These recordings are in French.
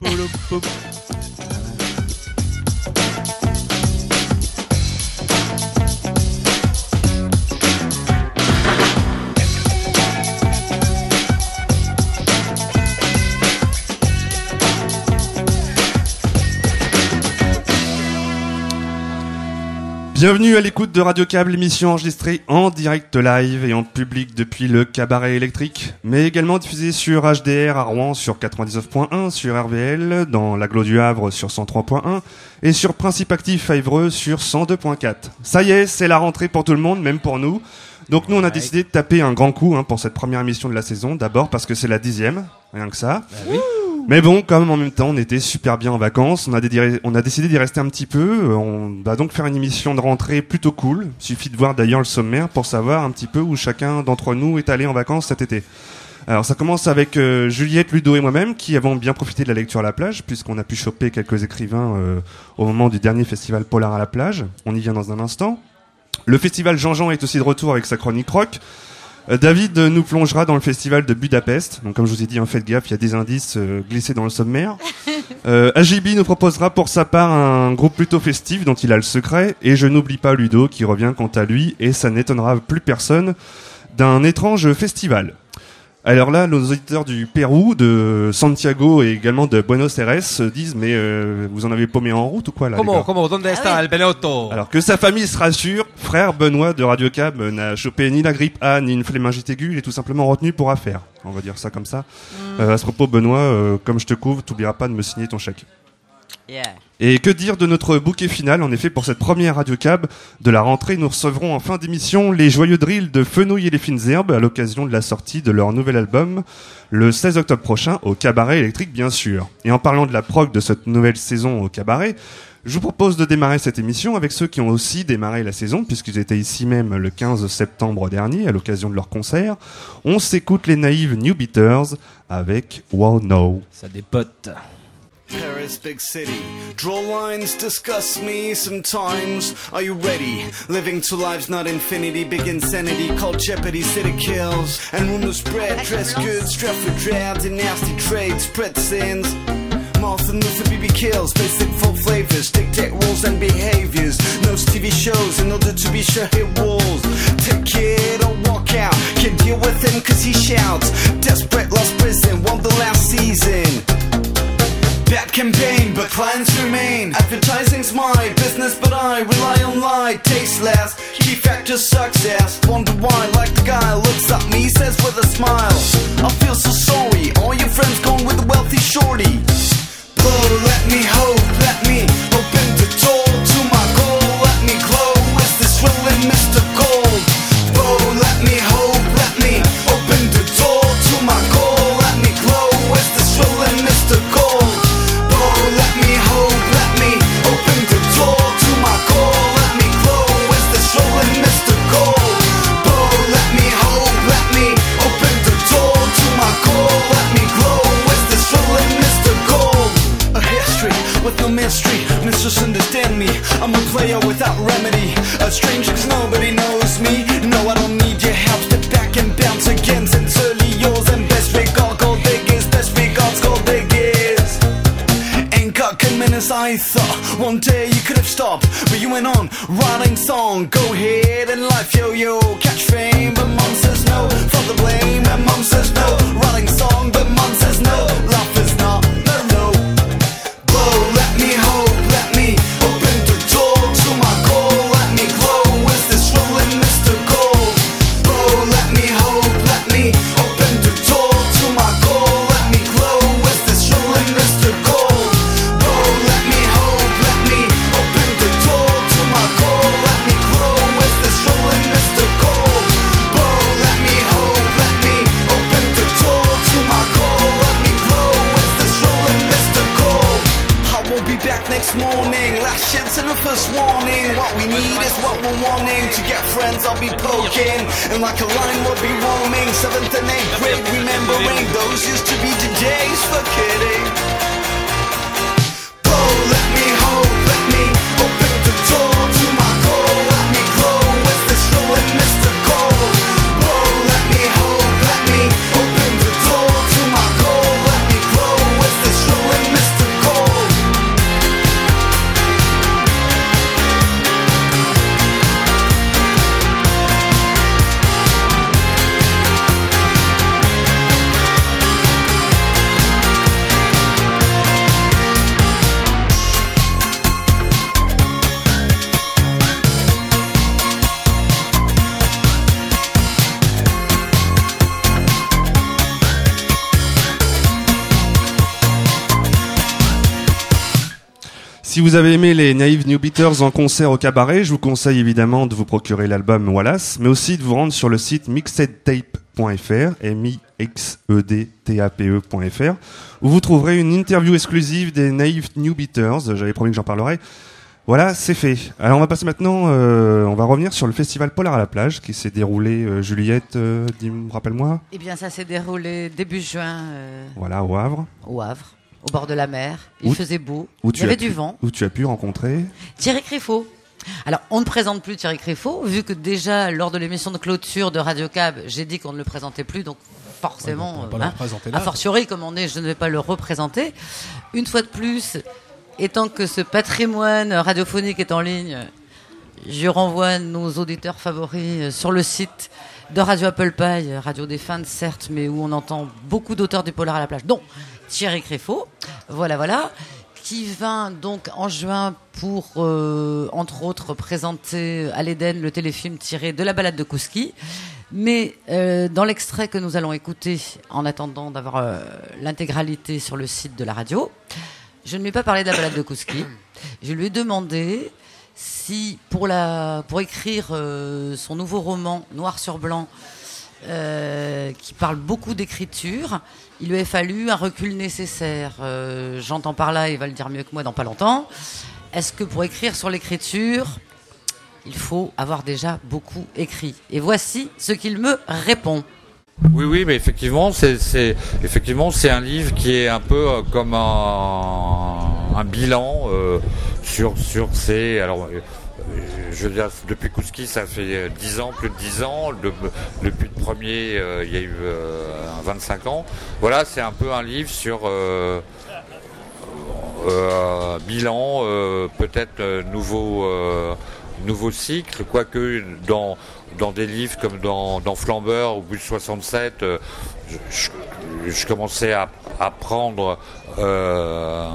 boop Bienvenue à l'écoute de Radio Câble, émission enregistrée en direct live et en public depuis le cabaret électrique, mais également diffusée sur HDR à Rouen sur 99.1, sur RVL, dans l'aglo du Havre sur 103.1 et sur Principe Actif à Évreux sur 102.4. Ça y est, c'est la rentrée pour tout le monde, même pour nous. Donc nous, on a décidé de taper un grand coup hein, pour cette première émission de la saison, d'abord parce que c'est la dixième, rien que ça. Bah Mais bon, comme en même temps, on était super bien en vacances, on a, décidé d'y rester un petit peu. On va donc faire une émission de rentrée plutôt cool. Suffit de voir d'ailleurs le sommaire pour savoir un petit peu où chacun d'entre nous est allé en vacances cet été. Alors ça commence avec euh, Juliette, Ludo et moi-même qui avons bien profité de la lecture à la plage puisqu'on a pu choper quelques écrivains euh, au moment du dernier festival Polar à la plage. On y vient dans un instant. Le festival Jean-Jean est aussi de retour avec sa chronique rock. Euh, David nous plongera dans le festival de Budapest. Donc, comme je vous ai dit, hein, faites gaffe, il y a des indices euh, glissés dans le sommaire. Euh, nous proposera pour sa part un groupe plutôt festif dont il a le secret. Et je n'oublie pas Ludo qui revient quant à lui, et ça n'étonnera plus personne, d'un étrange festival. Alors là, nos auditeurs du Pérou, de Santiago et également de Buenos Aires se disent mais euh, vous en avez paumé en route ou quoi là Comment, comment, donde está el pelotto alors que sa famille se rassure, frère Benoît de Radio Cab n'a chopé ni la grippe A ni une flémingite aiguë, il est tout simplement retenu pour affaire. On va dire ça comme ça. Euh, à ce propos, Benoît, euh, comme je te couvre, t'oublieras pas de me signer ton chèque. Yeah. Et que dire de notre bouquet final En effet, pour cette première Radio Cab de la rentrée, nous recevrons en fin d'émission les joyeux drills de Fenouil et les fines herbes à l'occasion de la sortie de leur nouvel album le 16 octobre prochain au Cabaret électrique, bien sûr. Et en parlant de la prog de cette nouvelle saison au Cabaret, je vous propose de démarrer cette émission avec ceux qui ont aussi démarré la saison, puisqu'ils étaient ici même le 15 septembre dernier à l'occasion de leur concert. On s'écoute les naïves New Beaters avec Wow No. Ça dépote. Paris, big city. Draw lines, disgust me sometimes. Are you ready? Living two lives, not infinity. Big insanity, called jeopardy. City kills and rumors spread. Dress good, strapped for dread. And nasty trade, spread sins. Martha Luther BB kills, basic full flavors, dictate rules and behaviors. Knows TV shows in order to be sure hit walls. Take it or walk out. Can't deal with him cause he shouts. Desperate, lost prison, won the last season. Bad campaign, but clients remain. Advertising's my business, but I rely on light, tasteless. Key factor success. Wonder why, like the guy looks at me, says with a smile. I feel so sorry. All your friends gone with a wealthy shorty. Blow, let me hope, let me open the door to my goal. Let me glow. Is this really Mr. mystery. understand me. I'm a player without remedy. A stranger cause nobody knows me. No, I don't need your help. Step back and bounce again. Sincerely yours and best regard. Gold diggers. Best regards. Gold diggers. Ain't got good minutes I thought One day you could have stopped But you went on writing song Go ahead and life yo yo Catch fame but mom says no For the blame and mom says no Writing song but mom says no Life back next morning. Last chance and the first warning. What we need is what we're wanting. To get friends, I'll be poking. And like a line, we'll be roaming. Seventh and eighth grade, remembering those used to be days for kidding. Si vous avez aimé les Naive New Beaters en concert au cabaret, je vous conseille évidemment de vous procurer l'album Wallace, mais aussi de vous rendre sur le site mixedtape.fr, m i x e d t a p e.fr, où vous trouverez une interview exclusive des Naive New Beaters. J'avais promis que j'en parlerai. Voilà, c'est fait. Alors on va passer maintenant, euh, on va revenir sur le festival Polar à la plage qui s'est déroulé, euh, Juliette, euh, rappelle-moi, Eh bien, ça s'est déroulé début juin voilà, au Havre, au Havre, au bord de la mer. Il Où- faisait beau. où Il y avait du pu- vent. où tu as pu rencontrer. Thierry Créfaux. Alors, on ne présente plus Thierry Créfaux, vu que déjà, lors de l'émission de clôture de Radio Cab, j'ai dit qu'on ne le présentait plus, donc forcément, Ouais, donc on va pas euh, le hein, là. fortiori, comme on est, je ne vais pas le représenter. Une fois de plus, étant que ce patrimoine radiophonique est en ligne, je renvoie nos auditeurs favoris euh, sur le site de Radio Apple Pie, radio défunte certes, mais où on entend beaucoup d'auteurs du polar à la plage, dont Thierry Créfaux. Voilà, voilà. Qui vint donc en juin pour, euh, entre autres, présenter à l'Éden le téléfilm tiré de la balade de Kouski. Mais euh, dans l'extrait que nous allons écouter, en attendant d'avoir euh, l'intégralité sur le site de la radio, je ne lui ai pas parlé de la balade de Kouski. Je lui ai demandé si, pour, la, pour écrire euh, son nouveau roman Noir sur blanc, euh, qui parle beaucoup d'écriture, il lui avait fallu un recul nécessaire. Euh, J'entends par là, il va le dire mieux que moi dans pas longtemps. Est-ce que pour écrire sur l'écriture, il faut avoir déjà beaucoup écrit? Et voici ce qu'il me répond. Oui, oui, mais effectivement, c'est, effectivement, c'est un livre qui est un peu euh, comme un, bilan sur, sur ces. Alors, je veux dire, depuis Kouski, ça fait euh, 10 ans, plus de 10 ans. Depuis le premier, euh, il y a eu euh, 25 ans. Voilà, c'est un peu un livre sur. euh, euh, bilan, euh, peut-être euh, nouveau, euh, nouveau cycle, quoique dans, dans des livres comme dans, dans Flambeur ou Bus 67, euh, je, je- je commençais à, à prendre euh,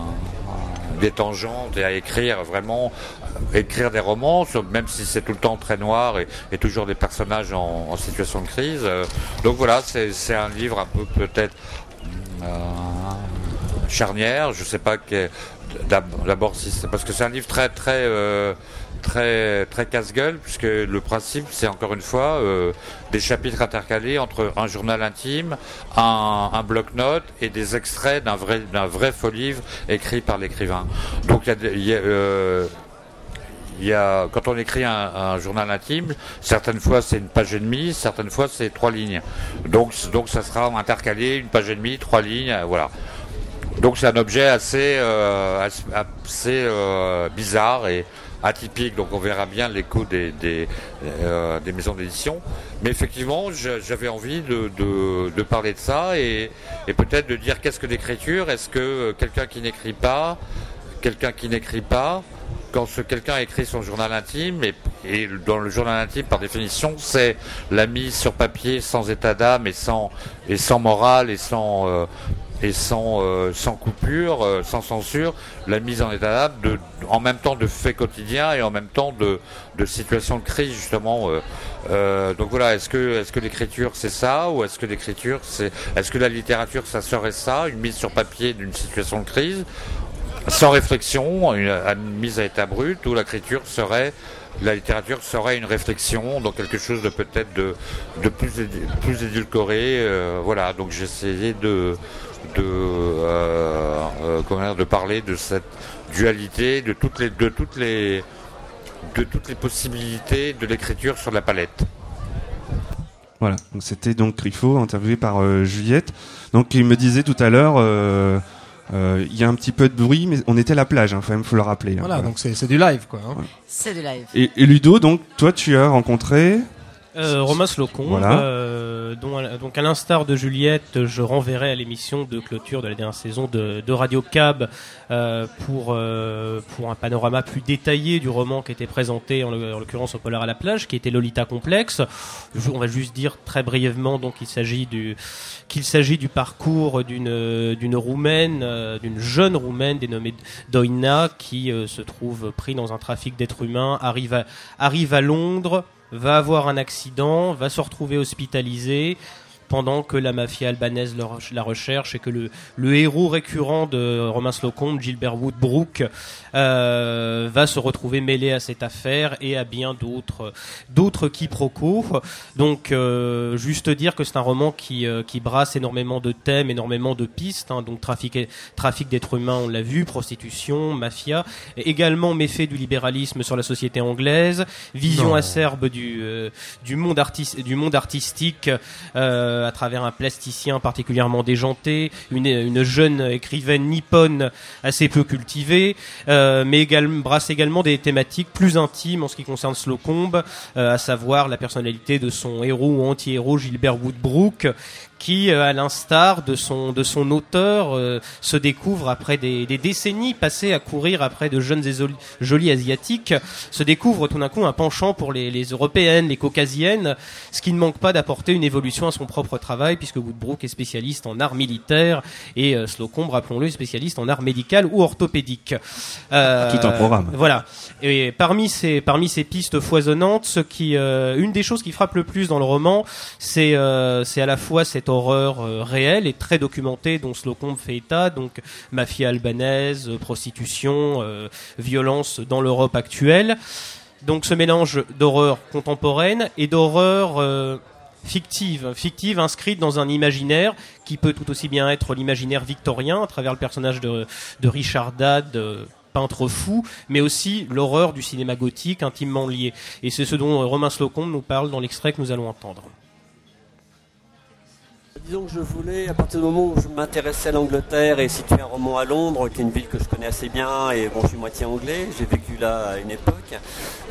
des tangentes et à écrire vraiment, euh, écrire des romans, même si c'est tout le temps très noir et, toujours des personnages en, situation de crise. Euh, donc voilà, c'est un livre un peu peut-être euh, charnière. Je sais pas d'abord si c'est parce que c'est un livre très très euh, très très casse-gueule puisque le principe c'est encore une fois des chapitres intercalés entre un journal intime, un, bloc-notes et des extraits d'un vrai d'un vrai faux livre écrit par l'écrivain. Donc il y a, il y a, quand on écrit un, journal intime, certaines fois c'est une page et demie, certaines fois c'est trois lignes. Donc, donc ça sera intercalé, une page et demie, trois lignes, euh, voilà. Donc c'est un objet assez, euh, assez, euh, bizarre et atypique. Donc on verra bien l'écho des, des, maisons d'édition. Mais effectivement, j'avais envie de, de, parler de ça et, et peut-être de dire qu'est-ce que l'écriture? Est-ce que quelqu'un qui n'écrit pas, quelqu'un qui n'écrit pas, quand quelqu'un écrit son journal intime, et, dans le journal intime, par définition, c'est la mise sur papier sans état d'âme et sans, morale et sans, euh, euh, coupure, euh, sans censure, la mise en état d'âme, en même temps de faits quotidiens et en même temps de, de situations de crise, justement. donc voilà, est-ce que, est-ce que l'écriture c'est ça, ou est-ce que l'écriture c'est, est-ce que la littérature ça serait ça, une mise sur papier d'une situation de crise sans réflexion, une, mise à état brut, où l'écriture serait, la littérature serait une réflexion, donc quelque chose de peut-être de, de plus, plus édulcoré. euh, voilà, donc essayé de, de, euh, euh, de parler de cette dualité, de toutes les, de toutes les, de toutes les possibilités de l'écriture sur la palette. Voilà, donc c'était donc Trifo, interviewé par euh, Juliette. Donc il me disait tout à l'heure, euh, il y a un petit peu de bruit, mais on était à la plage, hein, quand même, faut le rappeler. hein, Voilà, donc c'est c'est du live, quoi. hein. C'est du live. Et, et Ludo, donc toi tu as rencontré Euh, Romain Voilà. euh, dont, donc à l'instar de Juliette, je renverrai à l'émission de clôture de la dernière saison de, de Radio Cab euh, pour euh, pour un panorama plus détaillé du roman qui était présenté en, l'occurrence au Polar à la plage, qui était Lolita complexe. On va juste dire très brièvement donc il s'agit du qu'il s'agit du parcours d'une d'une roumaine, euh, d'une jeune roumaine dénommée Doina qui euh, se trouve pris dans un trafic d'êtres humains, arrive à, arrive à Londres, va avoir un accident, va se retrouver hospitalisé, pendant que la mafia albanaise la recherche et que le, le héros récurrent de Romain Slocum, Gilbert Woodbrook, euh, va se retrouver mêlé à cette affaire et à bien d'autres d'autres quiproquos. Donc, euh, juste dire que c'est un roman qui, euh, qui brasse énormément de thèmes, énormément de pistes. hein. donc, trafic, trafic d'êtres humains, on l'a vu, prostitution, mafia, également méfaits du libéralisme sur la société anglaise, vision Non. acerbe du, euh, du, monde artis- du monde artistique euh, à travers un plasticien particulièrement déjanté, une, une jeune écrivaine nippone assez peu cultivée, euh, mais également, brasse également des thématiques plus intimes en ce qui concerne Slocombe, euh, à savoir la personnalité de son héros ou anti-héros Gilbert Woodbrook, qui, euh, à l'instar de son de son auteur, euh, se découvre après des, des décennies passées à courir après de jeunes et jolies asiatiques, se découvre tout d'un coup un penchant pour les, les européennes, les caucasiennes, ce qui ne manque pas d'apporter une évolution à son propre travail, puisque Woodbrook est spécialiste en art militaire et euh, Slocum, rappelons-le, est spécialiste en art médical ou orthopédique. Euh, Tout un programme. Voilà. Et parmi ces parmi ces pistes foisonnantes, ce qui euh, une des choses qui frappe le plus dans le roman, c'est euh, c'est à la fois cette horreur euh, réelle et très documentée dont Slocum fait état, donc mafia albanaise, euh, prostitution, euh, violence dans l'Europe actuelle. Donc ce mélange d'horreur contemporaine et d'horreur fictive, fictive inscrite dans un imaginaire qui peut tout aussi bien être l'imaginaire victorien à travers le personnage de, Richard Dad, peintre fou, mais aussi l'horreur du cinéma gothique intimement lié. Et c'est ce dont Romain Slocum nous parle dans l'extrait que nous allons entendre. Disons que je voulais, à partir du moment où je m'intéressais à l'Angleterre et situer un roman à Londres, qui est une ville que je connais assez bien, et bon, je suis moitié anglais, j'ai vécu là à une époque,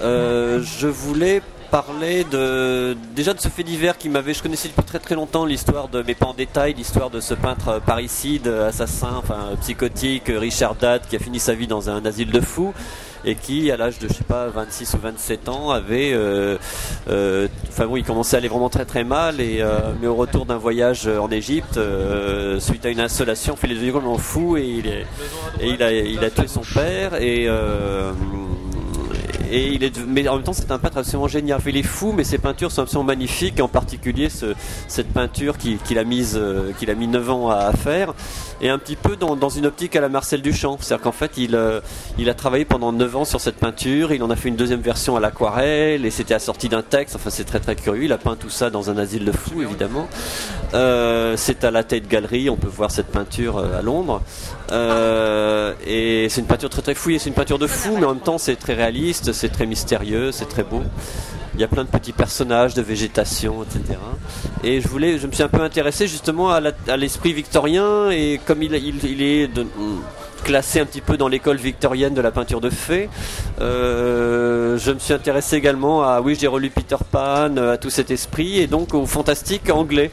euh, je voulais parler de déjà de ce fait divers qui m'avait, je connaissais depuis très très longtemps l'histoire de, mais pas en détail, l'histoire de ce peintre parricide, assassin, enfin psychotique, Richard Dad, qui a fini sa vie dans un asile de fous et qui, à l'âge de, je sais pas, 26 ou 27 ans, avait, euh, euh, enfin bon, il commençait à aller vraiment très très mal, et euh, mais au retour d'un voyage en Égypte, suite à une insolation, il est devenu complètement fou et il, est, et il a, il a tué son père et et il est, mais en même temps c'est un peintre absolument génial. Il est fou, mais ses peintures sont absolument magnifiques, en particulier ce, cette peinture qu'il a mise, euh, qu'il a mis 9 ans à, faire, et un petit peu dans, dans une optique à la Marcel Duchamp. C'est-à-dire qu'en fait il, euh, il a travaillé pendant 9 ans sur cette peinture, il en a fait une deuxième version à l'aquarelle, et c'était assorti d'un texte. Enfin c'est très très curieux. Il a peint tout ça dans un asile de fous évidemment. Euh, c'est à la Tate Gallery, on peut voir cette peinture à Londres. Euh, et c'est une peinture très très fouillée, c'est une peinture de fou, mais en même temps c'est très réaliste, c'est très mystérieux, c'est très beau. Il y a plein de petits personnages, de végétation, etc. Et je voulais, je me suis un peu intéressé justement à l'esprit victorien et comme il, il est de- classé un petit peu dans l'école victorienne de la peinture de fées, euh, je me suis intéressé également à, oui, j'ai relu Peter Pan, à tout cet esprit et donc au fantastique anglais.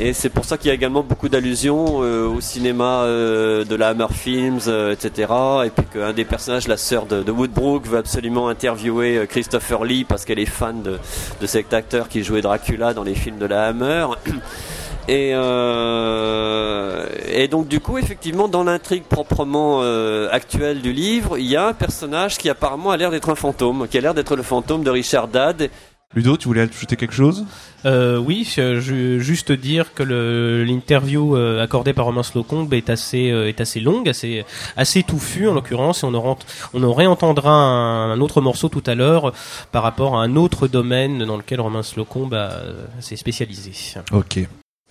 Et c'est pour ça qu'il y a également beaucoup d'allusions euh, au cinéma euh, de la Hammer Films, euh, etc. Et puis qu'un des personnages, la sœur de, de Woodbrook, veut absolument interviewer euh, Christopher Lee parce qu'elle est fan de, de cet acteur qui jouait Dracula dans les films de la Hammer. Et, euh, et donc du coup, effectivement, dans l'intrigue proprement euh, actuelle du livre, il y a un personnage qui apparemment a l'air d'être un fantôme, qui a l'air d'être le fantôme de Richard Dad. Ludo, tu voulais ajouter quelque chose? Euh, oui, je, je- juste dire que le- l'interview euh, accordée par Romain Slocombe est assez euh, est assez longue, assez assez touffue en l'occurrence, et on aura, on en réentendra un, un autre morceau tout à l'heure par rapport à un autre domaine dans lequel Romain Slocombe euh, s'est spécialisé. Ok.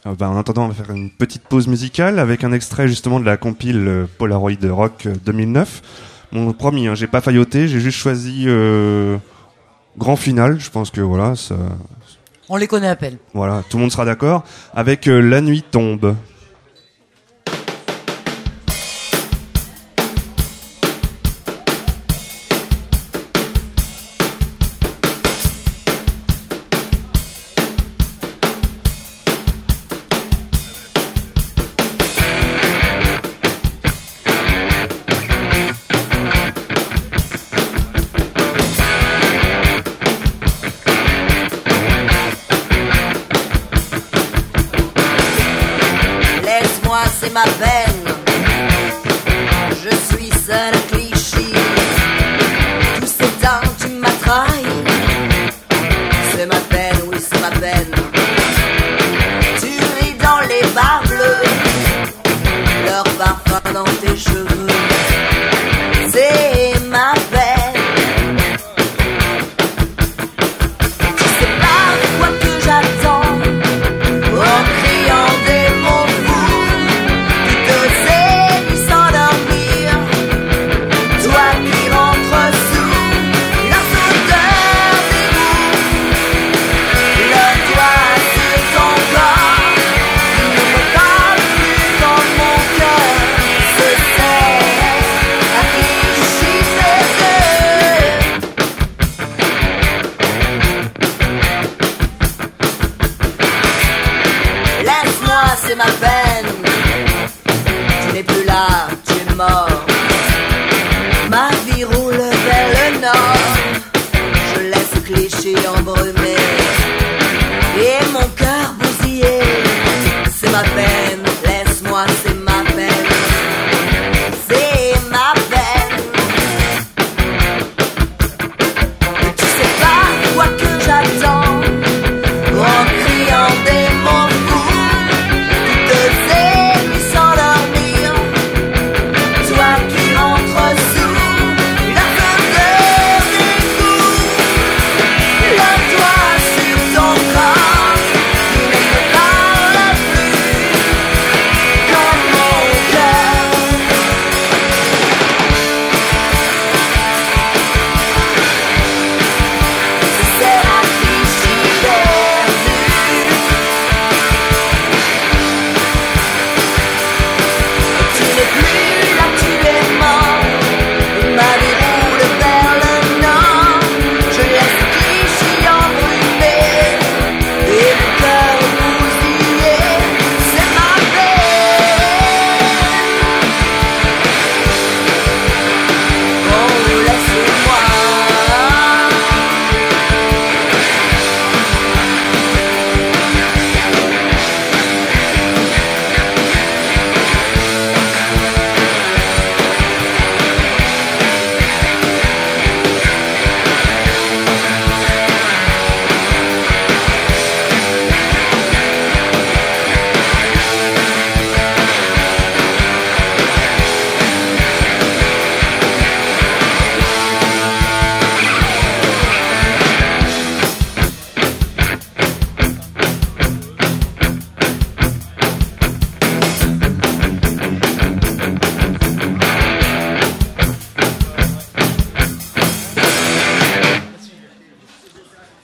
Euh, bah, en attendant, on va faire une petite pause musicale avec un extrait justement de la compile euh, Polaroid Rock euh, 2009. Mon promis, hein, j'ai pas failloté, j'ai juste choisi euh, grand final. Je pense que voilà, ça, On les connaît à peine. voilà, tout le monde sera d'accord. Avec euh, La nuit tombe.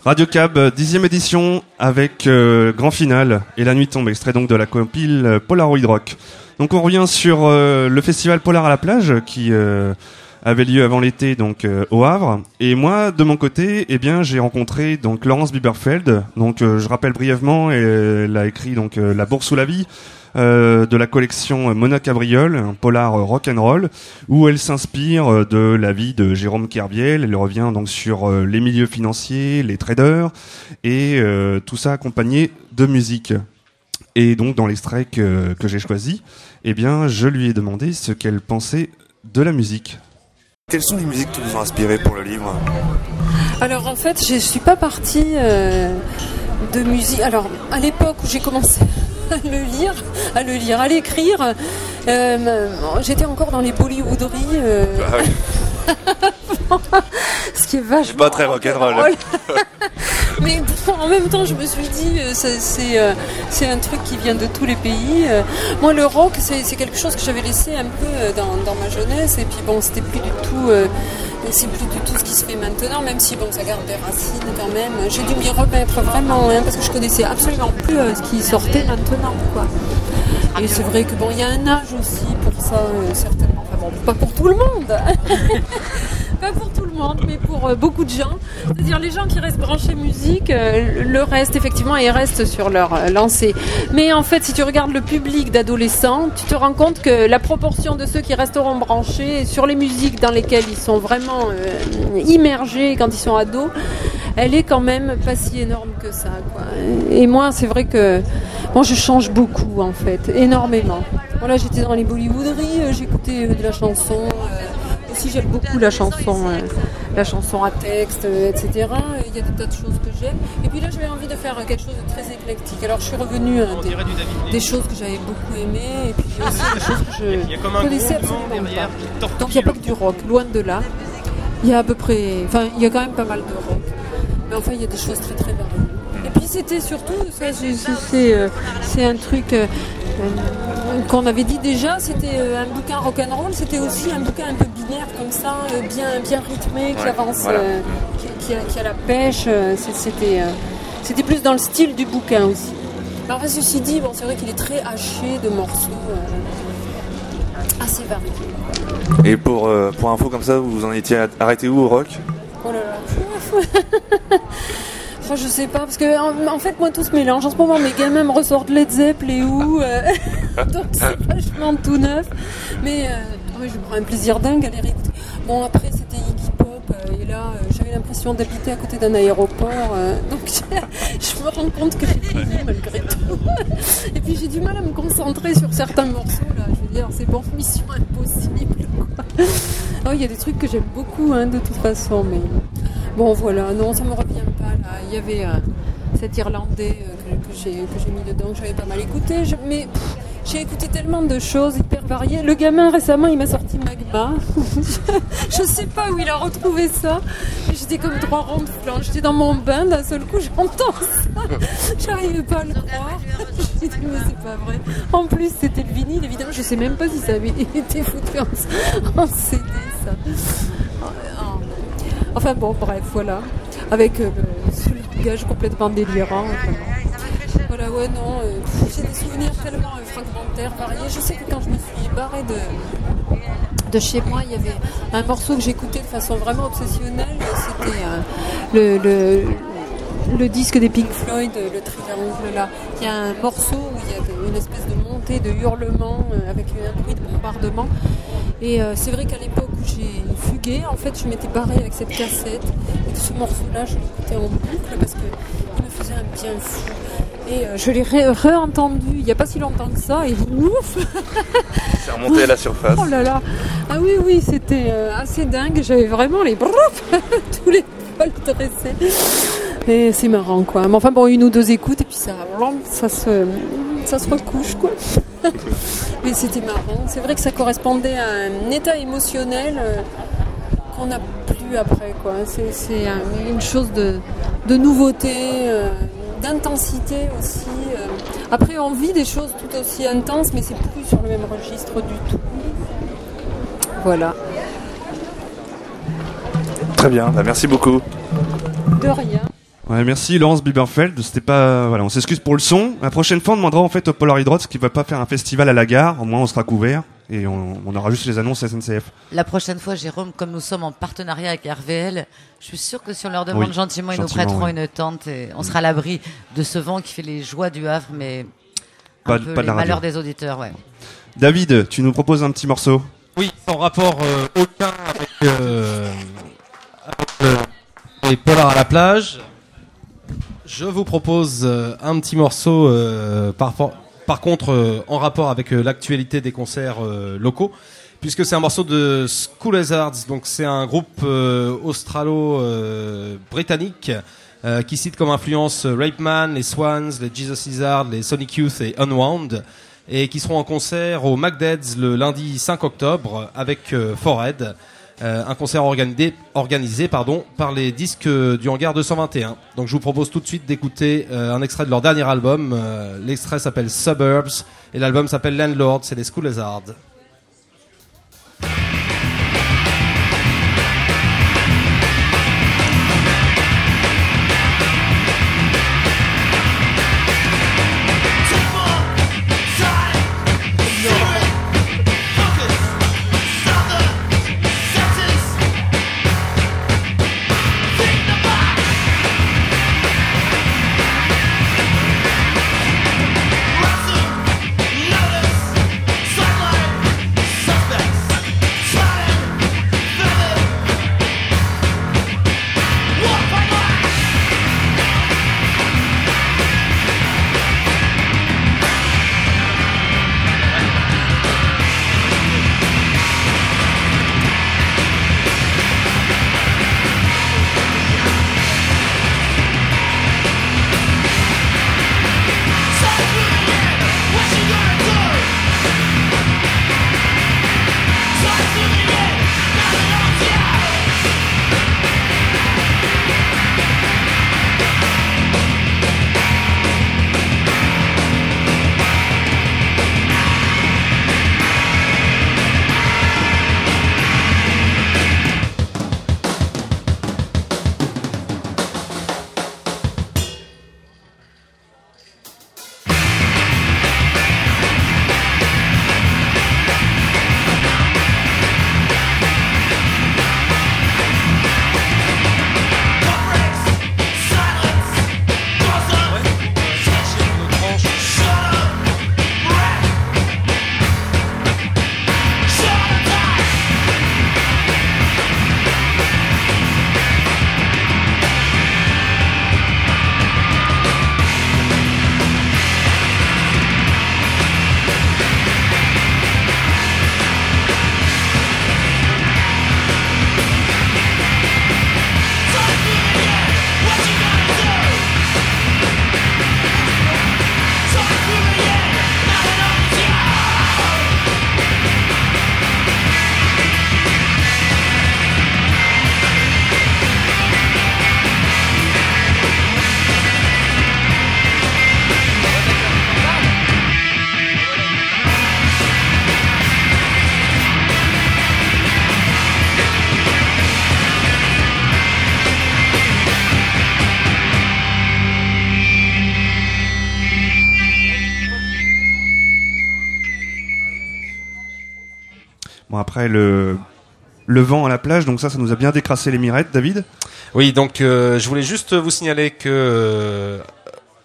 Radio Cab, euh, dixième édition avec euh, grand final et la nuit tombe, extrait donc de la compile euh, Polaroid Rock. Donc on revient sur le festival Polar à la plage qui avait lieu avant l'été donc au Havre. Et moi de mon côté, eh bien j'ai rencontré donc Laurence Bieberfeld. Donc je rappelle brièvement, elle a écrit donc La Bourse sous la vie. Euh, de la collection Mona Cabriole, un polar rock and roll, où elle s'inspire de la vie de Jérôme Kerviel. Elle revient donc sur euh, les milieux financiers, les traders, et euh, tout ça accompagné de musique. Et donc dans l'extrait que, que j'ai choisi, eh bien je lui ai demandé ce qu'elle pensait de la musique. Quelles sont les musiques qui vous ont inspiré pour le livre? Alors en fait, je suis pas partie euh, de musique. Alors à l'époque où j'ai commencé à le lire, à le lire, à l'écrire, euh, j'étais encore dans les Bollywooderies. euh, ce qui est vachement. Pas très rock'n'roll. Mais bon, en même temps, je me suis dit, euh, c'est euh, c'est un truc qui vient de tous les pays. Euh, Moi, le rock, c'est quelque chose que j'avais laissé un peu dans, dans ma jeunesse. Et puis bon, c'était plus du tout. euh, c'est plus du tout ce qui se fait maintenant, même si bon, ça garde des racines quand même. J'ai dû m'y remettre vraiment, hein, parce que je connaissais absolument plus euh, ce qui sortait maintenant, quoi. Et c'est vrai que bon, il y a un âge aussi pour ça, euh, certainement. Enfin bon, pas pour tout le monde. pas pour tout le monde, mais pour euh, beaucoup de gens. C'est-à-dire les gens qui restent branchés musique, euh, le reste, effectivement, ils restent sur leur euh, lancée. Mais en fait, si tu regardes le public d'adolescents, tu te rends compte que la proportion de ceux qui resteront branchés sur les musiques dans lesquelles ils sont vraiment immergés quand ils sont ados, elle est quand même pas si énorme que ça. Et moi, c'est vrai que moi, je change beaucoup, en fait, énormément. Voilà, j'étais dans les Bollywooderies, j'écoutais de la chanson. Aussi, j'aime beaucoup la chanson, euh, la chanson à texte, euh, etc. Il y a des tas de choses que j'aime. Et puis là, j'avais envie de faire euh, quelque chose de très éclectique. Alors, je suis revenue à des, des choses que j'avais beaucoup aimées, et puis aussi des choses que je connaissais absolument pas. Donc, il n'y a pas que du rock, loin de là. Il y a à peu près, enfin, il y a quand même pas mal de rock. Mais enfin, il y a des choses très très variées. Et puis c'était surtout, ça, c'est- euh, un truc euh, euh, qu'on avait dit déjà, c'était un bouquin rock'n'roll, c'était aussi un bouquin un peu binaire comme ça, bien, bien rythmé, qui Ouais, avance, voilà. euh, qui, qui a, qui a la pêche. C'était c'était plus dans le style du bouquin aussi. Alors, enfin, ceci dit, bon, c'est vrai qu'il est très haché de morceaux euh, assez variés. Et pour, euh, pour info comme ça, vous en étiez arrêté où au rock? Oh là là. Oh, je sais pas, parce que en, en fait, moi, tout se mélange. En ce moment, mes gamins me ressortent Led Zeppelin et où. euh, donc, c'est vachement tout neuf. Mais euh, Ah oui, je prends un plaisir dingue à les réécouter. Bon, après, c'était Iggy Pop, euh, et là, euh, j'avais l'impression d'habiter à côté d'un aéroport, euh, donc je me rends compte que j'ai vieilli malgré tout. Et puis j'ai du mal à me concentrer sur certains morceaux, là. Je veux dire, c'est bon, mission impossible. Oh, il y a des trucs que j'aime beaucoup, hein, de toute façon, mais bon, voilà, non, ça me revient pas, là. Il y avait euh, cet Irlandais euh, que, que j'ai mis dedans, que j'avais pas mal écouté, je- mais j'ai écouté tellement de choses hyper variées. Le gamin récemment, il m'a sorti Magma. je sais pas où il a retrouvé ça. J'étais comme trois ronds de flanc. J'étais dans mon bain, d'un seul coup, j'entends ça. J'arrivais pas à le croire. J'ai dit, mais c'est pas vrai. En plus, c'était le vinyle, évidemment. Je sais même pas si ça avait été foutu en, CD, ça. En- Enfin bon, bref, voilà. Avec euh, le- langage complètement délirant. vraiment. Voilà, ouais, non, euh, j'ai des souvenirs tellement euh, fragmentaires, variés. Je sais que quand je me suis barrée de, de chez moi, il y avait un morceau que j'écoutais de façon vraiment obsessionnelle. C'était euh, le, le, le disque des Pink Floyd, le triangle là. Il y a un morceau où il y a une espèce de montée de hurlements euh, avec un bruit de bombardement. Et euh, c'est vrai qu'à l'époque où j'ai en fait, je m'étais barrée avec cette cassette. Et ce morceau-là, je l'écoutais en boucle parce qu'il me faisait un bien fou. Et euh, je l'ai ré- réentendu il n'y a pas si longtemps que ça. Et ouf C'est remonté à la surface. Oh là là Ah oui, oui, c'était euh, assez dingue. J'avais vraiment les tous les poils dressés. Et c'est marrant, quoi. Mais enfin, bon, une ou deux écoutes, et puis ça, ça, se, ça se recouche, quoi. Mais c'était marrant. C'est vrai que ça correspondait à un état émotionnel euh, qu'on n'a plus après, quoi. C'est c'est un- une chose de, de nouveauté, euh, d'intensité aussi. euh. Après, on vit des choses tout aussi intenses, mais c'est plus sur le même registre du tout. Voilà. Très bien, bah, merci beaucoup. De rien. Ouais, merci Laurence Biberfeld. C'était pas, voilà, on s'excuse pour le son. La prochaine fois, on demandera en fait au Polaroid Rods qui va pas faire un festival à la gare. Au moins, on sera couvert et on, on aura juste les annonces SNCF. La prochaine fois, Jérôme, comme nous sommes en partenariat avec RVL, je suis sûr que si on leur demande Oui, gentiment, ils nous prêteront oui. une tente et on sera à l'abri de ce vent qui fait les joies du Havre, mais Pas un de- peu pas de les malheurs des auditeurs, ouais. David, tu nous proposes un petit morceau. Oui, sans rapport euh, aucun avec, euh, avec, euh, les polars à la plage. Je vous propose euh, un petit morceau, euh, par, par contre, euh, en rapport avec euh, l'actualité des concerts euh, locaux, puisque c'est un morceau de School Hazards, donc c'est un groupe australo-britannique euh, qui cite comme influence Rape Man, les Swans, les Jesus Lizard, les Sonic Youth et Unwound, et qui seront en concert au McDead's le lundi 5 octobre avec euh, Forehead. Euh, un concert organisé, organisé pardon, par les disques euh, du hangar 221. Donc je vous propose tout de suite d'écouter euh, un extrait de leur dernier album. L'extrait s'appelle Suburbs et l'album s'appelle Landlord, c'est les School. Après le le vent à la plage, donc ça, ça nous a bien décrassé les mirettes, David. Oui, donc euh, je voulais juste vous signaler que euh,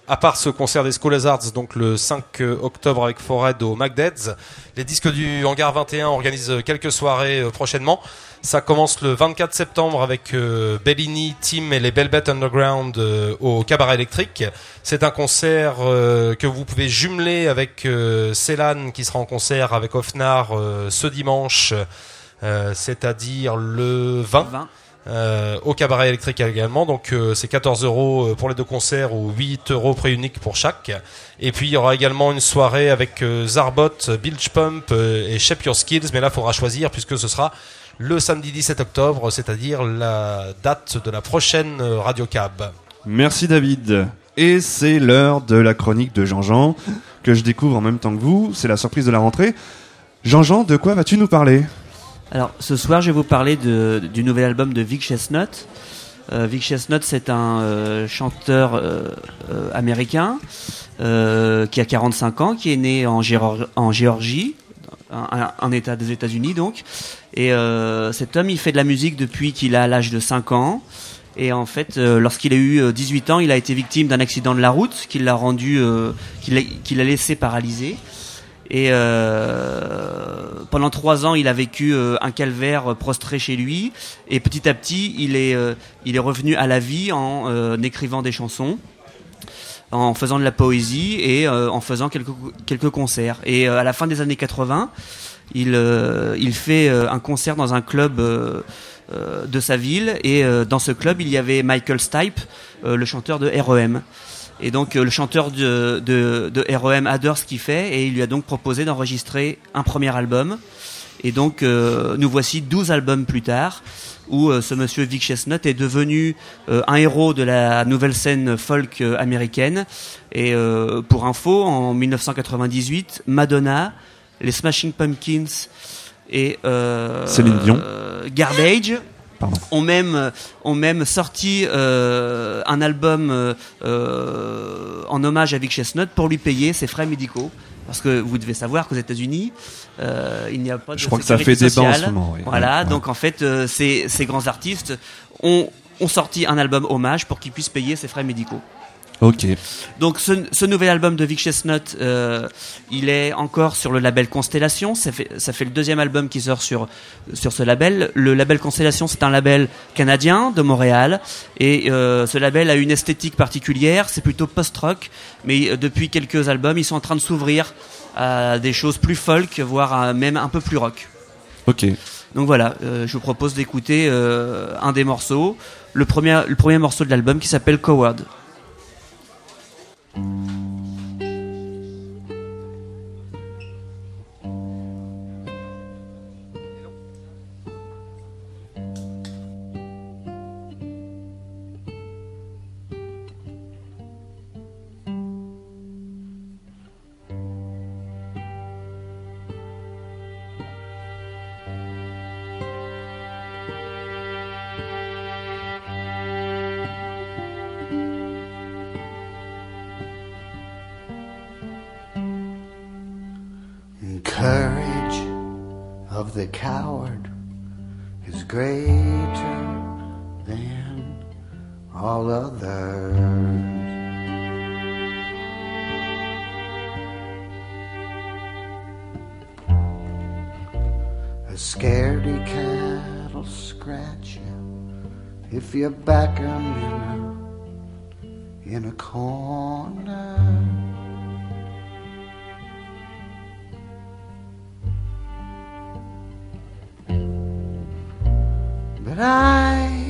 à part ce concert des School Hazards, donc le 5 octobre avec Fored au MacDeads, les disques du Hangar 21 organisent quelques soirées euh, prochainement. Ça commence le 24 septembre avec euh, Bellini, Tim et les Belbet Underground euh, au Cabaret électrique. C'est un concert euh, que vous pouvez jumeler avec euh, Célan qui sera en concert avec Ofnar euh, ce dimanche, euh, c'est-à-dire le 20. Euh, au cabaret électrique également. Donc euh, c'est 14 euros pour les deux concerts ou 8 euros prix unique pour chaque. Et puis il y aura également une soirée avec euh, Zarbot, Bilge Pump et Shape Your Skills. Mais là, il faudra choisir puisque ce sera le samedi 17 octobre, c'est-à-dire la date de la prochaine euh, Radio Cab. Merci David. Et c'est l'heure de la chronique de Jean-Jean que je découvre en même temps que vous. C'est la surprise de la rentrée. Jean-Jean, de quoi vas-tu nous parler? Alors, ce soir, je vais vous parler de- du nouvel album de Vic Chestnut. Euh, Vic Chestnut, c'est un euh, chanteur euh, euh, américain euh, qui a 45 ans, qui est né en, Géor- en Géorgie, un, un- un état des États-Unis donc. Et euh, cet homme, il fait de la musique depuis qu'il a l'âge de 5 ans. Et en fait, euh, lorsqu'il a eu euh, 18 ans, il a été victime d'un accident de la route qui l'a rendu, euh, qui l'a laissé paralysé. Et euh, pendant trois ans, il a vécu euh, un calvaire euh, prostré chez lui. Et petit à petit, il est, euh, il est revenu à la vie en euh, écrivant des chansons, en faisant de la poésie et euh, en faisant quelques, concerts. Et euh, à la fin des années 80, il, euh, il fait euh, un concert dans un club euh, de sa ville. Et dans ce club, il y avait Michael Stipe, le chanteur de REM. Et donc le chanteur de, de, REM adore ce qu'il fait et il lui a donc proposé d'enregistrer un premier album. Et donc nous voici 12 albums plus tard où ce monsieur Vic Chestnut est devenu un héros de la nouvelle scène folk américaine. Et pour info, en 1998, Madonna, les Smashing Pumpkins et euh, Céline Dion. euh, Garbage ont même ont même sorti euh, un album euh, en hommage à Vic Chestnut pour lui payer ses frais médicaux. Parce que vous devez savoir qu'aux États-Unis, euh, il n'y a pas de Je crois que ça fait débat en ce moment, oui. Voilà, Ouais, ouais. donc en fait, ces, ces grands artistes ont, ont sorti un album hommage pour qu'ils puissent payer ses frais médicaux. Ok. Donc ce, ce nouvel album de Vic Chestnut, euh, il est encore sur le label Constellation. Ça fait, ça fait le deuxième album qui sort sur, sur ce label. Le label Constellation, c'est un label canadien de Montréal. Et euh, ce label a une esthétique particulière. C'est plutôt post-rock. Mais euh, depuis quelques albums, ils sont en train de s'ouvrir à des choses plus folk, voire à même un peu plus rock. Ok. Donc voilà, euh, je vous propose d'écouter euh, un des morceaux. Le premier, le premier morceau de l'album qui s'appelle Coward. Mm-hmm. The coward is greater than all others. A scaredy cat'll scratch you if you back 'em in a, in a corner. But I,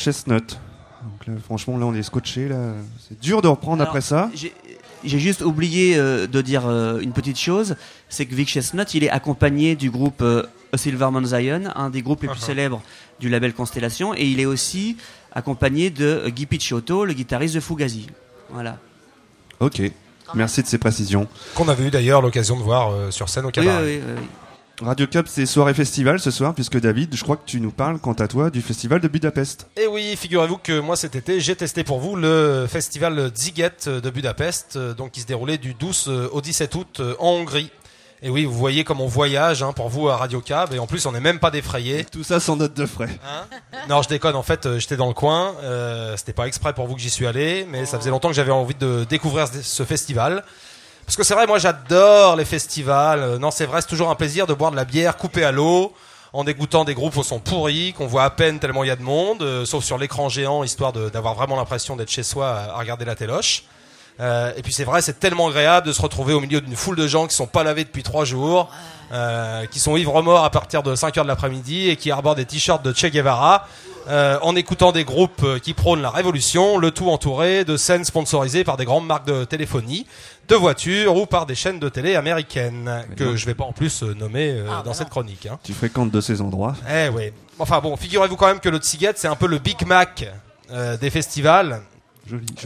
Chestnut. Donc là, franchement, là, on est scotché. Là, c'est dur de reprendre Alors, après ça. J'ai juste oublié euh, de dire euh, une petite chose, c'est que Vic Chestnut, il est accompagné du groupe euh, Silverman Zion, un des groupes les plus Uh-huh. célèbres du label Constellation, et il est aussi accompagné de euh, Guy Picciotto, le guitariste de Fugazi. Voilà. Ok. Merci de ces précisions. Qu'on avait eu d'ailleurs l'occasion de voir euh, sur scène au cabaret. Radio Cap, c'est soirée festival ce soir, puisque David, je crois que tu nous parles, quant à toi, du festival de Budapest. Et oui, figurez-vous que moi cet été, j'ai testé pour vous le festival Ziget de Budapest, euh, donc qui se déroulait du 12 au 17 août euh, en Hongrie. Et oui, vous voyez comme on voyage hein, pour vous à Radio Cab, et en plus on n'est même pas défrayé. Tout ça sans note de frais. Non, je déconne. En fait, euh, j'étais dans le coin. Euh, C'était pas exprès pour vous que j'y suis allé, mais ça faisait longtemps que j'avais envie de découvrir ce festival. Parce que c'est vrai, moi j'adore les festivals. Euh, Non, c'est vrai, c'est toujours un plaisir de boire de la bière coupée à l'eau, en dégoûtant des groupes au son pourri, qu'on voit à peine tellement il y a de monde, euh, sauf sur l'écran géant, histoire d'avoir vraiment l'impression d'être chez soi à, regarder la téloche. Euh, et puis c'est vrai, c'est tellement agréable de se retrouver au milieu d'une foule de gens qui sont pas lavés depuis trois jours, qui sont ivres morts à partir de 5 heures de l'après-midi et qui arborent des t-shirts de Che Guevara, en écoutant des groupes qui prônent la révolution, le tout entouré de scènes sponsorisées par des grandes marques de téléphonie, de voitures ou par des chaînes de télé américaines, que non. je vais pas en plus euh, nommer euh, dans cette chronique. hein. Tu fréquentes de ces endroits? Eh oui. Enfin bon, figurez-vous quand même que le Tsiget, c'est un peu le Big Mac euh, des festivals.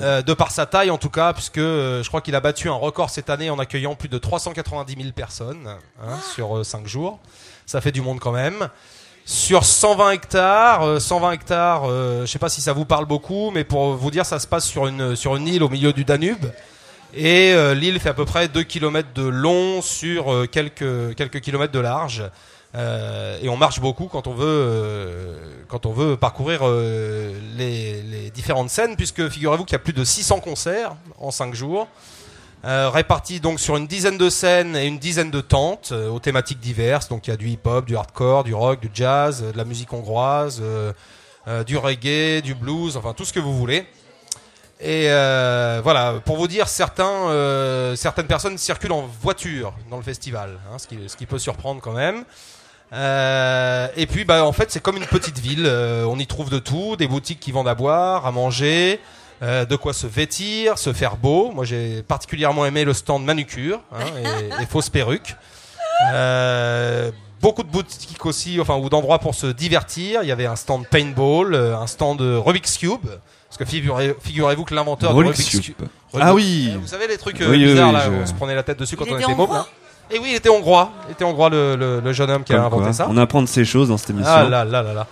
Euh, de par sa taille en tout cas, puisque euh, je crois qu'il a battu un record cette année en accueillant plus de 390 000 personnes hein, sur 5 jours. Ça fait du monde quand même. Sur 120 hectares, euh, 120 hectares, euh, je sais pas si ça vous parle beaucoup, mais pour vous dire, ça se passe sur une, sur une île au milieu du Danube. Et euh, l'île fait à peu près 2 km de long sur euh, quelques, quelques kilomètres de large. Euh, et on marche beaucoup quand on veut, parcourir les, différentes scènes, puisque figurez-vous qu'il y a plus de 600 concerts en 5 jours, répartis donc sur une dizaine de scènes et une dizaine de tentes aux thématiques diverses. Donc il y a du hip-hop, du hardcore, du rock, du jazz, de la musique hongroise, du reggae, du blues, enfin tout ce que vous voulez. Et euh, voilà, pour vous dire, certains, euh, certaines personnes circulent en voiture dans le festival, hein, ce, qui, ce qui peut surprendre quand même. Euh, et puis, bah, en fait, c'est comme une petite ville. euh, on y trouve de tout, des boutiques qui vendent à boire, à manger, euh, de quoi se vêtir, se faire beau. Moi, j'ai particulièrement aimé le stand manucure hein, et, et fausses perruques. Euh, beaucoup de boutiques aussi, enfin, ou d'endroits pour se divertir. Il y avait un stand paintball, euh, un stand Rubik's Cube. Parce que figurez- figurez-vous que l'inventeur de Rubik's Cube. Ah oui. Vous savez les trucs euh, Oui, bizarres oui, là, je- où on se prenait la tête dessus quand Il on était môme. Et oui, il était hongrois. Il était hongrois le, le- le jeune homme qui a Comme inventé quoi, ça. On apprend de ces choses dans cette émission. Ah là là là là.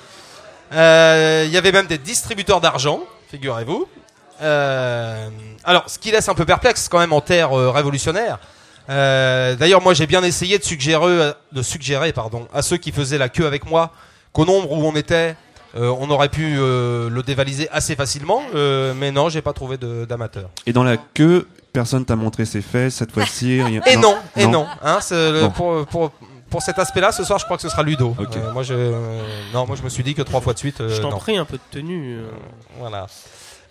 Euh, Il y avait même des distributeurs d'argent, figurez-vous. Euh, alors, ce qui laisse un peu perplexe quand même en terre euh, révolutionnaire. Euh, D'ailleurs, moi, j'ai bien essayé de suggérer, de suggérer, pardon, à ceux qui faisaient la queue avec moi qu'au nombre où on était, euh, on aurait pu euh, le dévaliser assez facilement. euh, mais non, j'ai pas trouvé de- d'amateur. Et dans la queue, personne t'a montré ses fesses cette fois-ci. rien- Et non, et non. Hein, c'est le- Bon. pour, pour, pour cet aspect-là, ce soir, je crois que ce sera Ludo. Euh, moi, je, euh, non, moi, je me suis dit que trois fois de suite. euh, Je t'en prie, un peu de tenue. euh. Voilà.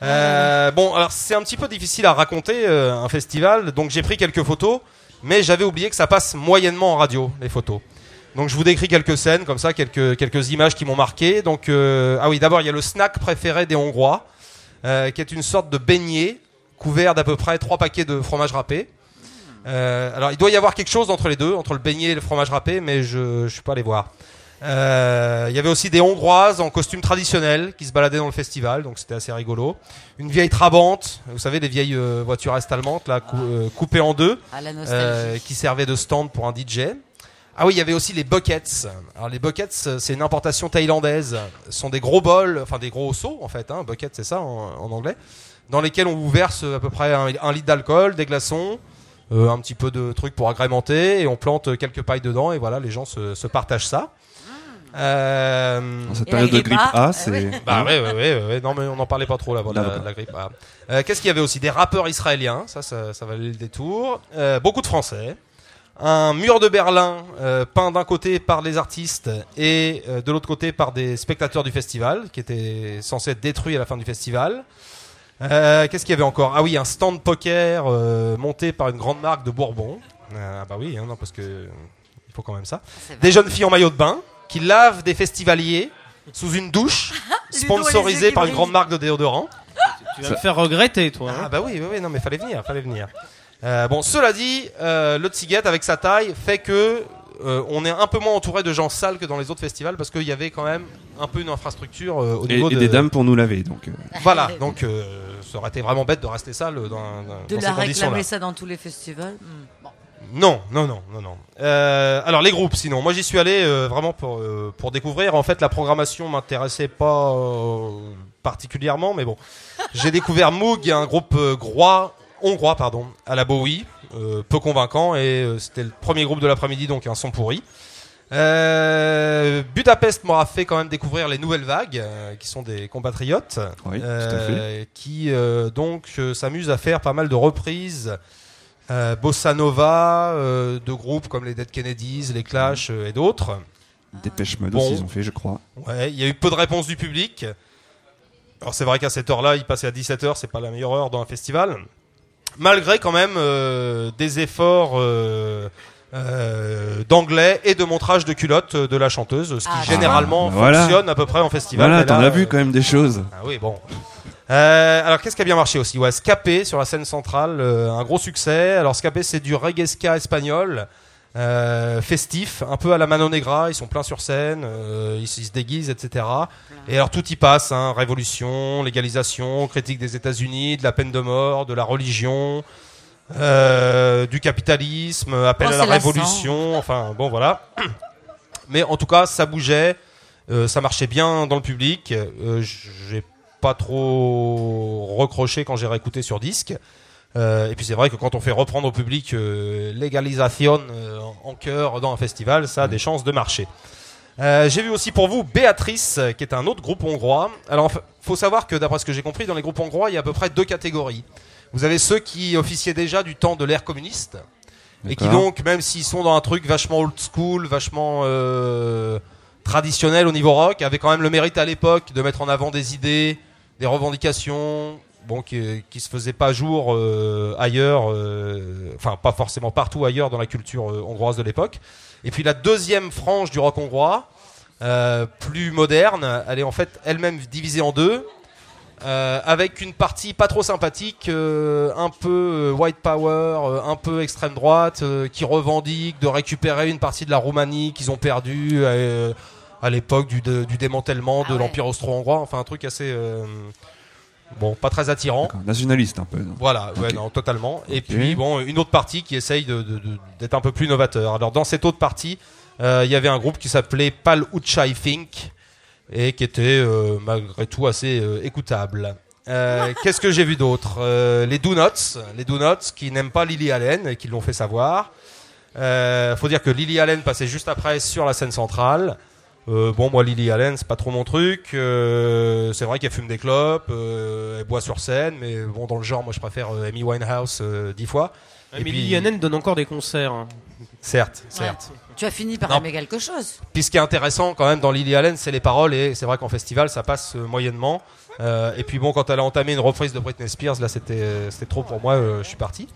Euh, bon, alors c'est un petit peu difficile à raconter euh, un festival, donc j'ai pris quelques photos, mais j'avais oublié que ça passe moyennement en radio les photos. Donc je vous décris quelques scènes comme ça, quelques quelques images qui m'ont marqué. Donc euh, ah oui, d'abord il y a le snack préféré des Hongrois, euh, qui est une sorte de beignet couvert d'à peu près trois paquets de fromage râpé. Euh, alors il doit y avoir quelque chose entre les deux, entre le beignet et le fromage râpé, mais je je suis pas allé voir. Euh, Il y avait aussi des Hongroises en costume traditionnel qui se baladaient dans le festival, donc c'était assez rigolo. Une vieille Trabante, vous savez, les vieilles euh, voitures allemandes, là, cou- euh, coupées en deux, Ah, la euh, qui servaient de stand pour un DJ. Ah oui, il y avait aussi les buckets. Alors les buckets, euh, c'est une importation thaïlandaise. Ce sont des gros bols, enfin des gros seaux en fait. Hein, bucket, c'est ça en, en anglais, dans lesquels on vous verse à peu près un, un litre d'alcool, des glaçons, euh, un petit peu de trucs pour agrémenter, et on plante quelques pailles dedans, et voilà, les gens se, se partagent ça. Euh, Dans cette Et période de grippe A, A, c'est-. Bah ouais, ouais, ouais, ouais, non mais on n'en parlait pas trop là, de la, Là-bas. de la grippe A. Euh, Qu'est-ce qu'il y avait aussi? Des rappeurs israéliens, ça, ça, ça valait le détour. Euh, beaucoup de Français. Un mur de Berlin euh, peint d'un côté par les artistes et euh, de l'autre côté par des spectateurs du festival, qui était censé être détruit à la fin du festival. Euh, Qu'est-ce qu'il y avait encore? Ah oui, un stand poker euh, monté par une grande marque de Bourbon. Euh, ah bah oui, hein, non, parce que il faut quand même ça. vrai. Des jeunes filles en maillot de bain qui lavent des festivaliers sous une douche, sponsorisée par une grande marque de déodorant. Tu vas me faire regretter, toi. hein. Ah bah oui, oui, oui, non mais fallait venir, fallait venir. Euh, bon, cela dit, euh, le Tsiget avec sa taille fait que euh, on est un peu moins entouré de gens sales que dans les autres festivals parce qu'il y avait quand même un peu une infrastructure euh, au Et, niveau et de des dames pour nous laver. Donc, euh, Voilà, donc euh, ça aurait été vraiment bête de rester sale dans, dans, De dans la ces conditions-là. réclamer ça dans tous les festivals. hmm, bon. Non, non, non, non, non. Euh, alors les groupes, sinon, moi j'y suis allé euh, vraiment pour euh, pour découvrir. En fait, la programmation m'intéressait pas euh, particulièrement, mais bon, j'ai découvert Moog, un groupe euh, grois, hongrois, pardon, à la Bowie, euh, peu convaincant, et euh, c'était le premier groupe de l'après-midi, donc un son pourri. Euh, Budapest m'aura fait quand même découvrir les nouvelles vagues, euh, qui sont des compatriotes, Oui, euh, qui donc s'amusent à faire pas mal de reprises bossa nova de groupes comme les Dead Kennedys, les Clash et d'autres. Dépêche Mode Bon. aussi, ils ont fait, je crois. Ouais, il y a eu peu de réponses du public. Alors c'est vrai qu'à cette heure-là, il passait à 17h, c'est pas la meilleure heure dans un festival. Malgré quand même euh, des efforts euh, euh, d'anglais et de montrage de culottes de la chanteuse, ce qui Ah, généralement bah voilà. fonctionne à peu près en festival. Voilà, mais t'en là, as vu euh, quand même des choses. ah oui, bon. Euh, alors qu'est-ce qui a bien marché aussi? Ouais, Scapé sur la scène centrale, euh, un gros succès. Alors Scapé, c'est du reggae ska espagnol, euh, festif, un peu à la Mano Negra. Ils sont pleins sur scène, euh, ils, ils se déguisent, etc. Et alors tout y passe hein, révolution, légalisation, critique des États-Unis, de la peine de mort, de la religion. euh, du capitalisme, appel Oh, à la révolution, enfin bon voilà. Mais en tout cas, ça bougeait, euh, ça marchait bien dans le public. J'ai pas trop recroché quand j'ai réécouté sur disque. Euh, et puis c'est vrai que quand on fait reprendre au public euh, légalisation euh, en chœur dans un festival, ça a des chances de marcher. Euh, j'ai vu aussi pour vous Béatrice, qui est un autre groupe hongrois. Alors, f- faut savoir que d'après ce que j'ai compris, dans les groupes hongrois, il y a à peu près deux catégories. Vous avez ceux qui officiaient déjà du temps de l'ère communiste, et qui donc, même s'ils sont dans un truc vachement old school, vachement traditionnel au niveau rock, avaient quand même le mérite à l'époque de mettre en avant des idées, des revendications, bon, qui, qui se faisaient pas jour euh, ailleurs, euh, enfin pas forcément partout ailleurs dans la culture euh, hongroise de l'époque. Et puis la deuxième frange du rock hongrois, plus moderne, elle est en fait elle-même divisée en deux. euh, avec une partie pas trop sympathique, euh, un peu white power, euh, un peu extrême droite, qui revendique de récupérer une partie de la Roumanie qu'ils ont perdue à l'époque du, de- du démantèlement de Ah ouais. l'Empire austro-hongrois. Enfin, un truc assez bon, pas très attirant. Nationaliste un peu. non Voilà, ouais, Ok. non, totalement. Et puis bon, une autre partie qui essaye de- de- de- d'être un peu plus novateur. Alors dans cette autre partie, euh, il y avait un groupe qui s'appelait Pal Uchai Fink et qui était euh, malgré tout assez euh, écoutable. Euh, Qu'est-ce que j'ai vu d'autre? Euh, Les Do Nots, les Do Nots qui n'aiment pas Lily Allen et qui l'ont fait savoir. Euh, faut dire que Lily Allen passait juste après sur la scène centrale. Euh, bon, moi, Lily Allen, c'est pas trop mon truc. Euh, c'est vrai qu'elle fume des clopes, euh, elle boit sur scène, mais bon, dans le genre, moi, je préfère euh, Amy Winehouse euh, dix fois. Mais Et puis- Lily Allen donne encore des concerts. hein. Certes, Ouais. certes. Tu as fini par Non. aimer quelque chose. Puis ce qui est intéressant quand même dans Lily Allen, c'est les paroles et c'est vrai qu'en festival ça passe euh, moyennement. Euh, et puis bon, quand elle a entamé une reprise de Britney Spears, là c'était c'était trop pour moi, euh, je suis parti.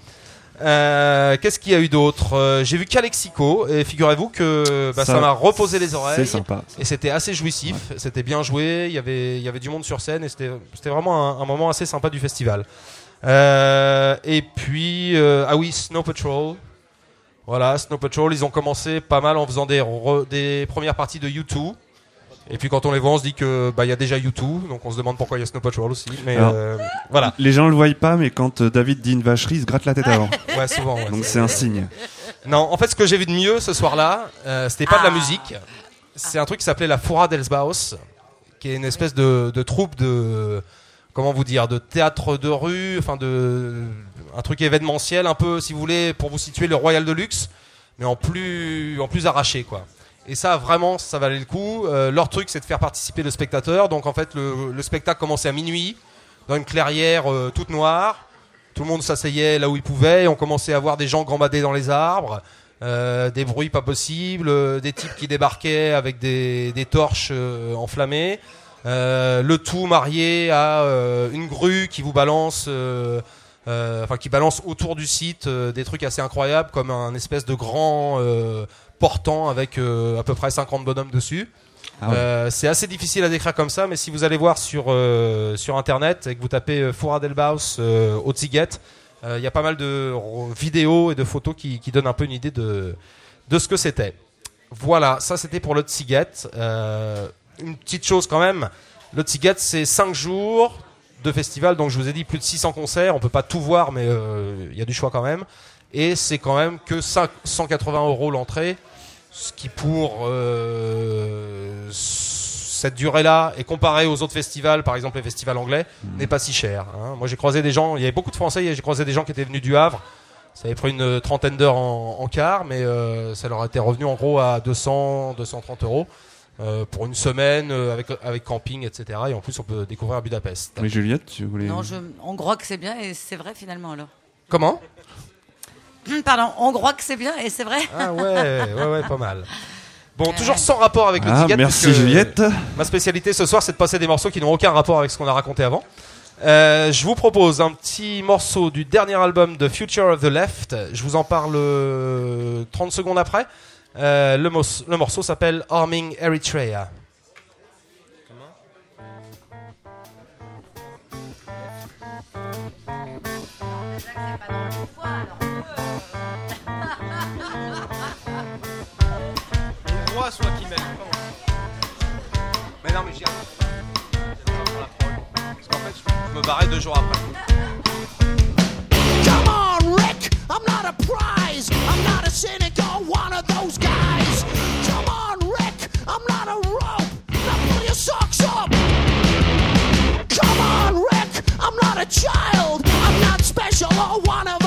Euh, Qu'est-ce qu'il y a eu d'autre Euh, J'ai vu Calexico et figurez-vous que bah, ça m'a reposé les oreilles. C'est sympa. Et c'était assez jouissif, c'était bien joué, il y avait, il y avait du monde sur scène et c'était c'était vraiment un, un moment assez sympa du festival. Euh, et puis, euh, ah oui, Snow Patrol. Voilà, Snow Patrol, ils ont commencé pas mal en faisant des, re- des premières parties de U2. Et puis quand on les voit, on se dit que bah il y a déjà U2, donc on se demande pourquoi il y a Snow Patrol aussi. Mais Alors, euh, voilà, Les gens le voient pas, mais quand euh, David dit une vacherie, il se gratte la tête avant. ouais, souvent. ouais. Donc c'est un signe. Non, en fait, ce que j'ai vu de mieux ce soir-là, euh, c'était pas de la Ah. musique. C'est un truc qui s'appelait la Fura dels Baus, qui est une espèce de, de troupe de comment vous dire, de théâtre de rue, enfin de un truc événementiel, un peu, si vous voulez, pour vous situer le Royal de Luxe, mais en plus en plus arraché, quoi. Et ça, vraiment, ça valait le coup. Euh, leur truc, c'est de faire participer le spectateur. Donc, en fait, le, le spectacle commençait à minuit, dans une clairière euh, toute noire. Tout le monde s'asseyait là où il pouvait. On commençait à voir des gens gambader dans les arbres. euh, des bruits pas possibles, des types qui débarquaient avec des, des torches enflammées. Le tout marié à une grue qui vous balance, enfin qui balance autour du site des trucs assez incroyables, comme un espèce de grand portant avec euh, à peu près 50 bonhommes dessus. Ah ouais. Euh, c'est assez difficile à décrire comme ça, mais si vous allez voir sur, euh, sur internet et que vous tapez euh, Foura d'Elbaus au il y a pas mal de vidéos et de photos qui, qui donnent un peu une idée de, de ce que c'était. Voilà, ça c'était pour le Tsiget. Une petite chose quand même, le Tsiget c'est 5 jours de festival, donc je vous ai dit plus de 600 concerts, on peut pas tout voir, mais il y a du choix quand même. Et c'est quand même que 5 180 euros l'entrée, ce qui pour euh, cette durée-là et comparé aux autres festivals, par exemple les festivals anglais, n'est pas si cher. hein. Moi j'ai croisé des gens, il y avait beaucoup de Français, et j'ai croisé des gens qui étaient venus du Havre. Ça avait pris une trentaine d'heures en, en car, mais euh, ça leur était revenu en gros à 200, 230 euros euh, pour une semaine euh, avec, avec camping, etc. Et en plus on peut découvrir Budapest. Mais Juliette, tu voulais. Non, je, on croit que c'est bien et c'est vrai finalement alors. Comment? Pardon, on croit que c'est bien et c'est vrai. Ah ouais, ouais, ouais, pas mal. Bon, toujours sans rapport avec le Ah, ticket. merci, Juliette. Ma spécialité ce soir, c'est de passer des morceaux qui n'ont aucun rapport avec ce qu'on a raconté avant. Euh, je vous propose un petit morceau du dernier album de Future of the Left. Je vous en parle euh, 30 secondes après. Euh, le, morceau s'appelle Arming Eritrea. Le me barrais deux jours après. Come on, Rick. I'm not a prize. I'm not a cynic or one of those guys. Come on, Rick. I'm not a rope. Now pull your socks up. Come on, Rick. I'm not a child. I'm not special or one of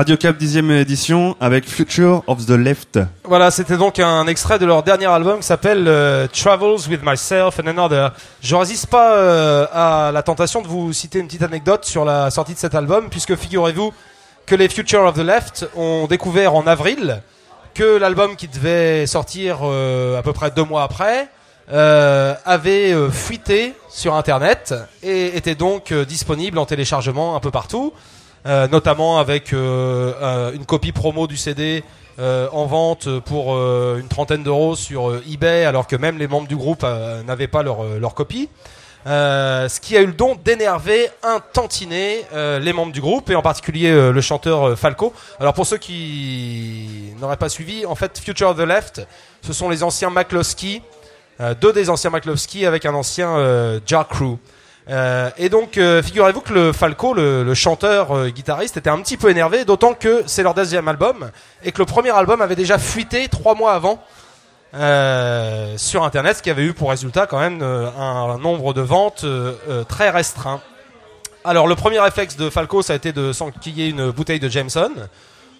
Radio Cap 10e édition avec Future of the Left. Voilà, c'était donc un extrait de leur dernier album qui s'appelle euh, Travels with Myself and Another. Je résiste pas euh, à la tentation de vous citer une petite anecdote sur la sortie de cet album, puisque figurez-vous que les Future of the Left ont découvert en avril que l'album qui devait sortir euh, à peu près deux mois après avait fuité sur Internet et était donc disponible en téléchargement un peu partout, euh, notamment avec euh, euh, une copie promo du CD en vente pour une trentaine d'euros sur eBay, alors que même les membres du groupe n'avaient pas leur, leur copie. Ce qui a eu le don d'énerver un tantinet les membres du groupe et en particulier le chanteur Falco. Alors pour ceux qui n'auraient pas suivi, en fait Future of the Left, ce sont les anciens McCloskey, deux des anciens McCloskey avec un ancien Jar Crew. Euh, et donc, euh, figurez-vous que le Falco, le, chanteur euh, guitariste, était un petit peu énervé, d'autant que c'est leur deuxième album et que le premier album avait déjà fuité trois mois avant sur Internet, ce qui avait eu pour résultat quand même un, nombre de ventes très restreint. Alors, le premier réflexe de Falco, ça a été de s'enquiller une bouteille de Jameson.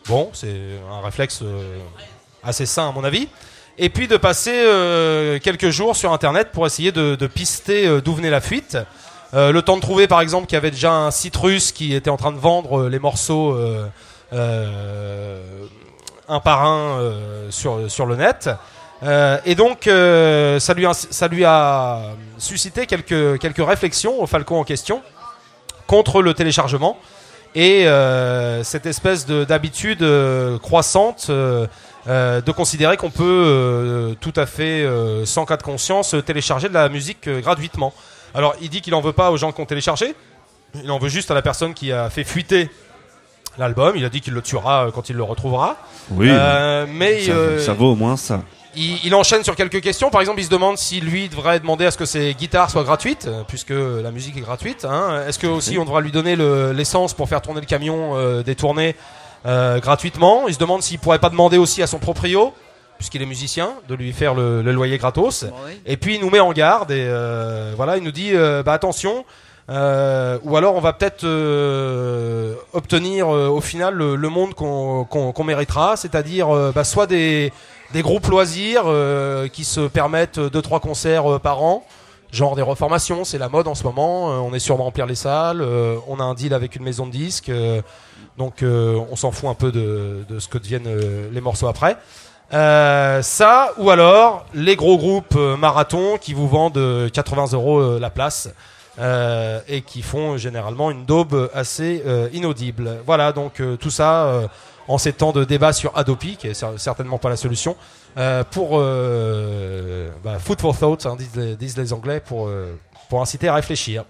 Bon, c'est un réflexe assez sain à mon avis. Et puis de passer quelques jours sur Internet pour essayer de, pister d'où venait la fuite. Euh, le temps de trouver par exemple qu'il y avait déjà un site russe qui était en train de vendre euh, les morceaux euh, un par un sur, le net. Et donc ça, lui a, suscité quelques, réflexions au Falcon en question contre le téléchargement et cette espèce de- d'habitude croissante de considérer qu'on peut tout à fait, sans cas de conscience, télécharger de la musique gratuitement. Alors il dit qu'il en veut pas aux gens qui ont téléchargé, il en veut juste à la personne qui a fait fuiter l'album. Il a dit qu'il le tuera euh, quand il le retrouvera. Oui, Euh, mais ça, euh, ça vaut au moins ça. il, il enchaîne sur quelques questions. Par exemple, il se demande si lui devrait demander à ce que ses guitares soient gratuites, puisque la musique est gratuite. hein. Est-ce que aussi on devra lui donner le- l'essence pour faire tourner le camion euh, des tournées gratuitement? Il se demande s'il pourrait pas demander aussi à son proprio, puisqu'il est musicien, de lui faire le, le loyer gratos. Et puis il nous met en garde et euh, voilà, il nous dit euh, bah attention. euh, ou alors on va peut-être obtenir au final le, le monde qu'on méritera, c'est-à-dire bah, soit des, des groupes loisirs qui se permettent deux trois concerts par an, genre des reformations, c'est la mode en ce moment. euh, on est sûr de remplir les salles, euh, on a un deal avec une maison de disques, euh, donc on s'en fout un peu de, de ce que deviennent les morceaux après. Euh, ça, ou alors les gros groupes euh, marathon qui vous vendent euh, 80 euros euh, la place euh, et qui font euh, généralement une daube assez euh, inaudible. Voilà, donc euh, tout ça euh, en ces temps de débat sur Adopi, qui est cer- certainement pas la solution, euh, pour euh, bah, food for thought, hein, disent, les, disent les Anglais, pour, euh, pour inciter à réfléchir.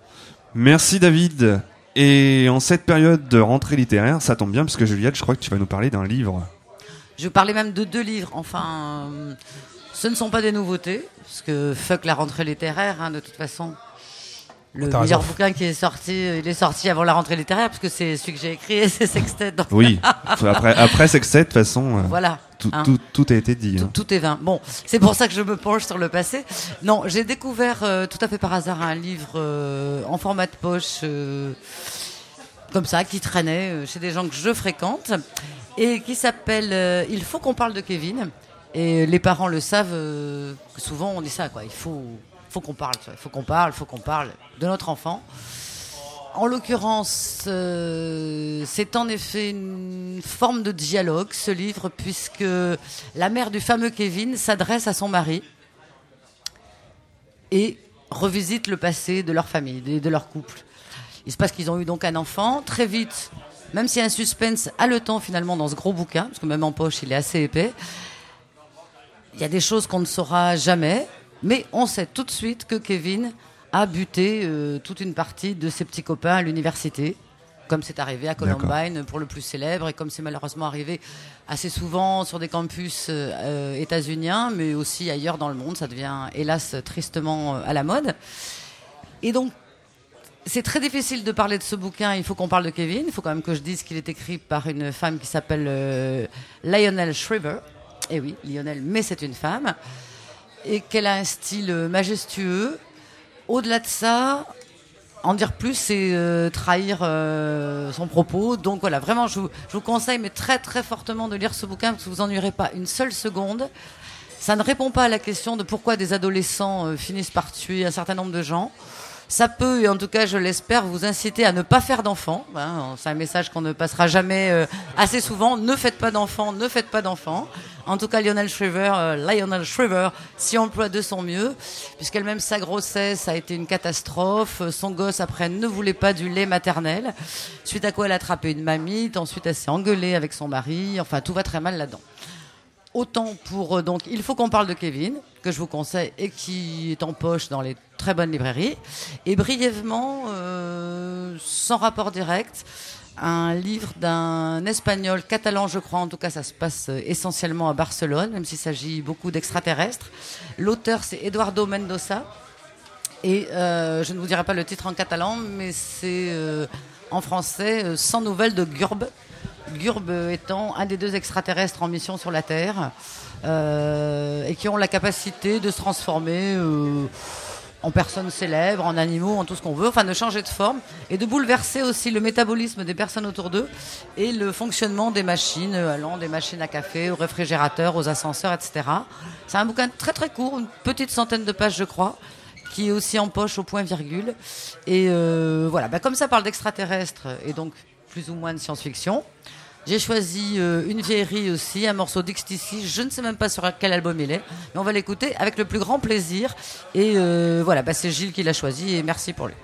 Merci David. Et en cette période de rentrée littéraire, ça tombe bien parce que Juliette, je crois que tu vas nous parler d'un livre. Je parlais même de deux livres. Enfin, euh, ce ne sont pas des nouveautés, parce que fuck la rentrée littéraire, hein, de toute façon. Le meilleur raison. bouquin qui est sorti, il est sorti avant la rentrée littéraire, parce que c'est celui que j'ai écrit et c'est Sextet. donc- Oui. après, après Sextet, de toute façon, euh, Voilà, tout, hein. tout, tout a été dit. hein. Tout est vain. Bon, c'est pour ça que je me penche sur le passé. Non, j'ai découvert euh, tout à fait par hasard un livre euh, en format de poche, euh, comme ça, qui traînait chez des gens que je fréquente, et qui s'appelle euh, Il faut qu'on parle de Kevin. Et les parents le savent, euh, souvent on dit ça, quoi. Il faut, faut qu'on parle, faut qu'on parle, faut qu'on parle de notre enfant. En l'occurrence, euh, c'est en effet une forme de dialogue, ce livre, puisque la mère du fameux Kevin s'adresse à son mari et revisite le passé de leur famille, de leur couple. Il se passe qu'ils ont eu donc un enfant. Très vite, même s'il y a un suspense haletant finalement dans ce gros bouquin, parce que même en poche, il est assez épais, il y a des choses qu'on ne saura jamais, mais on sait tout de suite que Kevin a buté euh, toute une partie de ses petits copains à l'université, comme c'est arrivé à Columbine pour le plus célèbre, et comme c'est malheureusement arrivé assez souvent sur des campus euh, états-uniens, mais aussi ailleurs dans le monde. Ça devient hélas tristement euh, à la mode. Et donc, c'est très difficile de parler de ce bouquin. Il faut qu'on parle de Kevin. Il faut quand même que je dise qu'il est écrit par une femme qui s'appelle euh, Lionel Shriver. Et oui, Lionel, mais c'est une femme. Et qu'elle a un style euh, majestueux. Au-delà de ça, en dire plus, c'est euh, trahir son propos. Donc voilà, vraiment, je vous, conseille, mais très très fortement, de lire ce bouquin parce que vous ennuierez pas une seule seconde. Ça ne répond pas à la question de pourquoi des adolescents finissent par tuer un certain nombre de gens. Ça peut, et en tout cas je l'espère, vous inciter à ne pas faire d'enfants. Hein, c'est un message qu'on ne passera jamais euh, assez souvent. Ne faites pas d'enfants, ne faites pas d'enfants. En tout cas, Lionel Shriver, euh, Lionel Shriver s'y emploie de son mieux, puisqu'elle-même sa grossesse a été une catastrophe. Son gosse après ne voulait pas du lait maternel, suite à quoi elle a attrapé une mamite. Ensuite, elle s'est engueulée avec son mari. Enfin, tout va très mal là-dedans. Autant pour euh, donc il faut qu'on parle de Kevin que je vous conseille et qui est en poche dans les très bonne librairie. Et brièvement, euh, sans rapport direct, un livre d'un espagnol catalan, je crois, en tout cas ça se passe euh, essentiellement à Barcelone, même s'il s'agit beaucoup d'extraterrestres. L'auteur c'est Eduardo Mendoza. Et je ne vous dirai pas le titre en catalan, mais c'est en français Sans nouvelles de Gurb. Gurb étant un des deux extraterrestres en mission sur la Terre euh, et qui ont la capacité de se transformer euh, en personnes célèbres, en animaux, en tout ce qu'on veut, enfin de changer de forme et de bouleverser aussi le métabolisme des personnes autour d'eux et le fonctionnement des machines, allant des machines à café, aux réfrigérateurs, aux ascenseurs, etc. C'est un bouquin très très court, une petite centaine de pages je crois, qui est aussi en poche au point virgule. Et euh, voilà, bah, comme ça parle d'extraterrestres et donc plus ou moins de science-fiction. J'ai choisi euh, une vieillerie aussi, un morceau d'XTC. Je ne sais même pas sur quel album il est, mais on va l'écouter avec le plus grand plaisir. Et euh, voilà, bah, c'est Gilles qui l'a choisi et merci pour lui.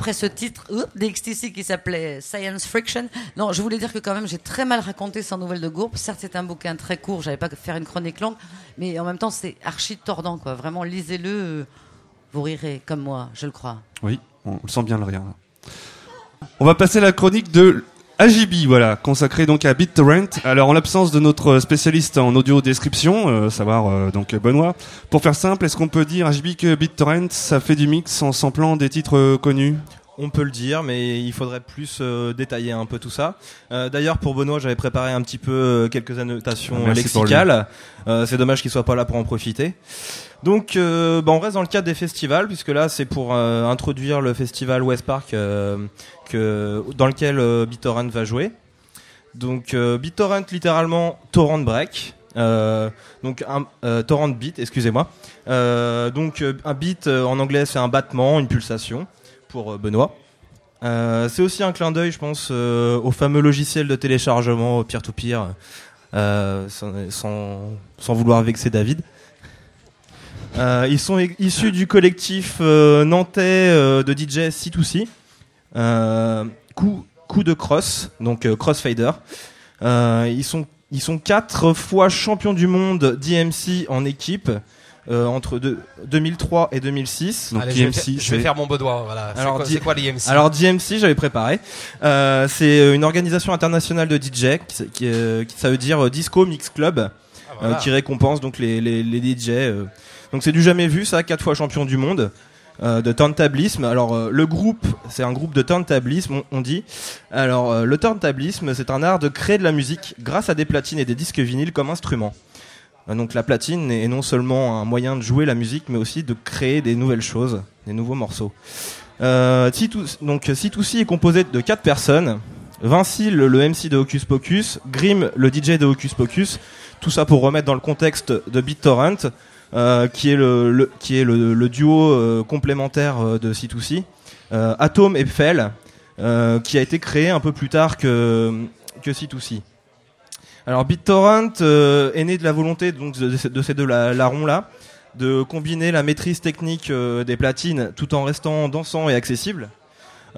Après ce titre d'XTC qui s'appelait Science Friction. Non, je voulais dire que quand même j'ai très mal raconté sans nouvelles de Gourbe. Certes, c'est un bouquin très court, j'avais pas faire une chronique longue, mais en même temps c'est archi tordant quoi. Vraiment, lisez-le, euh, vous rirez comme moi, je le crois. Oui, on le sent bien le rire. On va passer à la chronique de AGB, voilà, consacrée donc à BitTorrent. Alors en l'absence de notre spécialiste en audio description, euh, savoir euh, donc Benoît, pour faire simple, est-ce qu'on peut dire AGB que BitTorrent ça fait du mix en samplant des titres euh, connus? On peut le dire, mais il faudrait plus euh, détailler un peu tout ça. Euh, D'ailleurs, pour Benoît, j'avais préparé un petit peu euh, quelques annotations Ah, merci lexicales. C'est dommage qu'il soit pas là pour en profiter. Donc, bah, on reste dans le cadre des festivals, puisque là, c'est pour introduire le festival West Park que, dans lequel BitTorrent va jouer. Donc, BitTorrent, littéralement, torrent break. Euh, donc un euh, torrent beat, excusez-moi. Euh, donc un beat euh, en anglais c'est un battement, une pulsation pour euh, Benoît. Euh, c'est aussi un clin d'œil, je pense, euh, au fameux logiciel de téléchargement peer-to-peer, sans, sans, vouloir vexer David. Ils sont issus du collectif nantais de DJ C2C, euh, coup, coup de cross, donc crossfader. Ils sont ils sont quatre fois champions du monde d'IMC en équipe euh, entre deux- 2003 et 2006. Allez, je vais faire- je vais faire mon bedois, voilà. C'est quoi- quoi l'IMC Alors DMC, j'avais préparé. Euh, c'est une organisation internationale de DJ qui, qui, euh, qui- ça veut dire euh, Disco Mix Club, Ah, voilà. euh, qui récompense donc les, les, les DJ. euh. Donc c'est du jamais vu, ça, quatre fois champion du monde. euh, de turntablisme. Alors euh, le groupe, c'est un groupe de turntablisme, on, on dit. Alors euh, le turntablisme, c'est un art de créer de la musique grâce à des platines et des disques vinyles comme instrument. Euh, Donc la platine est non seulement un moyen de jouer la musique, mais aussi de créer des nouvelles choses, des nouveaux morceaux. Euh, C2- donc C2C est composé de quatre personnes. Vinci, le, MC de Hocus Pocus, Grim, le DJ de Hocus Pocus. Tout ça pour remettre dans le contexte de BitTorrent, euh, qui est le, qui est le, duo euh, complémentaire euh, de C2C. Euh, Atom et Fell, qui a été créé un peu plus tard que, que C2C. Alors BitTorrent euh, est né de la volonté donc, de, ces deux la- larrons-là de combiner la maîtrise technique euh, des platines tout en restant dansant et accessible.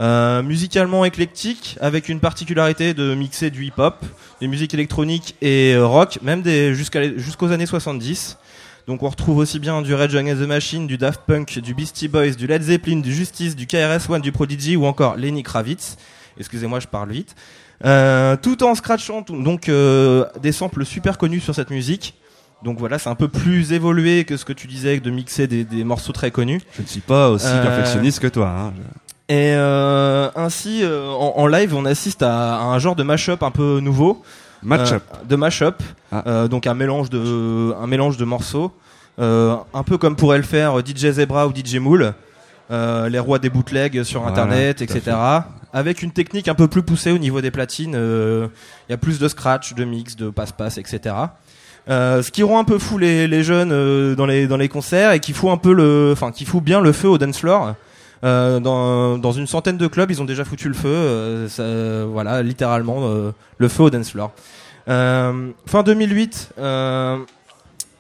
Euh, musicalement éclectique, avec une particularité de mixer du hip-hop, des musiques électroniques et rock, même jusqu'aux années 70. Donc on retrouve aussi bien du Rage Against the Machine, du Daft Punk, du Beastie Boys, du Led Zeppelin, du Justice, du KRS-One, du Prodigy ou encore Lenny Kravitz. Excusez-moi, je parle vite. Euh, tout en scratchant tout- donc euh, des samples super connus sur cette musique. Donc voilà, c'est un peu plus évolué que ce que tu disais de mixer des, des morceaux très connus. Je ne suis pas aussi Euh, perfectionniste que toi. hein. Et euh, ainsi, euh, en, en live, on assiste à, à un genre de mashup un peu nouveau. Mashup. Euh, de mashup. Euh, donc un mélange de, un mélange de morceaux. Euh, un peu comme pourrait le faire DJ Zebra ou DJ Mool. Euh, les rois des bootlegs sur internet, etc. Avec une technique un peu plus poussée au niveau des platines. euh, Il y a plus de scratch, de mix, de passe-passe, etc. Euh, ce qui rend un peu fou les, les jeunes dans les dans les concerts et qui fout un peu le, enfin qui fout bien le feu au dance floor. Dans, dans une centaine de clubs, ils ont déjà foutu le feu, ça, voilà, littéralement le feu au dance floor. Fin 2008, euh,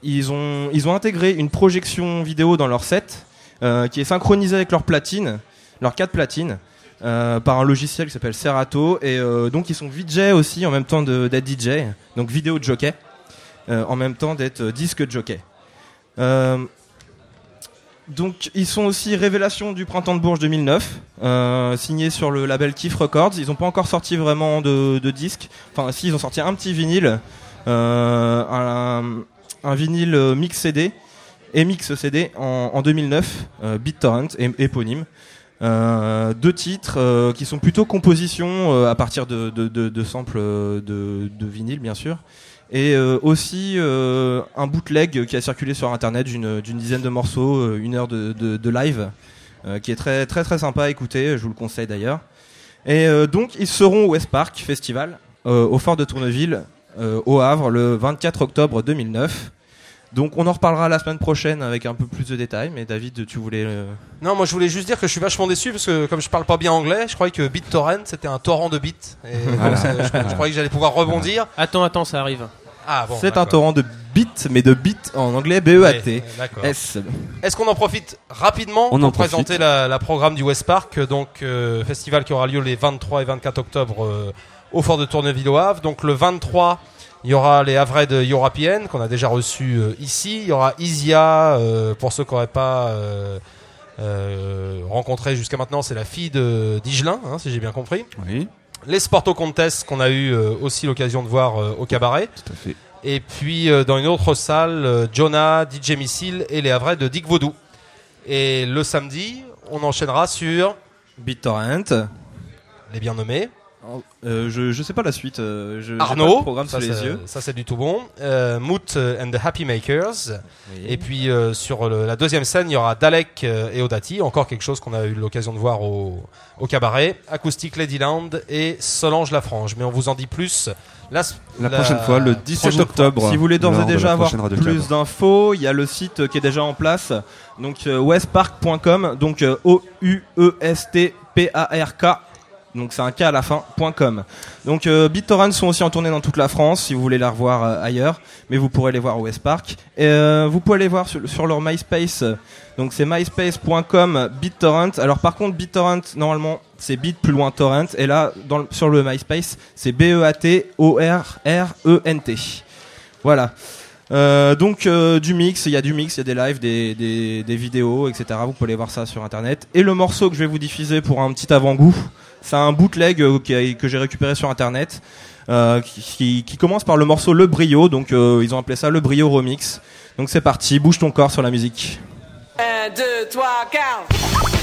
ils ont ils ont intégré une projection vidéo dans leur set euh, qui est synchronisée avec leur platine, leurs quatre platines. euh, par un logiciel qui s'appelle Serato et euh, donc ils sont VJ aussi en même temps de- d'être DJ donc vidéo jockey euh, en même temps d'être disque jockey. Euh, donc ils sont aussi révélation du printemps de Bourges 2009, euh, signé sur le label Kiff Records. Ils n'ont pas encore sorti vraiment de, de disques. Enfin si ils ont sorti un petit vinyle, un, un vinyle mix CD mix CD en, en 2009, euh, BitTorrent éponyme. Euh, deux titres euh, qui sont plutôt compositions à partir de, de, samples de, vinyle bien sûr et aussi un bootleg qui a circulé sur internet d'une dizaine de morceaux, une heure de, live, qui est très très très sympa à écouter, je vous le conseille d'ailleurs. Et donc ils seront au West Park Festival, au Fort de Tourneville, au Havre, le 24 octobre 2009. Donc on en reparlera la semaine prochaine avec un peu plus de détails, mais David, tu voulais... euh, Non, moi je voulais juste dire que je suis vachement déçu parce que comme je parle pas bien anglais, je croyais que BitTorrent c'était un torrent de bits. Et Voilà. donc, je, je croyais que j'allais pouvoir rebondir. Attends, attends, ça arrive. Ah bon. C'est un torrent de bits, mais de bits en anglais B-E-A-T. Ouais. S. Est-ce qu'on en profite rapidement On pour en présenter la, la programme du West Park, donc euh, festival qui aura lieu les 23 et 24 octobre euh, au fort de Tourneville au Havre. Donc le 23, il y aura les Havrais de European qu'on a déjà reçus euh, ici. Il y aura Isia, euh, pour ceux qui n'auraient pas euh, rencontré jusqu'à maintenant, c'est la fille de d'Igelin, hein, si j'ai bien compris. Oui. Les Sporto Contest qu'on a eu aussi l'occasion de voir au cabaret. Tout à fait. Et puis dans une autre salle, Jonah, DJ Missile et les Havrais de Dick Vaudou. Et le samedi, on enchaînera sur BitTorrent. Les bien nommés. Euh, je, je sais pas la suite. euh, je, Arnaud, le programme ça, sous les c'est- yeux. ça c'est du tout bon. Euh, Moot and the Happy Makers. Et puis euh, sur le- la deuxième scène, il y aura Dalek et Odati, encore quelque chose qu'on a eu l'occasion de voir au, au cabaret. Acoustic Ladyland et Solange Lafrange. Mais on vous en dit plus la, La prochaine fois, le 17 prochaine octobre. Si vous voulez d'ores et déjà avoir plus d'infos, il y a le site qui est déjà en place, donc westpark.com, donc o u e s t p a r k. Donc c'est un K à la fin, .com. Donc euh, BitTorrent sont aussi en tournée dans toute la France si vous voulez la revoir euh, ailleurs, mais vous pourrez les voir au Westpark. Et, euh, vous pouvez les voir sur, leur MySpace. Donc c'est myspace.com BitTorrent. Alors par contre BitTorrent normalement c'est bit plus loin torrent et là dans sur le MySpace c'est B E. Voilà. Euh, donc euh, du mix, il y a du mix, il y a des lives, des, des, vidéos, etc. Vous pouvez aller voir ça sur internet. Et le morceau que je vais vous diffuser pour un petit avant-goût, c'est un bootleg euh, que j'ai récupéré sur internet, qui, qui- commence par le morceau Le Brio. Donc ils ont appelé ça Le Brio Remix. Donc c'est parti, bouge ton corps sur la musique. 1, 2, 3, 4.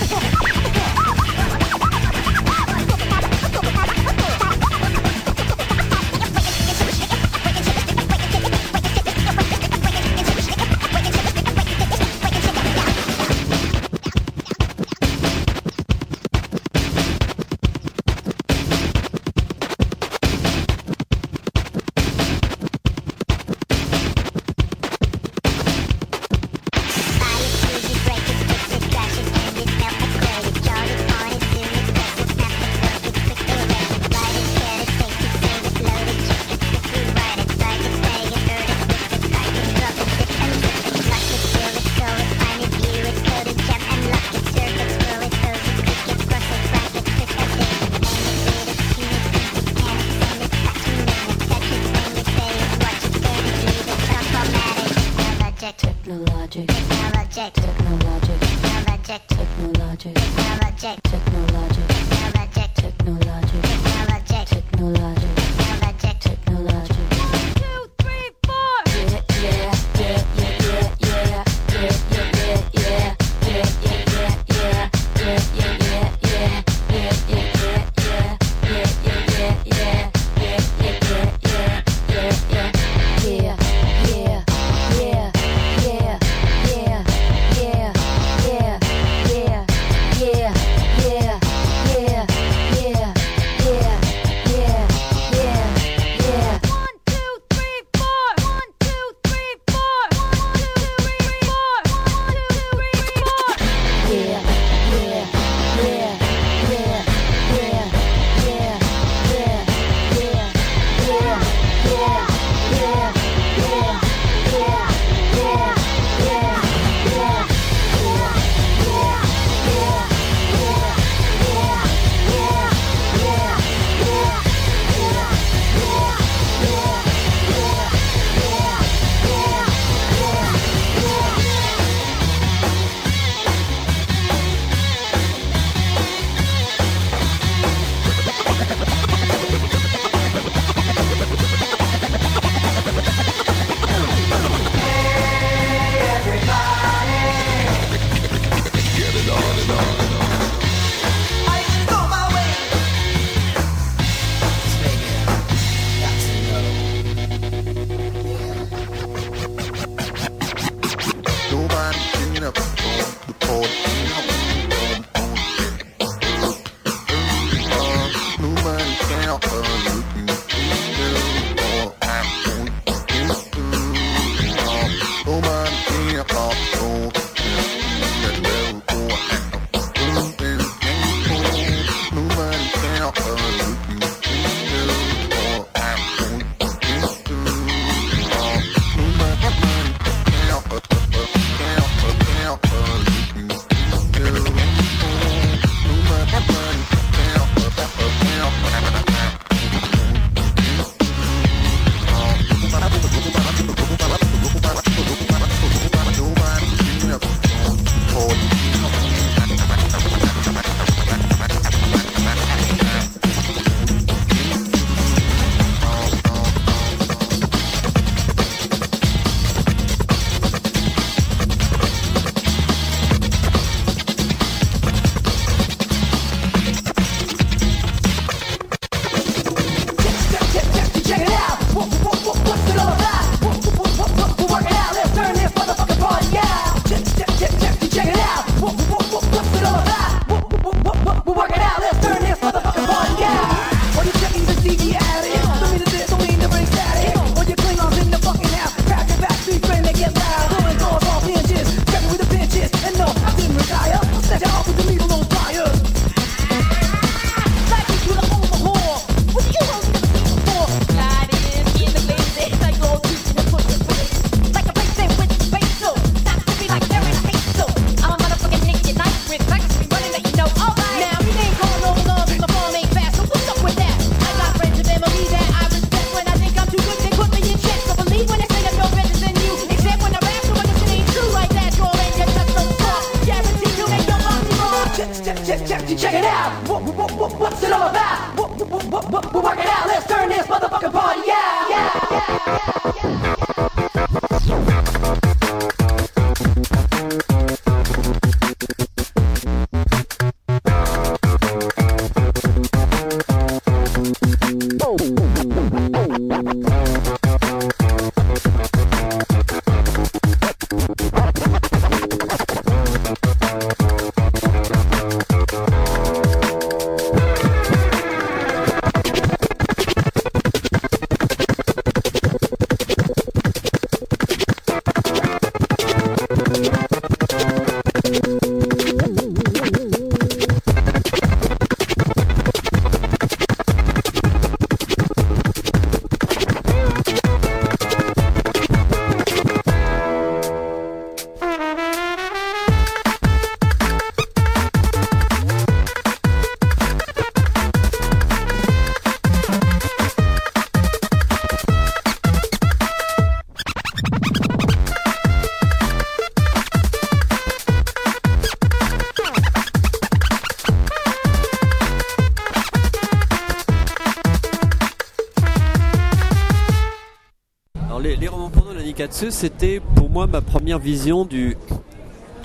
C'était pour moi ma première vision de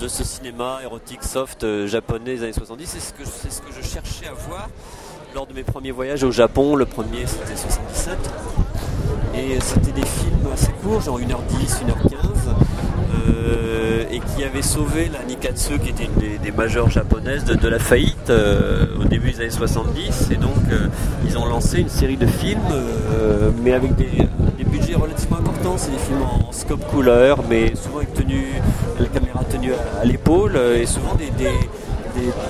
ce cinéma érotique soft euh, japonais des années 70. C'est ce que je cherchais à voir lors de mes premiers voyages au Japon. Le premier c'était 77 et c'était des films assez courts, genre 1h10, 1h15. euh, et qui avaient sauvé la Nikatsu, qui était une des, des majeures japonaises, de, la faillite euh, au début des années 70. Et donc, ils ont lancé une série de films, mais avec des, budgets relativement importants. C'est des films en scope couleur, mais souvent avec tenue, la caméra tenue à, l'épaule, euh, et souvent des,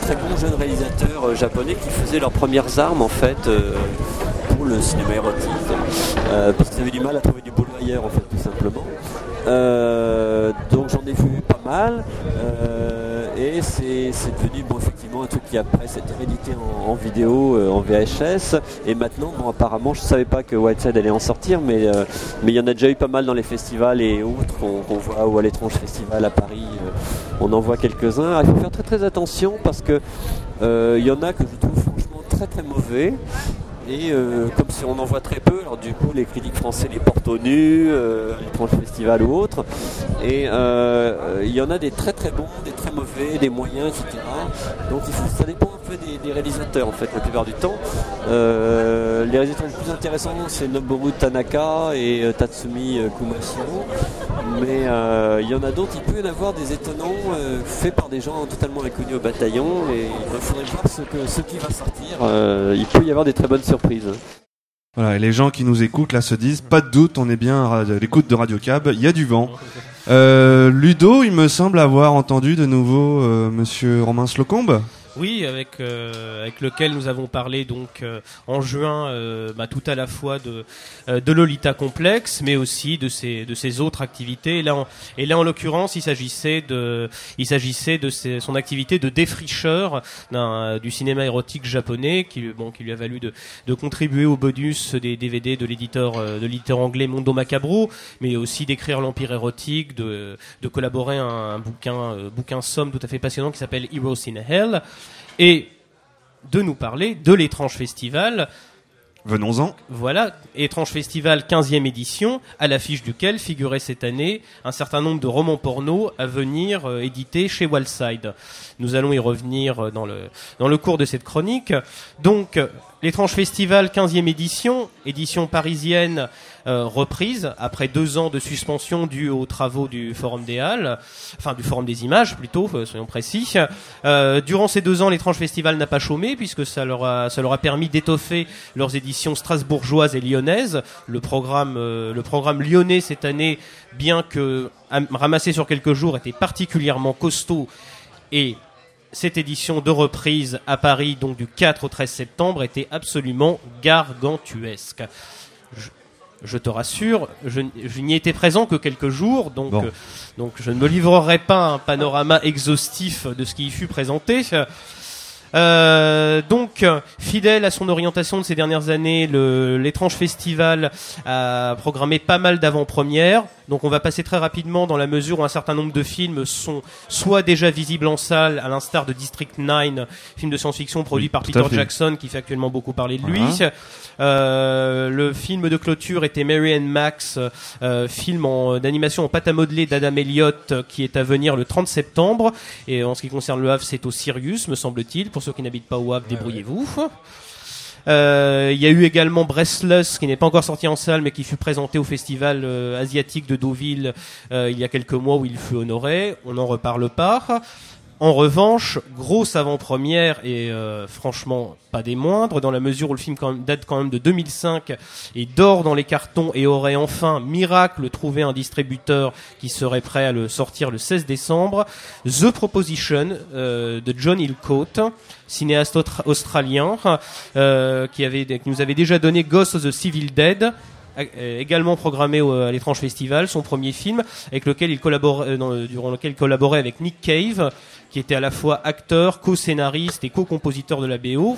très bons jeunes réalisateurs euh, japonais qui faisaient leurs premières armes, en fait. euh, pour le cinéma érotique, parce qu'ils avaient du mal à trouver du boulot ailleurs, en fait, tout simplement. Donc j'en ai vu pas mal, et c'est c'est devenu bon, effectivement un truc qui après s'est réédité en, en vidéo, euh, en VHS, et maintenant, bon, apparemment, je savais pas que Whiteside allait en sortir, mais euh, mais il y en a déjà eu pas mal dans les festivals et autres qu'on voit, ou à l'étrange festival à Paris, euh, on en voit quelques-uns. Alors, il faut faire très très attention parce que il y en a que je trouve franchement très très mauvais. Et comme si on en voit très peu, alors du coup les critiques français les portent au nu, à l'étrange festival ou autre. Et euh, il y en a des très très bons, des très mauvais, des moyens, etc. Donc ça dépend un peu des, réalisateurs en fait la plupart du temps. Euh, les réalisateurs les plus intéressants c'est Noboru Tanaka et euh, Tatsumi Kumashiro. Mais il y en a d'autres, il peut y en avoir des étonnants faits par des gens totalement inconnus au bataillon et il faudrait voir ce, ce qui va sortir. Il peut y avoir des très bonnes surprises. Voilà, et les gens qui nous écoutent là se disent, pas de doute, on est bien à l'écoute de Radio Cab, il y a du vent. Euh, Ludo, il me semble avoir entendu de nouveau euh, Monsieur Romain Slocombe. Oui, avec euh, avec lequel nous avons parlé donc euh, en juin, euh, bah, tout à la fois de euh, de Lolita Complex, mais aussi de ses de ses autres activités. Et là, en, et là en l'occurrence, il s'agissait de il s'agissait de ses- son activité de défricheur euh, du cinéma érotique japonais, qui bon qui lui a valu de de contribuer au bonus des DVD de l'éditeur euh, de l'éditeur anglais Mondo Macabro, mais aussi d'écrire l'Empire érotique, de de collaborer à un, un bouquin bouquin somme tout à fait passionnant qui s'appelle Heroes in Hell et de nous parler de l'étrange festival. Venons-en. Voilà, étrange festival 15e édition, à l'affiche duquel figurait cette année un certain nombre de romans porno à venir euh, édités chez Wildside. Nous allons y revenir euh, dans le, dans le cours de cette chronique. Donc, l'étrange festival 15e édition, édition parisienne euh, reprise après deux ans de suspension due aux travaux du Forum des Halles, enfin du Forum des Images plutôt, euh, soyons précis. Euh, durant ces deux ans, l'étrange festival n'a pas chômé puisque ça leur a, permis d'étoffer leurs éditions strasbourgeoises et lyonnaises. Le programme, le programme lyonnais cette année, bien que am- ramassé sur quelques jours, était particulièrement costaud et cette édition de reprise à Paris, donc du 4 au 13 septembre, était absolument gargantuesque. Je, je te rassure, je, n'y étais présent que quelques jours, donc, Bon. euh, donc je ne me livrerai pas un panorama exhaustif de ce qui y fut présenté. Euh, donc, fidèle à son orientation de ces dernières années, l'étrange festival a programmé pas mal d'avant-premières. Donc, on va passer très rapidement dans la mesure où un certain nombre de films sont soit déjà visibles en salle, à l'instar de District 9, film de science-fiction produit Oui, par Peter. Jackson, qui fait actuellement beaucoup parler de lui. Voilà. Euh, le film de clôture était Mary and Max, euh, film d'animation en pâte à modeler d'Adam Elliott, qui est à venir le 30 septembre. Et en ce qui concerne le Havre, c'est au Sirius, me semble-t-il. Pour ceux qui n'habitent pas au Havre, débrouillez-vous. Euh, Il y a eu également Breathless, qui n'est pas encore sorti en salle, mais qui fut présenté au festival euh, asiatique de Deauville euh, il y a quelques mois où il fut honoré. On n'en reparle pas. En revanche, grosse avant-première et euh, franchement pas des moindres, dans la mesure où le film date quand même de 2005 et dort dans les cartons et aurait enfin, miracle, trouvé un distributeur qui serait prêt à le sortir le 16 décembre. The Proposition euh, de John Hillcoat, cinéaste australien, euh, qui, nous avait déjà donné Ghost of the Civil Dead, également programmé à l'étrange festival, son premier film, avec lequel il collaborait, euh, durant lequel il collaborait avec Nick Cave, qui était à la fois acteur, co-scénariste et co-compositeur de la BO.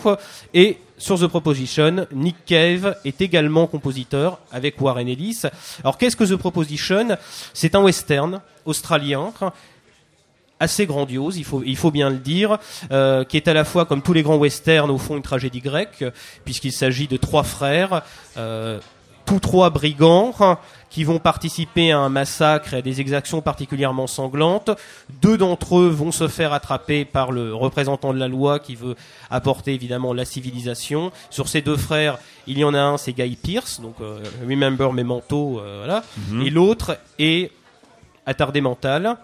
Et sur The Proposition, Nick Cave est également compositeur avec Warren Ellis. Alors qu'est-ce que The Proposition? C'est un western australien assez grandiose, il faut, il faut bien le dire, euh, qui est à la fois, comme tous les grands westerns, au fond une tragédie grecque, puisqu'il s'agit de trois frères, euh, tous trois brigands, qui vont participer à un massacre et à des exactions particulièrement sanglantes. Deux d'entre eux vont se faire attraper par le représentant de la loi qui veut apporter évidemment la civilisation. Sur ces deux frères, il y en a un, c'est Guy Pierce, donc euh, Remember Memento, euh, voilà. Mhm. Et l'autre est attardé mental.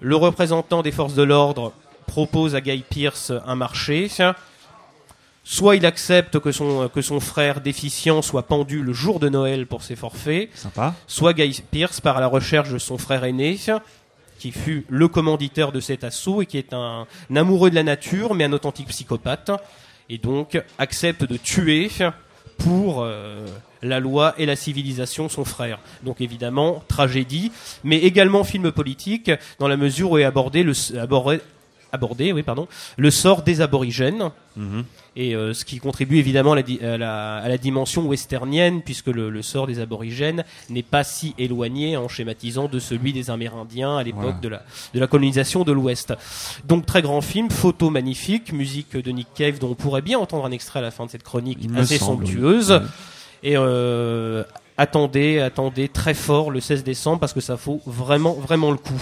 Le représentant des forces de l'ordre propose à Guy Pierce un marché. Soit il accepte que son, que son frère déficient soit pendu le jour de Noël pour ses forfaits. Sympa. Soit Guy Pierce part à la recherche de son frère aîné, qui fut le commanditaire de cet assaut et qui est un, un amoureux de la nature, mais un authentique psychopathe. Et donc accepte de tuer pour euh, la loi et la civilisation son frère. Donc évidemment, tragédie, mais également film politique, dans la mesure où est abordé le, abordé, abordé, oui, pardon, le sort des aborigènes. Et euh, ce qui contribue évidemment à la, di- à la- à la dimension westernienne, puisque le, le sort des aborigènes n'est pas si éloigné en schématisant de celui des Amérindiens à l'époque Voilà. de, la, de la colonisation de l'Ouest. Donc très grand film, photo magnifique, musique de Nick Cave dont on pourrait bien entendre un extrait à la fin de cette chronique Il assez semble, somptueuse. Et euh, attendez, attendez très fort le 16 décembre parce que ça vaut vraiment, vraiment le coup.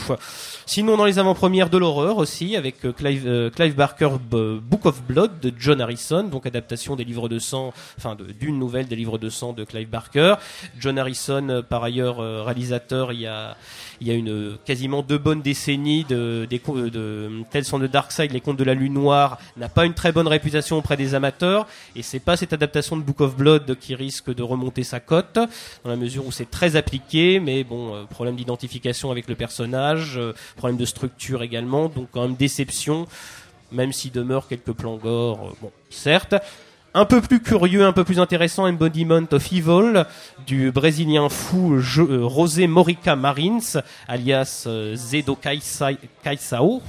Sinon, dans les avant-premières de l'horreur aussi, avec euh, Clive, euh, Barker, Book of Blood de John Harrison, donc adaptation des livres de sang, enfin de- d'une nouvelle des livres de sang de Clive Barker. John Harrison, euh, par ailleurs euh, réalisateur, il y a, il y a une quasiment deux bonnes décennies de, des de the Dark Side, les contes de la lune noire, n'a pas une très bonne réputation auprès des amateurs, et c'est pas cette adaptation de Book of Blood qui risque de remonter sa cote, dans la mesure où c'est très appliqué, mais bon, euh, problème d'identification avec le personnage, euh, problème de structure également, donc quand même déception, même s'il demeure quelques plans gore, euh, bon, certes. Un peu plus curieux, un peu plus intéressant, Embodiment of Evil, du brésilien fou euh, José Morica Marins, alias euh, Zedo Kaisao,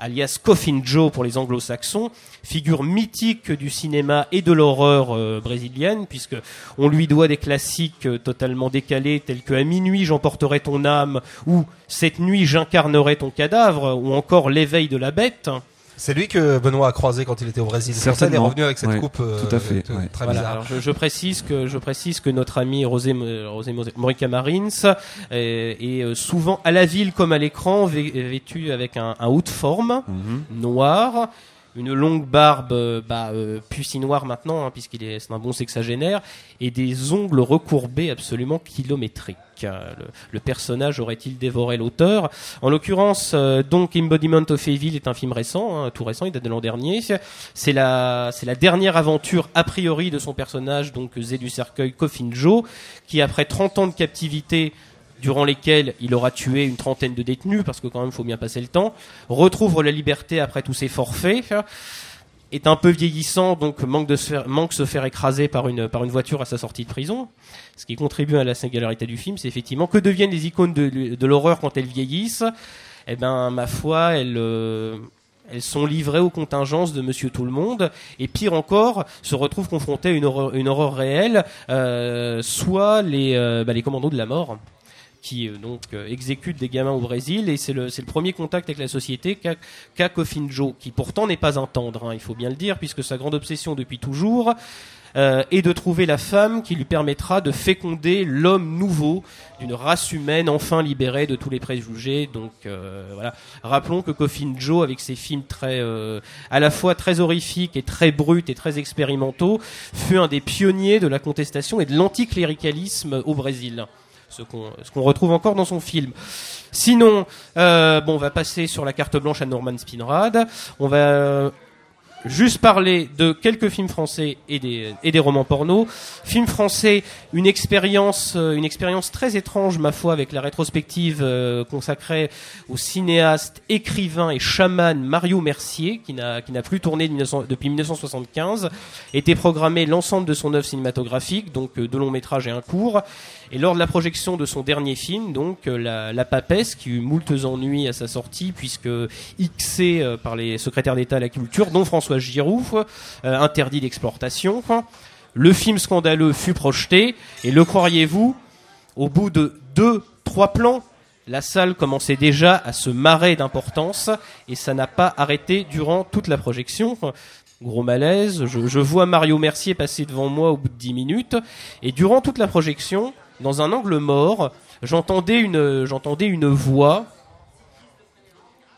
alias Coffin Joe pour les anglo-saxons, figure mythique du cinéma et de l'horreur euh, brésilienne, puisque on lui doit des classiques totalement décalés tels que À minuit j'emporterai ton âme, ou Cette nuit j'incarnerai ton cadavre, ou encore L'éveil de la bête. C'est lui que Benoît a croisé quand il était au Brésil. Ça qu'il est Certainement. revenu avec cette Ouais, coupe. euh, tout à fait, euh, ouais. Très Voilà, bizarre. alors je, je précise que je précise que notre ami Rosé, Rosé Morica Marins est, est, euh, souvent à la ville comme à l'écran vêtu avec un, un haut de forme noir, une longue barbe euh, bah, euh, noire maintenant hein, puisqu'il est c'est un bon sexagénaire et des ongles recourbés absolument kilométriques. Euh, Le, le personnage aurait-il dévoré l'auteur? En l'occurrence, euh, donc Embodiment of Evil est un film récent, hein, tout récent, il date de l'an dernier. C'est la, c'est la dernière aventure a priori de son personnage, donc Zé du cercueil Coffin Joe, qui après 30 ans de captivité durant lesquels il aura tué une trentaine de détenus, parce que quand même, faut bien passer le temps, retrouve la liberté après tous ses forfaits, est un peu vieillissant, donc manque de se faire, manque se faire écraser par une, par une voiture à sa sortie de prison. Ce qui contribue à la singularité du film, c'est effectivement que deviennent les icônes de, de l'horreur quand elles vieillissent. Eh ben, ma foi, elles, euh, elles sont livrées aux contingences de Monsieur Tout le Monde, et pire encore, se retrouvent confrontées à une horreur, une horreur réelle, euh, soit les, euh, bah, les commandos de la mort qui euh, donc euh, exécutent des gamins au Brésil et c'est le, le premier contact avec la société qu'a Coffin Joe qui pourtant n'est pas un tendre hein, il faut bien le dire puisque sa grande obsession depuis toujours euh, et de trouver la femme qui lui permettra de féconder l'homme nouveau d'une race humaine enfin libérée de tous les préjugés. Donc euh, voilà. Rappelons que Coffin Joe, avec ses films très, à la fois très horrifiques et très bruts et très expérimentaux, fut un des pionniers de la contestation et de l'anticléricalisme au Brésil. Ce qu'on qu'on retrouve encore dans son film. Sinon, euh, bon, on va passer sur la carte blanche à Norman Spinrad. On va euh, juste parler de quelques films français et des, et des romans porno. Film français, une expérience, euh, une expérience très étrange, ma foi, avec la rétrospective euh, consacrée au cinéaste, écrivain et chaman Mario Mercier, qui n'a, plus tourné de 1900 depuis 1975, était programmé l'ensemble de son œuvre cinématographique, donc euh, deux longs métrages et un court. Et lors de la projection de son dernier film, donc euh, la, la Papesse, qui eut moultes ennuis à sa sortie, puisque Xé euh, par les secrétaires d'État à la culture, dont François Giroud, euh, interdit d'exportation. Le film scandaleux fut projeté, et le croiriez-vous, au bout de deux, trois plans, la salle commençait déjà à se marrer d'importance, et ça n'a pas arrêté durant toute la projection. Gros malaise, je, je vois Mario Mercier passer devant moi au bout de 10 minutes, et durant toute la projection, dans un angle mort, j'entendais une, j'entendais une voix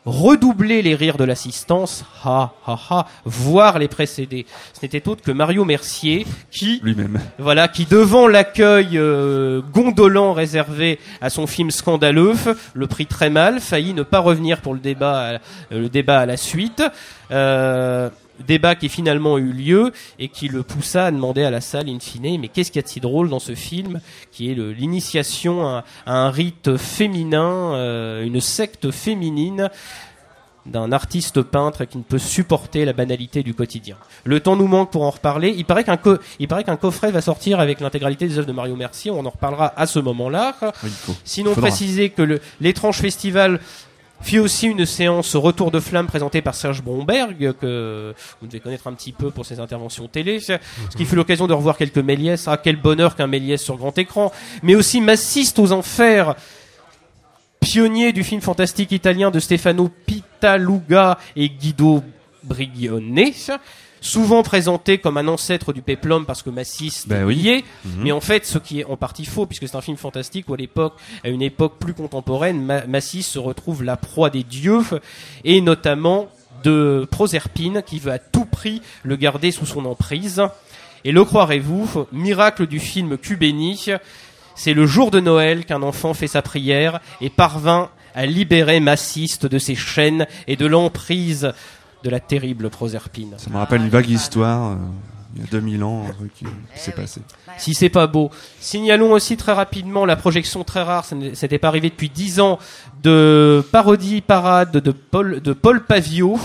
redoubler les rires de l'assistance, ha ha ha, voire les précéder. Ce n'était autre que Mario Mercier qui, Lui-même. voilà, qui devant l'accueil euh, gondolant réservé à son film scandaleux, le prit très mal, faillit ne pas revenir pour le débat, à, le débat à la suite. Euh, débat qui finalement eut lieu et qui le poussa à demander à la salle in fine mais qu'est-ce qu'il y a de si drôle dans ce film qui est l'initiation à, à un rite féminin, euh, une secte féminine d'un artiste peintre qui ne peut supporter la banalité du quotidien. Le temps nous manque pour en reparler. Il paraît qu'un co- coffret va sortir avec l'intégralité des œuvres de Mario Mercier. On en reparlera à ce moment-là. Sinon, préciser que l'étrange festival fit aussi une séance Retour de flamme présentée par Serge Bromberg, que vous devez connaître un petit peu pour ses interventions télé, ce qui fut l'occasion de revoir quelques Méliès. Ah, quel bonheur qu'un Méliès sur grand écran, mais aussi Massiste aux enfers, pionnier du film fantastique italien de Stefano Pitaluga et Guido Briglione, souvent présenté comme un ancêtre du péplum parce que Massiste Ben oui. y est, Mhm. mais en fait, ce qui est en partie faux, puisque c'est un film fantastique où à l'époque, à une époque plus contemporaine, Ma- Massiste se retrouve la proie des dieux, et notamment de Proserpine, qui veut à tout prix le garder sous son emprise. Et le croirez-vous, miracle du film Cubéni, c'est le jour de Noël qu'un enfant fait sa prière et parvint à libérer Massiste de ses chaînes et de l'emprise de la terrible Proserpine. Ça me rappelle une vague histoire, euh, il y a 2000 ans, un truc qui s'est passé. Si c'est pas beau. Signalons aussi très rapidement la projection très rare, ça c'était pas arrivé depuis 10 ans, de parodie parade de Paul, de Paul Pavio.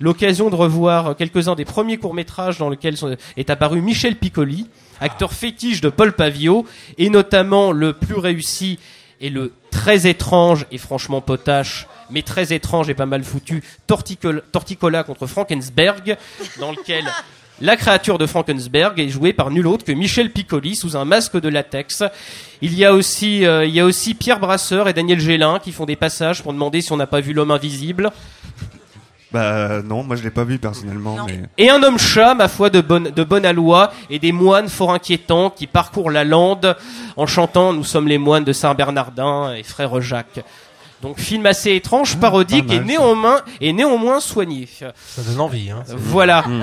L'occasion de revoir quelques-uns des premiers courts-métrages dans lesquels est apparu Michel Piccoli, acteur fétiche de Paul Pavio, et notamment le plus réussi et le très étrange et franchement potache, mais très étrange et pas mal foutu, Torticol- Torticola contre Frankensberg, dans lequel la créature de Frankensberg est jouée par nul autre que Michel Piccoli sous un masque de latex. Il y a aussi, euh, il y a aussi Pierre Brasseur et Daniel Gélin qui font des passages pour demander si on n'a pas vu l'homme invisible. Bah non, moi je l'ai pas vu personnellement, mais Et un homme chat, ma foi, de bonne, de bonne aloi, et des moines fort inquiétants qui parcourent la lande en chantant Nous sommes les moines de Saint-Bernardin et frère Jacques. Donc film assez étrange, parodique pas et néanmoins, et néanmoins soigné. Ça donne envie. Hein. Voilà.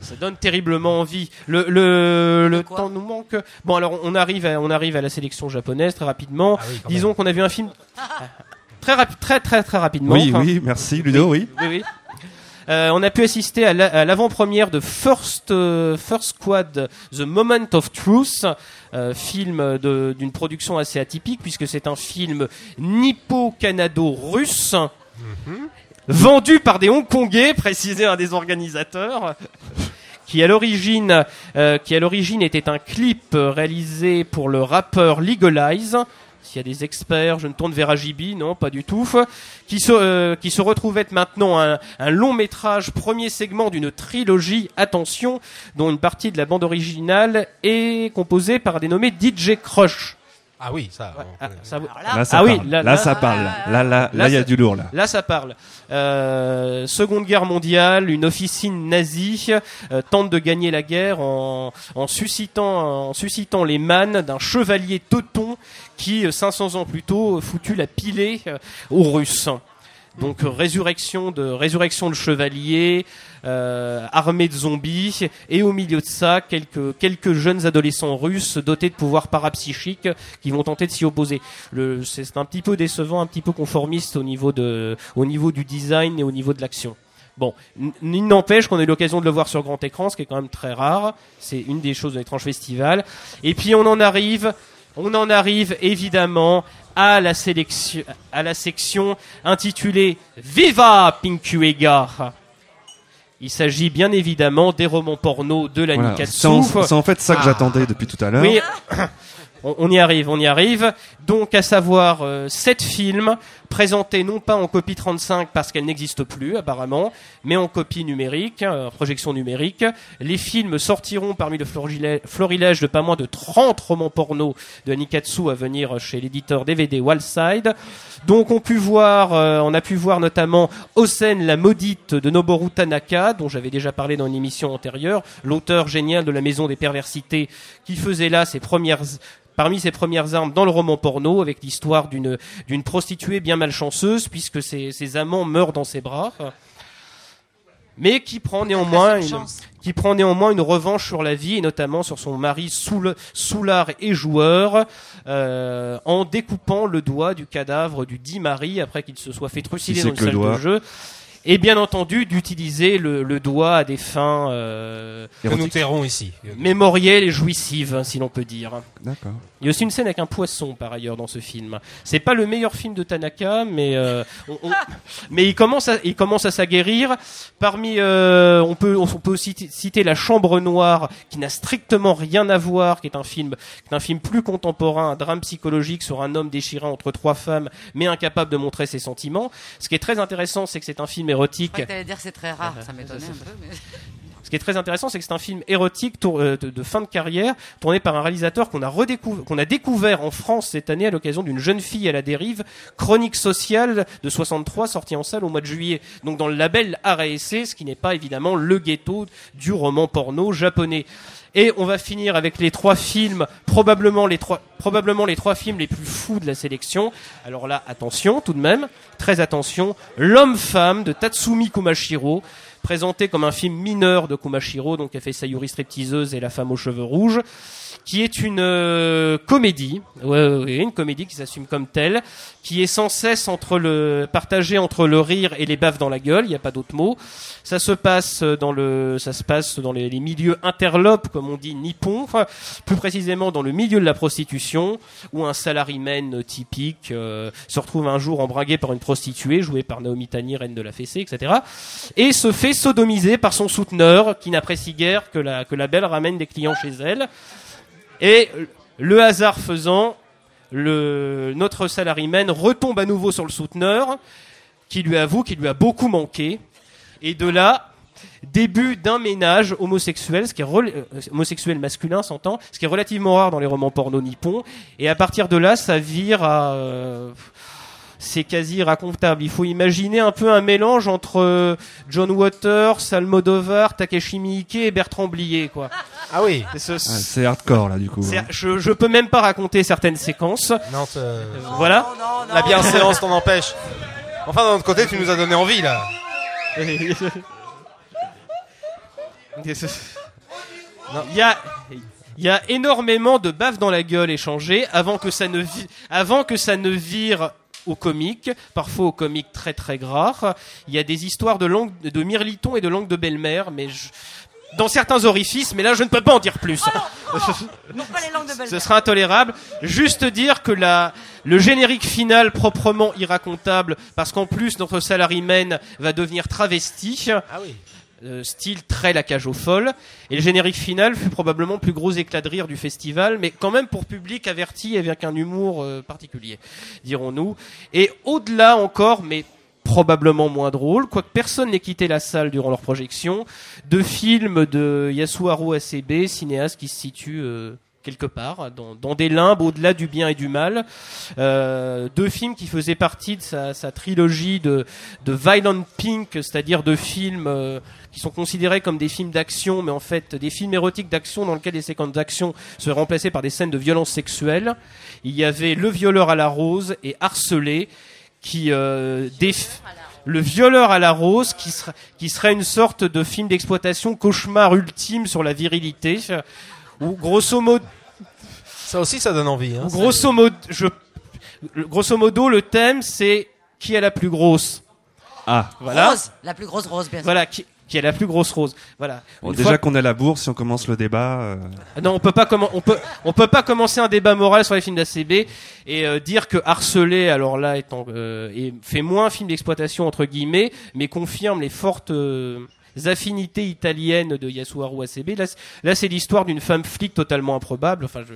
Ça donne terriblement envie. Le, le, le temps nous manque. Bon, alors on arrive à, on arrive à la sélection japonaise très rapidement. Ah Disons qu'on a vu un film très très très très rapidement. Oui, Enfin, oui, merci, Ludo, oui. oui, oui. Euh, on a pu assister à la- à l'avant-première de First, euh, First Squad, The Moment of Truth, euh, film d'une production assez atypique puisque c'est un film nippo-canado-russe vendu par des Hongkongais, précisait un des organisateurs. Qui à l'origine, euh, qui à l'origine était un clip réalisé pour le rappeur Legalize. S'il y a des experts, je ne tourne vers Ajibi, non, pas du tout. Qui se, euh, qui se retrouve être maintenant un, un long métrage, premier segment d'une trilogie, attention, dont une partie de la bande originale est composée par un dénommé DJ Crush. Ah oui, ça. Ah, ça Là, ça ah oui, parle. Là, ça parle. Là, là, là, il y a du lourd, là. Là, ça parle. Euh, Seconde Guerre mondiale, une officine nazie euh, tente de gagner la guerre en, en suscitant, en suscitant les mannes d'un chevalier teuton qui, euh, 500 ans plus tôt, euh, foutu la pilée euh, aux Russes. Donc euh, résurrection de résurrection de chevaliers, euh, armée de zombies, et au milieu de ça quelques quelques jeunes adolescents russes dotés de pouvoirs parapsychiques qui vont tenter de s'y opposer. C'est un petit peu décevant, un petit peu conformiste au niveau de au niveau du design et au niveau de l'action. Bon, il n'empêche qu'on a eu l'occasion de le voir sur grand écran, ce qui est quand même très rare. C'est une des choses de l'étrange festival. Et puis on en arrive, on en arrive évidemment à la sélection, à la section intitulée Viva Pinkuega. Il s'agit bien évidemment des romans porno de la Voilà. Nikatsu. C'est en, fait ça que Ah. j'attendais depuis tout à l'heure. Oui, on, on y arrive, on y arrive. Donc, à savoir euh, sept films présentés non pas en copie 35 parce qu'elle n'existe plus apparemment, mais en copie numérique, hein, en projection numérique. Les films sortiront parmi le florilège, de pas moins de 30 romans porno de Nikatsu à venir chez l'éditeur DVD Wallside. Donc on, pu voir, euh, on a pu voir notamment Osen la maudite de Noboru Tanaka, dont j'avais déjà parlé dans une émission antérieure, l'auteur génial de La Maison des Perversités, qui faisait là ses premières parmi ses premières armes dans le roman porno avec l'histoire d'une prostituée bien malchanceuse puisque ses, ses amants meurent dans ses bras mais qui prend néanmoins une, qui prend néanmoins une revanche sur la vie et notamment sur son mari soul- soulard et joueur euh, en découpant le doigt du cadavre du dit mari après qu'il se soit fait trucider dans une salle doigt. de jeu et bien entendu d'utiliser le, le doigt à des fins euh, Que nous tairons ici. mémorielles et jouissives si l'on peut dire. D'accord. Il y a aussi une scène avec un poisson par ailleurs dans ce film. C'est pas le meilleur film de Tanaka, mais euh, on- on- mais il commence à il commence à s'aguerrir. Parmi euh, on peut on peut aussi citer- La Chambre Noire qui n'a strictement rien à voir, qui est un film qui est un film plus contemporain, un drame psychologique sur un homme déchiré entre trois femmes, mais incapable de montrer ses sentiments. Ce qui est très intéressant, c'est que c'est un film érotique. crois que t'allais dire c'est très rare, ça m'étonnait un peu. mais- Ce qui est très intéressant, c'est que c'est un film érotique tour- euh, de, de fin de carrière, tourné par un réalisateur qu'on a redécouvert, qu'on a découvert en France cette année à l'occasion d'une jeune fille à la dérive, Chronique sociale de 63, sortie en salle au mois de juillet. Donc dans le label RSC, ce qui n'est pas évidemment le ghetto du roman porno japonais. Et on va finir avec les trois films, probablement les trois, probablement les trois films les plus fous de la sélection. Alors là, attention tout de même, très attention, L'homme-femme de Tatsumi Kumashiro, présenté comme un film mineur de Kumashiro, donc qui a fait Sayuri stripteaseuse et La femme aux cheveux rouges, qui est une euh, comédie, ouais, une comédie qui s'assume comme telle, qui est sans cesse entre le partagée entre le rire et les baffes dans la gueule, il n'y a pas d'autre mot. Ça se passe dans le, ça se passe dans les, les milieux interlopes, comme on dit, nippon, enfin, plus précisément dans le milieu de la prostitution, où un salaryman typique euh, se retrouve un jour embringué par une prostituée, jouée par Naomi Tani, reine de la fessée, etc., et se fait sodomiser par son souteneur, qui n'apprécie guère que la, que la belle ramène des clients chez elle. Et le hasard faisant, notre salaryman retombe à nouveau sur le souteneur, qui lui avoue qu'il lui a beaucoup manqué. Et de là, début d'un ménage homosexuel, ce qui est euh, homosexuel masculin, s'entend, ce qui est relativement rare dans les romans porno nippons. Et à partir de là, ça vire à... c'est quasi racontable. Il faut imaginer un peu un mélange entre euh, John Waters, Almodovar, Takeshi Miike et Bertrand Blier, quoi. Ah oui. Ah, c'est hardcore là du coup. C'est- Je, je peux même pas raconter certaines séquences. Non, euh, voilà. La bienséance t'en empêche. Enfin, d'un autre côté, tu nous as donné envie là. Il y a, il y a énormément de baffes dans la gueule échangées avant que ça ne, vi- avant que ça ne vire au comique, parfois au comique très très gras. Il y a des histoires de langue de mirliton et de langue de belle-mère, mais je- dans certains orifices, mais là je ne peux pas en dire plus. Non, pas les langues de Ce sera intolérable. Juste dire que la, le générique final proprement irracontable, parce qu'en plus notre salaryman va devenir travesti. Ah oui. Euh, style très la cage aux folles. Et le générique final fut probablement le plus gros éclat de rire du festival, mais quand même pour public averti avec un humour euh, particulier, dirons-nous. Et au-delà encore, mais probablement moins drôle, quoique personne n'ait quitté la salle durant leur projection, de films de Yasuharu Asebe, cinéaste qui se situe euh, quelque part, dans, dans des limbes au-delà du bien et du mal. Euh, deux films qui faisaient partie de sa, sa trilogie de, de Violent Pink, c'est-à-dire de films euh, qui sont considérés comme des films d'action, mais en fait des films érotiques d'action dans lesquels les séquences d'action seraient remplacées par des scènes de violence sexuelle. Il y avait Le violeur à la rose et Harcelé, qui euh, déf- le violeur à la rose, qui, sera- qui serait une sorte de film d'exploitation cauchemar ultime sur la virilité, où grosso modo, Ça aussi, ça donne envie. Hein, grosso modo, je, grosso modo, le thème c'est qui est la plus grosse? Ah. Voilà. Rose, la plus grosse rose, bien sûr. Voilà, qui, qui est la plus grosse rose. Voilà. Bon, déjà fois- qu'on a la bourse, si on commence le débat. euh, Non, on peut pas on peut on peut pas commencer un débat moral sur les films d'ACB et euh, dire que harcelé alors là étant euh, et fait moins film d'exploitation entre guillemets, mais confirme les fortes euh, affinités italiennes de Yasuharu ACB. Là, là c'est l'histoire d'une femme flic totalement improbable, enfin je,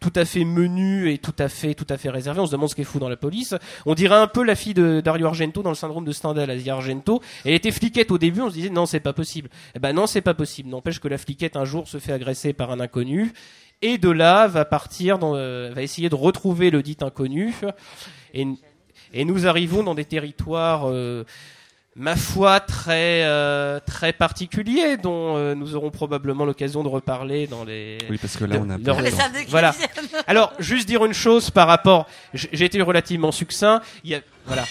tout à fait menue et tout à fait tout à fait réservée. On se demande ce qu'elle fout dans la police. On dirait un peu la fille de Dario Argento dans le syndrome de Stendhal, Asia Argento. Elle était fliquette au début, on se disait non c'est pas possible. Eh ben non c'est pas possible. N'empêche que la fliquette un jour se fait agresser par un inconnu et de là va partir dans, euh, va essayer de retrouver le dit inconnu et, et nous arrivons dans des territoires euh, ma foi très euh, très particuliers dont euh, nous aurons probablement l'occasion de reparler dans les Oui, parce que là, on a dans les- voilà. Alors juste dire une chose par rapport j'ai été relativement succinct. Il y a voilà.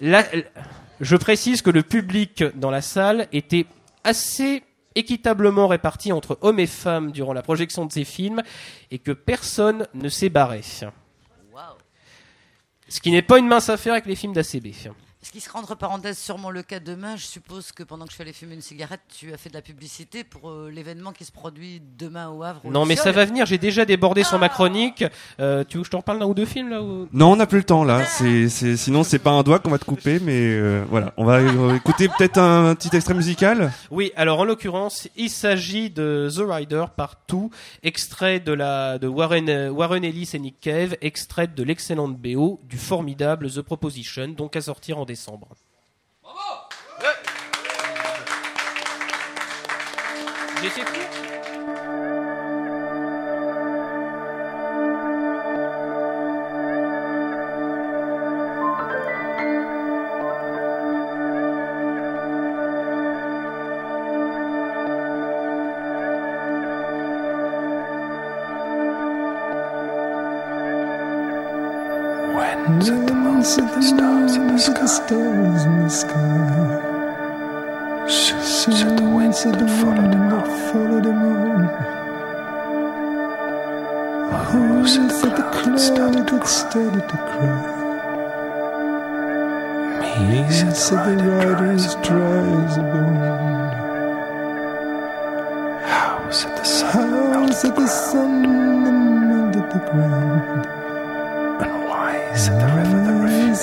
Là, je précise que le public dans la salle était assez équitablement réparti entre hommes et femmes durant la projection de ces films et que personne ne s'est barré. Ce qui n'est pas une mince affaire avec les films d'ACB. Ce qui sera entre parenthèses sûrement le cas demain. Je suppose que pendant que je fais aller fumer une cigarette, tu as fait de la publicité pour euh, l'événement qui se produit demain au Havre. au Non mais ça va venir, j'ai déjà débordé sur ma chronique. Euh, tu veux que je te reparle d'un ou deux films là ou... Non, on n'a plus le temps là. C'est, c'est, sinon, c'est pas un doigt qu'on va te couper, mais euh, voilà. On va euh, écouter peut-être un petit extrait musical. Oui, alors en l'occurrence, il s'agit de The Rider Partout, extrait de la de Warren euh, Warren Ellis et Nick Cave, extrait de l'excellente BO du formidable The Proposition, donc à sortir en décembre. J'ai fait tout stars the, stars in the sky. The stars in the sky. Shoot, shoot, the winds that follow the moon. Follow the moon. Who's in the cloud started that started to cry? Me, said the writers dry as a bone. House at the sun. House at the sun, the the ground. And why is it the river?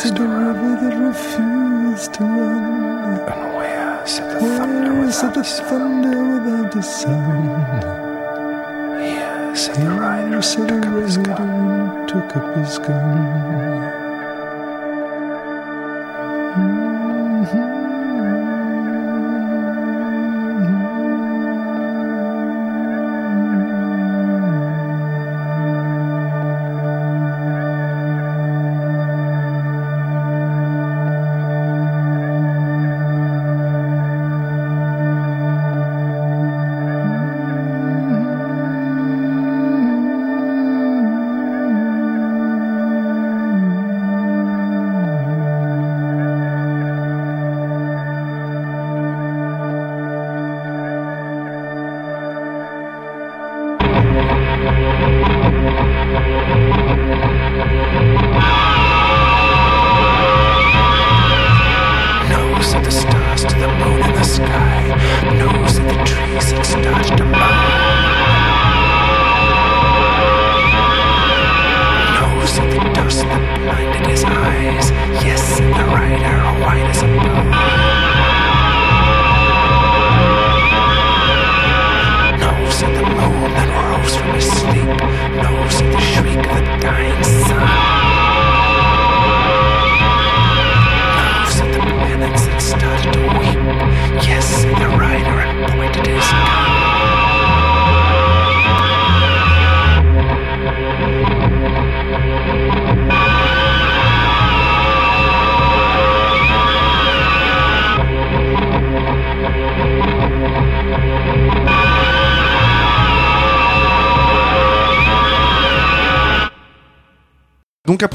That refused to run? river that refused to run? And where said the thunder without the thunder without a sound? Here said the rider said took up his gun.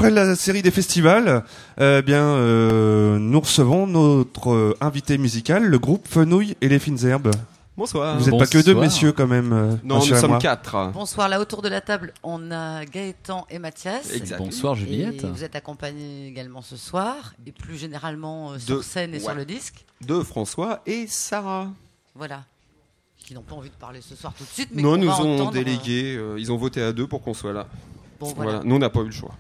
Après la série des festivals, euh, bien euh, nous recevons notre euh, invité musical, le groupe Fenouil et les fines herbes. Bonsoir. Vous n'êtes pas que deux messieurs quand même. Non, nous sommes quatre. Bonsoir, là autour de la table, on a Gaëtan et Mathias. Exact. Bonsoir, Juliette. Et vous êtes accompagnés également ce soir, et plus généralement euh, sur De- scène et sur le disque. De François et Sarah. Voilà. Qui n'ont pas envie de parler ce soir tout de suite, mais non, nous ont délégué, euh, ils ont voté à deux pour qu'on soit là. Bon, voilà. Nous, on n'a pas eu le choix.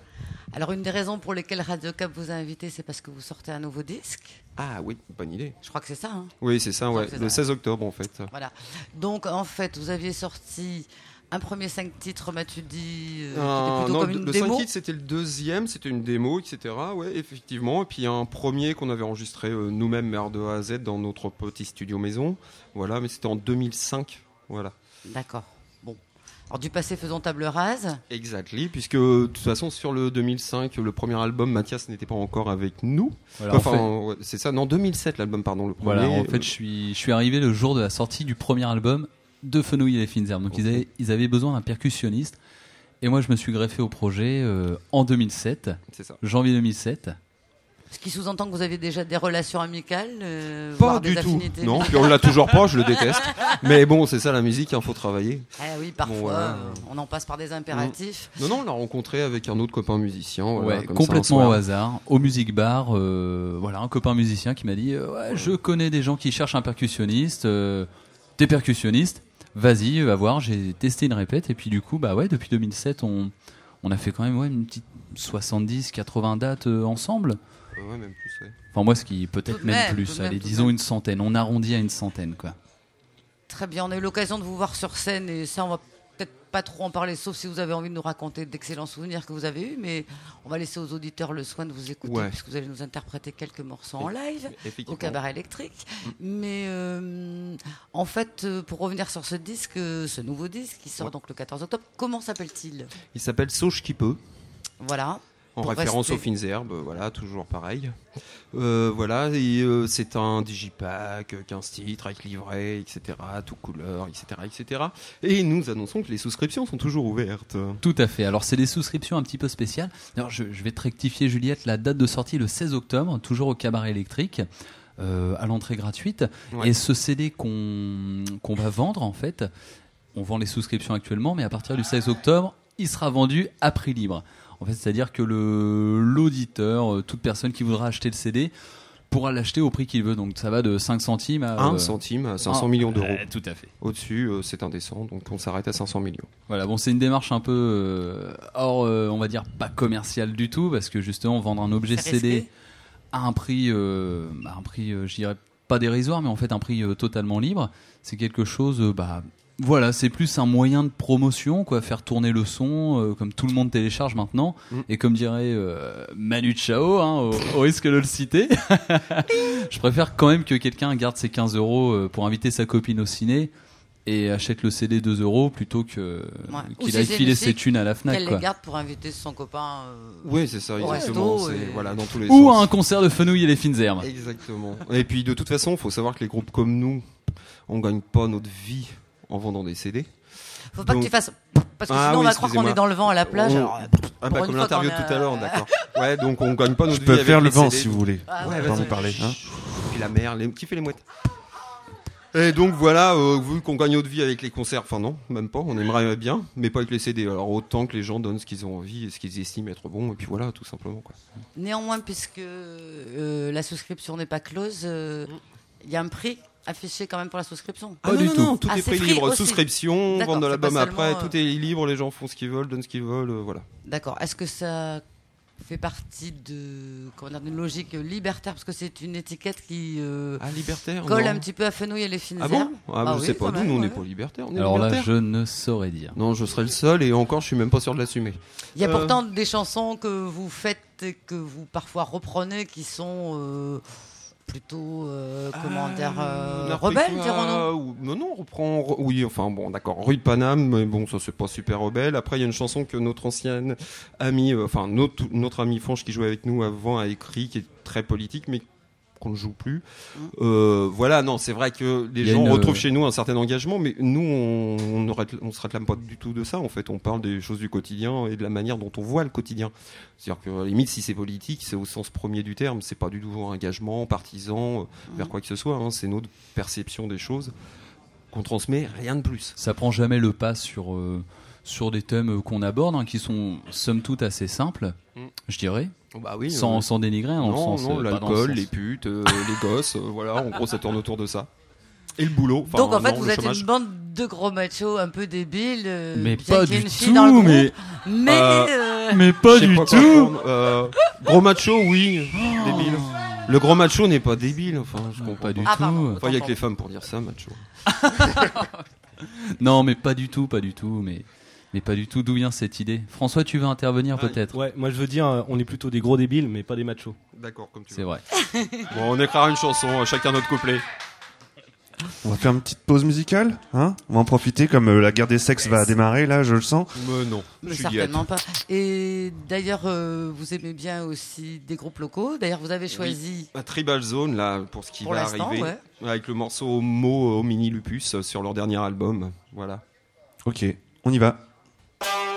Alors, une des raisons pour lesquelles Radio Cap vous a invité, c'est parce que vous sortez un nouveau disque. Ah oui, bonne idée. Je crois que c'est ça. hein Oui, c'est ça, ouais. Le ça. 16 octobre, en fait. Voilà. Donc, en fait, vous aviez sorti un premier cinq titres, m'as-tu dit, euh, non, comme le- une le démo 5 titres, c'était le deuxième, c'était une démo, etc. Ouais, effectivement. Et puis un premier qu'on avait enregistré euh, nous-mêmes, mère de A à Z, dans notre petit studio maison. Voilà, mais c'était en 2005. Voilà. D'accord. Alors, du passé, faisons table rase. Exactly, puisque de toute façon sur le 2005, le premier album, Mathias n'était pas encore avec nous. Voilà, en enfin, fait- c'est ça, non 2007 l'album, pardon, le premier. Voilà, en Euh, fait, je suis, je suis arrivé le jour de la sortie du premier album de Fenouil et les Fines Herbes. Donc, ils, avaient, ils avaient besoin d'un percussionniste. Et moi, je me suis greffé au projet euh, en 2007. C'est ça. Janvier 2007. Ce qui sous-entend que vous avez déjà des relations amicales euh, Pas voire du des tout. affinités Non, puis on l'a toujours pas, je le déteste. Mais bon, c'est ça la musique, il faut travailler. Ah oui, parfois, Bon, voilà. euh, on en passe par des impératifs. Non, non, on l'a rencontré avec un autre copain musicien. voilà, ouais, comme ça, un complètement au hasard, au Music Bar. euh, voilà, un copain musicien qui m'a dit euh, ouais, Je connais des gens qui cherchent un percussionniste. euh, T'es percussionniste Vas-y, va voir. J'ai testé une répète. Et puis, du coup, bah ouais, depuis 2007, on, on a fait quand même ouais, une petite 70, 80 dates euh, ensemble. Ouais, même plus, ouais. Enfin, moi, ce qui peut-être même, même, plus. allez, disons même. une centaine. On arrondit à une centaine, quoi. Très bien, on a eu l'occasion de vous voir sur scène et ça, on va peut-être pas trop en parler, sauf si vous avez envie de nous raconter d'excellents souvenirs que vous avez eus, mais on va laisser aux auditeurs le soin de vous écouter Ouais. puisque vous allez nous interpréter quelques morceaux en live au cabaret électrique. Mais euh, en fait, euh, pour revenir sur ce disque, euh, ce nouveau disque qui sort Ouais. donc le 14 octobre, comment s'appelle-t-il? Il s'appelle Sauge qui peut. Voilà. En Pour référence rester- aux fines herbes, voilà, toujours pareil. Euh, voilà, et euh, c'est un digipack, euh, 15 titres avec livret, etc., tout couleur, etc., etc. Et nous annonçons que les souscriptions sont toujours ouvertes. Tout à fait. Alors, c'est des souscriptions un petit peu spéciales. Alors, je, je vais te rectifier, Juliette, la date de sortie le 16 octobre, toujours au cabaret électrique. euh, à l'entrée gratuite. Ouais. Et ce CD qu'on qu'on va vendre, en fait, on vend les souscriptions actuellement, mais à partir du 16 octobre, il sera vendu à prix libre. En fait, c'est-à-dire que le l'auditeur, euh, toute personne qui voudra acheter le CD, pourra l'acheter au prix qu'il veut. Donc ça va de 5 centimes à... 1 euh, centime à 500 un- millions d'euros. Tout à fait. Au-dessus, euh, c'est indécent, donc on s'arrête à 500 millions. Voilà, bon, c'est une démarche un peu euh, hors, euh, on va dire, pas commerciale du tout, parce que justement, vendre un objet CD à un prix, euh, à un prix, euh, je dirais pas dérisoire, mais en fait un prix euh, totalement libre, c'est quelque chose, euh, bah, voilà, c'est plus un moyen de promotion, quoi, faire tourner le son, euh, comme tout le monde télécharge maintenant, Mm. et comme dirait euh, Manu Chao, hein, au, au risque de le citer, je préfère quand même que quelqu'un garde ses 15 euros euh, pour inviter sa copine au ciné et achète le CD 2 euros plutôt que Ouais. Qu'il aille filer ses thunes à la Fnac. Qu'elle les garde pour inviter son copain. euh, Oui, c'est ça, au exactement. resto c'est- et- Voilà, dans tous les Ou sens. à un concert de Fenouil et les fines herbes. Exactement. Et puis de toute façon, il faut savoir que les groupes comme nous, on gagne pas notre vie en vendant des CD. Faut pas Donc- que tu fasses. Parce que Ah sinon, on va croire qu'on est dans le vent à la plage. On- alors, Ah bah comme l'interview tout à l'heure, d'accord. Ouais, donc on gagne pas notre Je vie peux avec faire les le vent CD. si vous voulez. Ah ouais, vas-y. vous parler. hein. Puis la mer, les... qui fait les mouettes? Et donc voilà, euh, vu qu'on gagne notre vie avec les concerts, enfin non, même pas, on aimerait bien, mais pas avec les CD. Alors autant que les gens donnent ce qu'ils ont envie et ce qu'ils estiment être bon, et puis voilà, tout simplement. Quoi. Néanmoins, puisque euh, la souscription n'est pas close, euh, il y a un prix affiché quand même pour la souscription. Ah non, non, non, tout Ah, est prix free libre, aussi. souscription, D'accord, vente de l'album pas après, euh, tout est libre, les gens font ce qu'ils veulent, donnent ce qu'ils veulent, euh, voilà. D'accord. Est-ce que ça fait partie de comment dire, d'une logique libertaire? Parce que c'est une étiquette qui euh, Ah, libertaire colle non. un petit peu à Fenouil et les fines Ah bon? Ah, Bah je oui, sais pas, nous, même, on n'est ouais. pas libertaire. on est Alors là, libertaire. je ne saurais dire. Non, je serais le seul, et encore, je suis même pas sûr de l'assumer. Il y a Euh, pourtant des chansons que vous faites et que vous parfois reprenez qui sont euh, plutôt euh, comment dire euh, quoi, dirons-nous. ou- Non, non, on reprend. re- Oui, enfin bon, d'accord. Rue de Paname, mais bon, ça c'est pas super rebelle. Après, il y a une chanson que notre ancienne amie, euh, enfin notre, notre amie Fanche qui jouait avec nous avant a écrit, qui est très politique, mais qu'on ne joue plus. Euh, voilà, non, c'est vrai que les gens une, retrouvent euh, chez nous un certain engagement, mais nous, on, on ne on se réclame pas du tout de ça. En fait, on parle des choses du quotidien et de la manière dont on voit le quotidien. C'est-à-dire que, à la limite, si c'est politique, c'est au sens premier du terme. C'est pas du tout un engagement partisan euh, vers quoi que ce soit. hein. C'est notre perception des choses qu'on transmet, rien de plus. Ça prend jamais le pas sur, euh, sur des thèmes qu'on aborde, hein, qui sont somme toute assez simples, Mm. je dirais. Bah oui, sans, euh, sans dénigrer, hein, dans non, le sens. non, euh, pas dans le l'alcool, sens- les putes, euh, les gosses, euh, voilà, en gros, ça tourne autour de ça. Et le boulot. Donc en fait, non, vous êtes chômage. une bande de gros machos un peu débiles. euh, Mais pas du tout, groupe, mais- mais Euh, euh, Mais pas du tout. euh, Gros macho, oui, débile. Le grand macho n'est pas débile, enfin, je comprends pas du Ah, tout. pardon, Enfin, il y a que les femmes pour dire ça, macho. Non, mais pas du tout, pas du tout, mais, mais pas du tout. D'où vient cette idée? François, tu veux intervenir Ah, peut-être? Ouais, moi je veux dire, euh, on est plutôt des gros débiles, mais pas des machos. D'accord, comme tu C'est vrai. Bon, on écrira une chanson, euh, chacun notre couplet. On va faire une petite pause musicale, hein? On va en profiter comme euh, la guerre des sexes va démarrer là, je le sens. Mais non, mais certainement pas. Et d'ailleurs, euh, vous aimez bien aussi des groupes locaux? D'ailleurs, vous avez choisi. Un Tribal Zone, là, pour ce qui Pour va arriver. ouais. Avec le morceau Mo au Mini Lupus sur leur dernier album. Voilà. Ok, on y va. On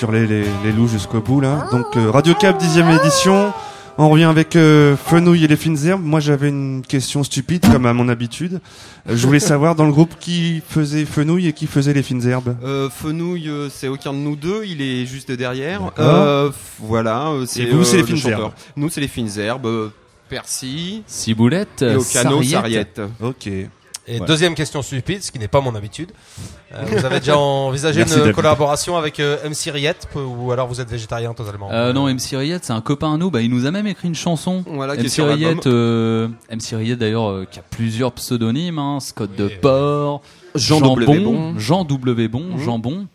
sur les, les, les loups jusqu'au bout là. Donc euh, Radio Cap 10 édition. On revient avec euh, Fenouil et les fines herbes. Moi, j'avais une question stupide, comme à mon habitude. Euh, je voulais savoir dans le groupe qui faisait Fenouil et qui faisait les fines herbes? Euh, Fenouil, euh, c'est aucun de nous deux, il est juste derrière. Euh, voilà, c'est vous, c'est les le fines herbes. Nous, c'est les fines herbes. Percy. Ciboulette, Et au. Sarriette. Ok. Et Ouais. deuxième question stupide, ce qui n'est pas mon habitude. Euh, vous avez déjà envisagé Merci, une David. collaboration avec euh, MC Riette ou alors vous êtes végétarien totalement? Euh, non, MC Riette, c'est un copain à nous. Bah, il nous a même écrit une chanson. Voilà, MC. Riette, euh, MC Riette d'ailleurs, euh, qui a plusieurs pseudonymes. Hein, Scott de Port, Jean W. Bon. Jean W. Bon, Mhm. Jambon,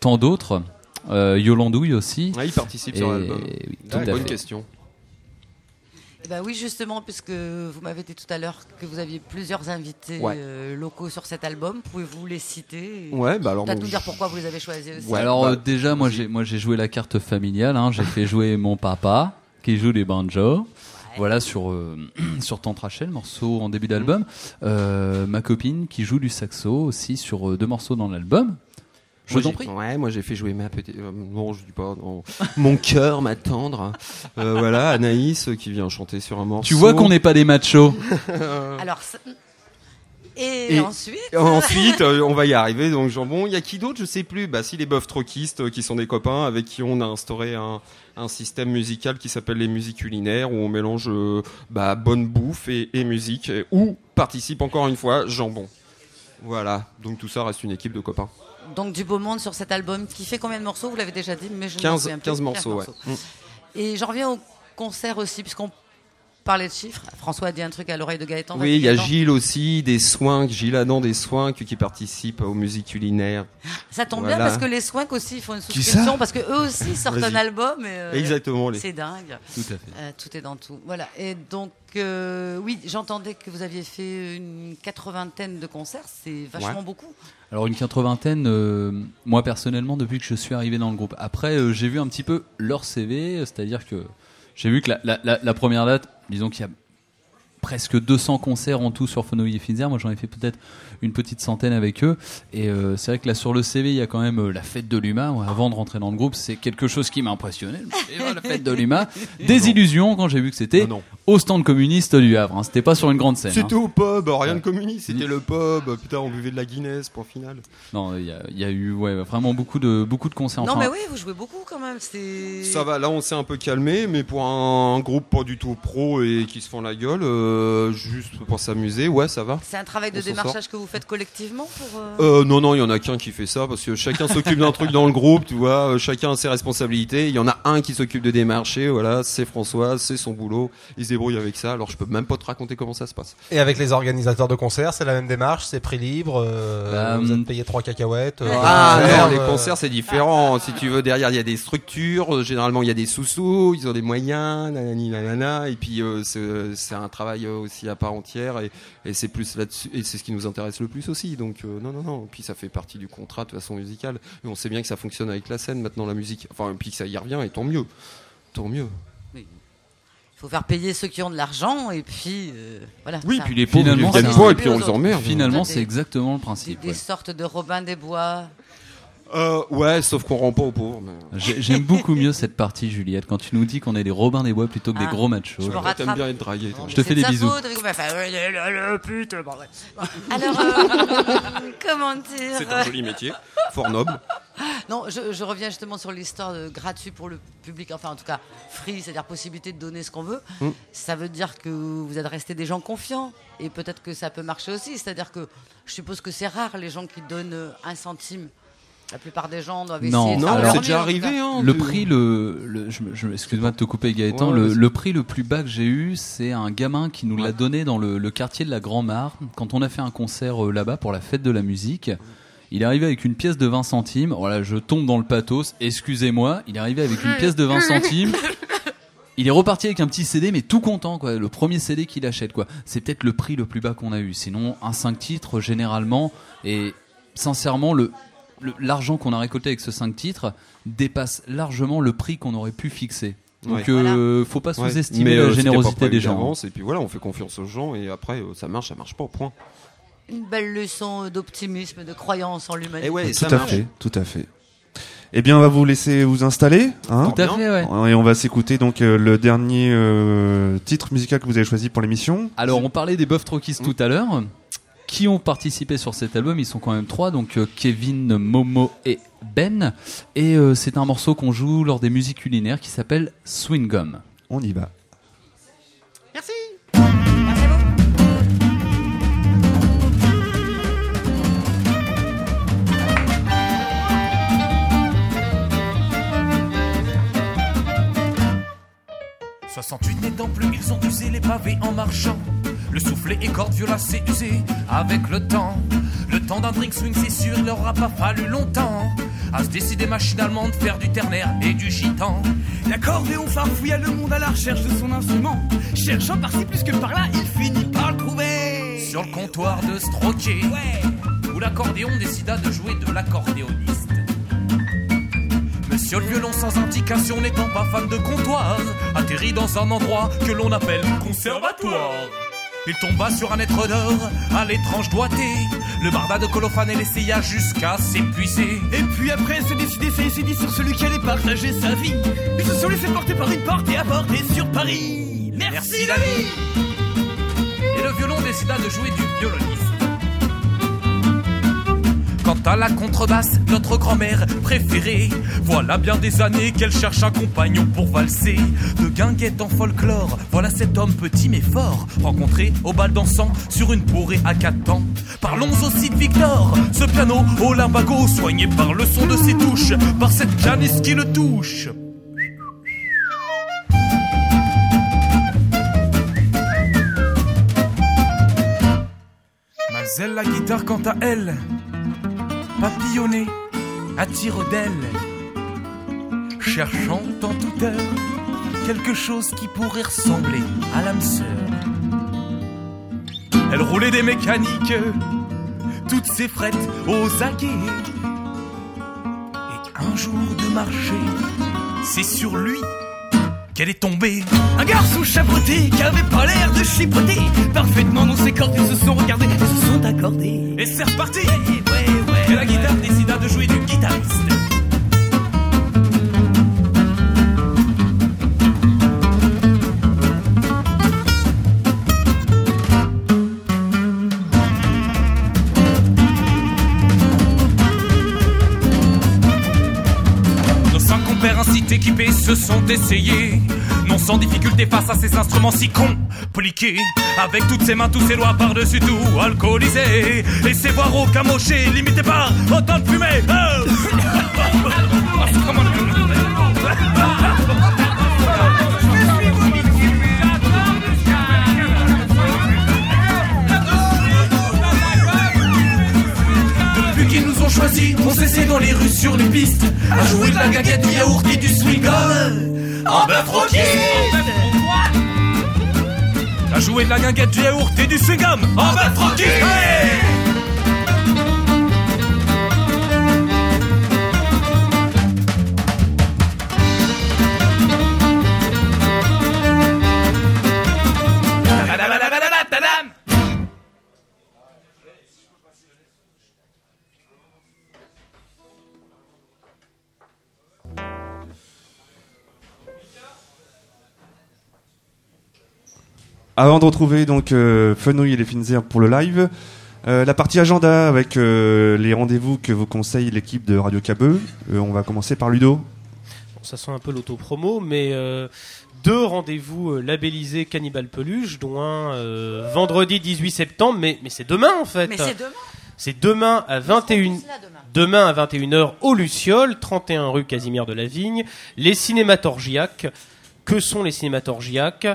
tant d'autres. Euh, Yolandouille aussi. Ah, il participe sur l'album. oui, C'est tout une à bonne fait. question. Eh ben oui, justement, puisque vous m'avez dit tout à l'heure que vous aviez plusieurs invités Ouais. euh, locaux sur cet album, pouvez-vous les citer Ouais, bah alors, Peut-être nous dire pourquoi vous les avez choisis aussi. Alors bah, euh, déjà, moi j'ai moi j'ai joué la carte familiale. Hein, j'ai fait jouer mon papa qui joue des banjos. Voilà sur euh, sur Tantrachel, morceau en début d'album. Euh, ma copine qui joue du saxo aussi sur euh, deux morceaux dans l'album. Je Moi, t'en j'ai- prie. Ouais, moi j'ai fait jouer ma petite. euh, non, je dis pas. non. Mon cœur, ma tendre. Euh, voilà, Anaïs euh, qui vient chanter sur un morceau. Tu vois qu'on n'est pas des machos. Alors, ça- et, Et ensuite ensuite, euh, on va y arriver. Donc, jambon, il y a qui d'autre Je sais plus. Bah, si les boeufs troquistes, euh, qui sont des copains avec qui on a instauré un, un système musical qui s'appelle les musiques culinaires, où on mélange euh, bah, bonne bouffe et, et musique, et- où participe encore une fois jambon. Voilà. Donc tout ça reste une équipe de copains. Donc du beau monde sur cet album qui fait combien de morceaux Vous l'avez déjà dit, mais je ne me 15, souviens plus. 15 morceaux, ouais. Mm. Et j'en reviens au concert aussi, puisqu'on parlait de chiffres. François a dit un truc à l'oreille de Gaëtan. Oui, il y a. Gilles aussi, des soins, Gilles Adam des soins qui participe aux musiques culinaires. Ça tombe Voilà. bien parce que les Swank aussi font une souscription parce que eux aussi sortent un album. Et, euh, Exactement, les- C'est dingue. Tout à fait. Euh, tout est dans tout. Voilà. Et donc, euh, oui, j'entendais que vous aviez fait une quatre-vingtaine de concerts. C'est vachement Ouais. beaucoup. Alors une quatre-vingtaine, euh, moi personnellement, depuis que je suis arrivé dans le groupe. Après, euh, j'ai vu un petit peu leur CV, c'est-à-dire que j'ai vu que la, la- la- la première date, disons qu'il y a presque 200 concerts en tout sur Finzer. Moi, j'en ai fait peut-être une petite centaine avec eux. Et euh, c'est vrai que là, sur le CV, il y a quand même euh, la fête de l'humain. Ouais, Avant de rentrer dans le groupe, c'est quelque chose qui m'a impressionné. Oh, la fête de l'humain. Des illusions quand j'ai vu que c'était au stand communiste du Havre. hein. C'était pas sur une grande scène. hein. C'était au pub, rien de communiste, c'était le pub. Putain, on buvait de la Guinness, point final. Non, il y a, il y a eu ouais, vraiment beaucoup de, beaucoup de concerts. non, Enfin, mais oui, vous jouez beaucoup quand même. Ça va, là on s'est un peu calmé, mais pour un, groupe pas du tout pro et qui se font la gueule, euh, juste pour s'amuser, ouais, ça va. C'est un travail de démarchage que vous faites collectivement pour. euh, Euh, non, non, il y en a qu'un qui fait ça parce que chacun s'occupe d'un truc dans le groupe, tu vois. euh, Chacun a ses responsabilités. Il y en a un qui s'occupe de démarcher, voilà, c'est François, c'est son boulot. Il se débrouille avec ça. Alors je peux même pas te raconter comment ça se passe. Et avec les organisateurs de concerts, c'est la même démarche, c'est prix libre, euh, Bah, vous hum. êtes payé 3 cacahuètes. euh, Ah non, les concerts c'est différent. Si tu veux, derrière il y a des structures. Généralement il y a des sous-sous, ils ont des moyens, nanani, nanana. Et puis euh, c'est un travail aussi à part entière et, et c'est plus là-dessus et c'est ce qui nous intéresse le plus aussi. Donc euh, non non non. Puis ça fait partie du contrat de façon musicale. Et on sait bien que ça fonctionne avec la scène maintenant la musique. Enfin puis que ça y revient et tant mieux, tant mieux. Il faut faire payer ceux qui ont de l'argent et puis euh, voilà. Oui, ça- puis les pauvres, Finalement, ils gagnent c'est pas et puis on les emmerde. Finalement, Des- c'est exactement le des, principe. des ouais. sortes de Robin des Bois. Euh, ouais, sauf qu'on rend pas aux pauvres. mais- J'ai- J'aime beaucoup mieux cette partie, Juliette, quand tu nous dis qu'on est des Robins des Bois plutôt que des Ah, gros machos. je me rattrape. T'aimes bien être dragué. toi. Je te fais de des bisous. Alors, euh, comment dire C'est un joli métier, fort noble. Non, je, je reviens justement sur l'histoire de gratuit pour le public, enfin en tout cas free, c'est-à-dire possibilité de donner ce qu'on veut. Mm. Ça veut dire que vous êtes resté des gens confiants et peut-être que ça peut marcher aussi. C'est-à-dire que je suppose que c'est rare les gens qui donnent euh, un centime. La plupart des gens doivent Non, essayer de Non, leur c'est déjà arrivé. Hein, Le prix, le, le- je, me- je- excuse-moi de te couper Gaëtan, Ouais, le, prix le plus bas que j'ai eu, c'est un gamin qui nous l'a donné dans le, le quartier de la Grand-Mare, quand on a fait un concert euh, là-bas pour la fête de la musique. Il est arrivé avec une pièce de 20 centimes. Voilà, je tombe dans le pathos. Excusez-moi. Il est arrivé avec une pièce de 20 centimes. Il est reparti avec un petit CD, mais tout content, quoi. Le premier CD qu'il achète, quoi. C'est peut-être le prix le plus bas qu'on a eu. Sinon, un 5 titres, généralement, et sincèrement, le- l'argent qu'on a récolté avec ce 5 titres dépasse largement le prix qu'on aurait pu fixer. Donc, Ouais. euh, faut pas sous-estimer la euh, générosité des gens. d'avance, Et puis voilà, on fait confiance aux gens et après euh, ça marche, ça marche pas. Point. Une belle leçon d'optimisme, de croyance en l'humanité. Ouais, tout ça à marche. fait, tout à fait. Eh bien, on va vous laisser vous installer. Hein Tout à fait, ouais. Et on va s'écouter donc euh, le dernier euh, titre musical que vous avez choisi pour l'émission. Alors, on parlait des Buff Trockies tout à l'heure. Qui ont participé sur cet album Ils sont quand même trois, donc euh, Kevin, Momo et Ben. Et euh, c'est un morceau qu'on joue lors des musiques culinaires qui s'appelle Swing Gum. On y va. Merci. « 68 n'étant plus, ils ont usé les pavés en marchant. Le soufflet et corde violacée usé avec le temps. Le temps d'un drink swing, c'est sûr, il leur aura pas fallu longtemps. À se décider machinalement de faire du ternaire et du gitan. L'accordéon farfouilla le monde à la recherche de son instrument. Cherchant par-ci plus que par-là, il finit par le trouver. Sur le comptoir de Stroquet, où l'accordéon décida de jouer de l'accordéoniste. Monsieur le violon sans indication n'étant pas fan de comptoir, atterrit dans un endroit que l'on appelle conservatoire. Il tomba sur un être d'or, à l'étrange doigté. Le barda de Colophane l'essaya jusqu'à s'épuiser. Et puis après se décider, ça dit sur celui qui allait partager sa vie. Ils se sont laissés porter par une porte et aborder sur Paris. Merci, la vie. Et le violon décida de jouer du violoniste. À la contrebasse, notre grand-mère préférée, voilà bien des années qu'elle cherche un compagnon pour valser. De guinguette en folklore, voilà cet homme petit mais fort, rencontré au bal dansant sur une pourrée à quatre temps. Parlons aussi de Victor, ce piano au limbago, soigné par le son de ses touches, par cette pianiste qui le touche. La guitare quant à elle papillonner à tire d'aile, cherchant en toute heure quelque chose qui pourrait ressembler à l'âme sœur. Elle roulait des mécaniques, toutes ses frettes aux aguets. Et un jour de marché, c'est sur lui qu'elle est tombée. Un garçon chapeauté qui avait pas l'air de chipoter. Parfaitement dans ses cordes, ils se sont regardés et se sont accordés. Et c'est reparti Et la guitare décida de jouer du guitariste. Équipés se sont essayés. Non sans difficulté face à ces instruments si compliqués. Avec toutes ses mains, tous ses doigts par-dessus tout alcoolisés. Et ses voix rauques amochées, limitées par autant de fumée. Oh nous ont choisis, on s'essaie dans les rues, sur les pistes. À jouer de la gaguette, du yaourt et du swing En bœuf rôti À jouer de la guinguette, du yaourt et du swing En bœuf rôti Avant de retrouver donc euh, Fenouil et les Finzer pour le live, euh, la partie agenda avec euh, les rendez-vous que vous conseille l'équipe de Radio Cabeux. Euh, on va commencer par Ludo. Bon, ça sent un peu l'auto-promo, mais euh, deux rendez-vous euh, labellisés Cannibal Peluche, dont un euh, vendredi 18 septembre, mais, mais c'est demain en fait. Mais c'est demain. C'est demain à 21 demain à 21h au Luciole, 31 rue Casimir de la Vigne, les cinématorgiaques. Que sont les cinématorgiaques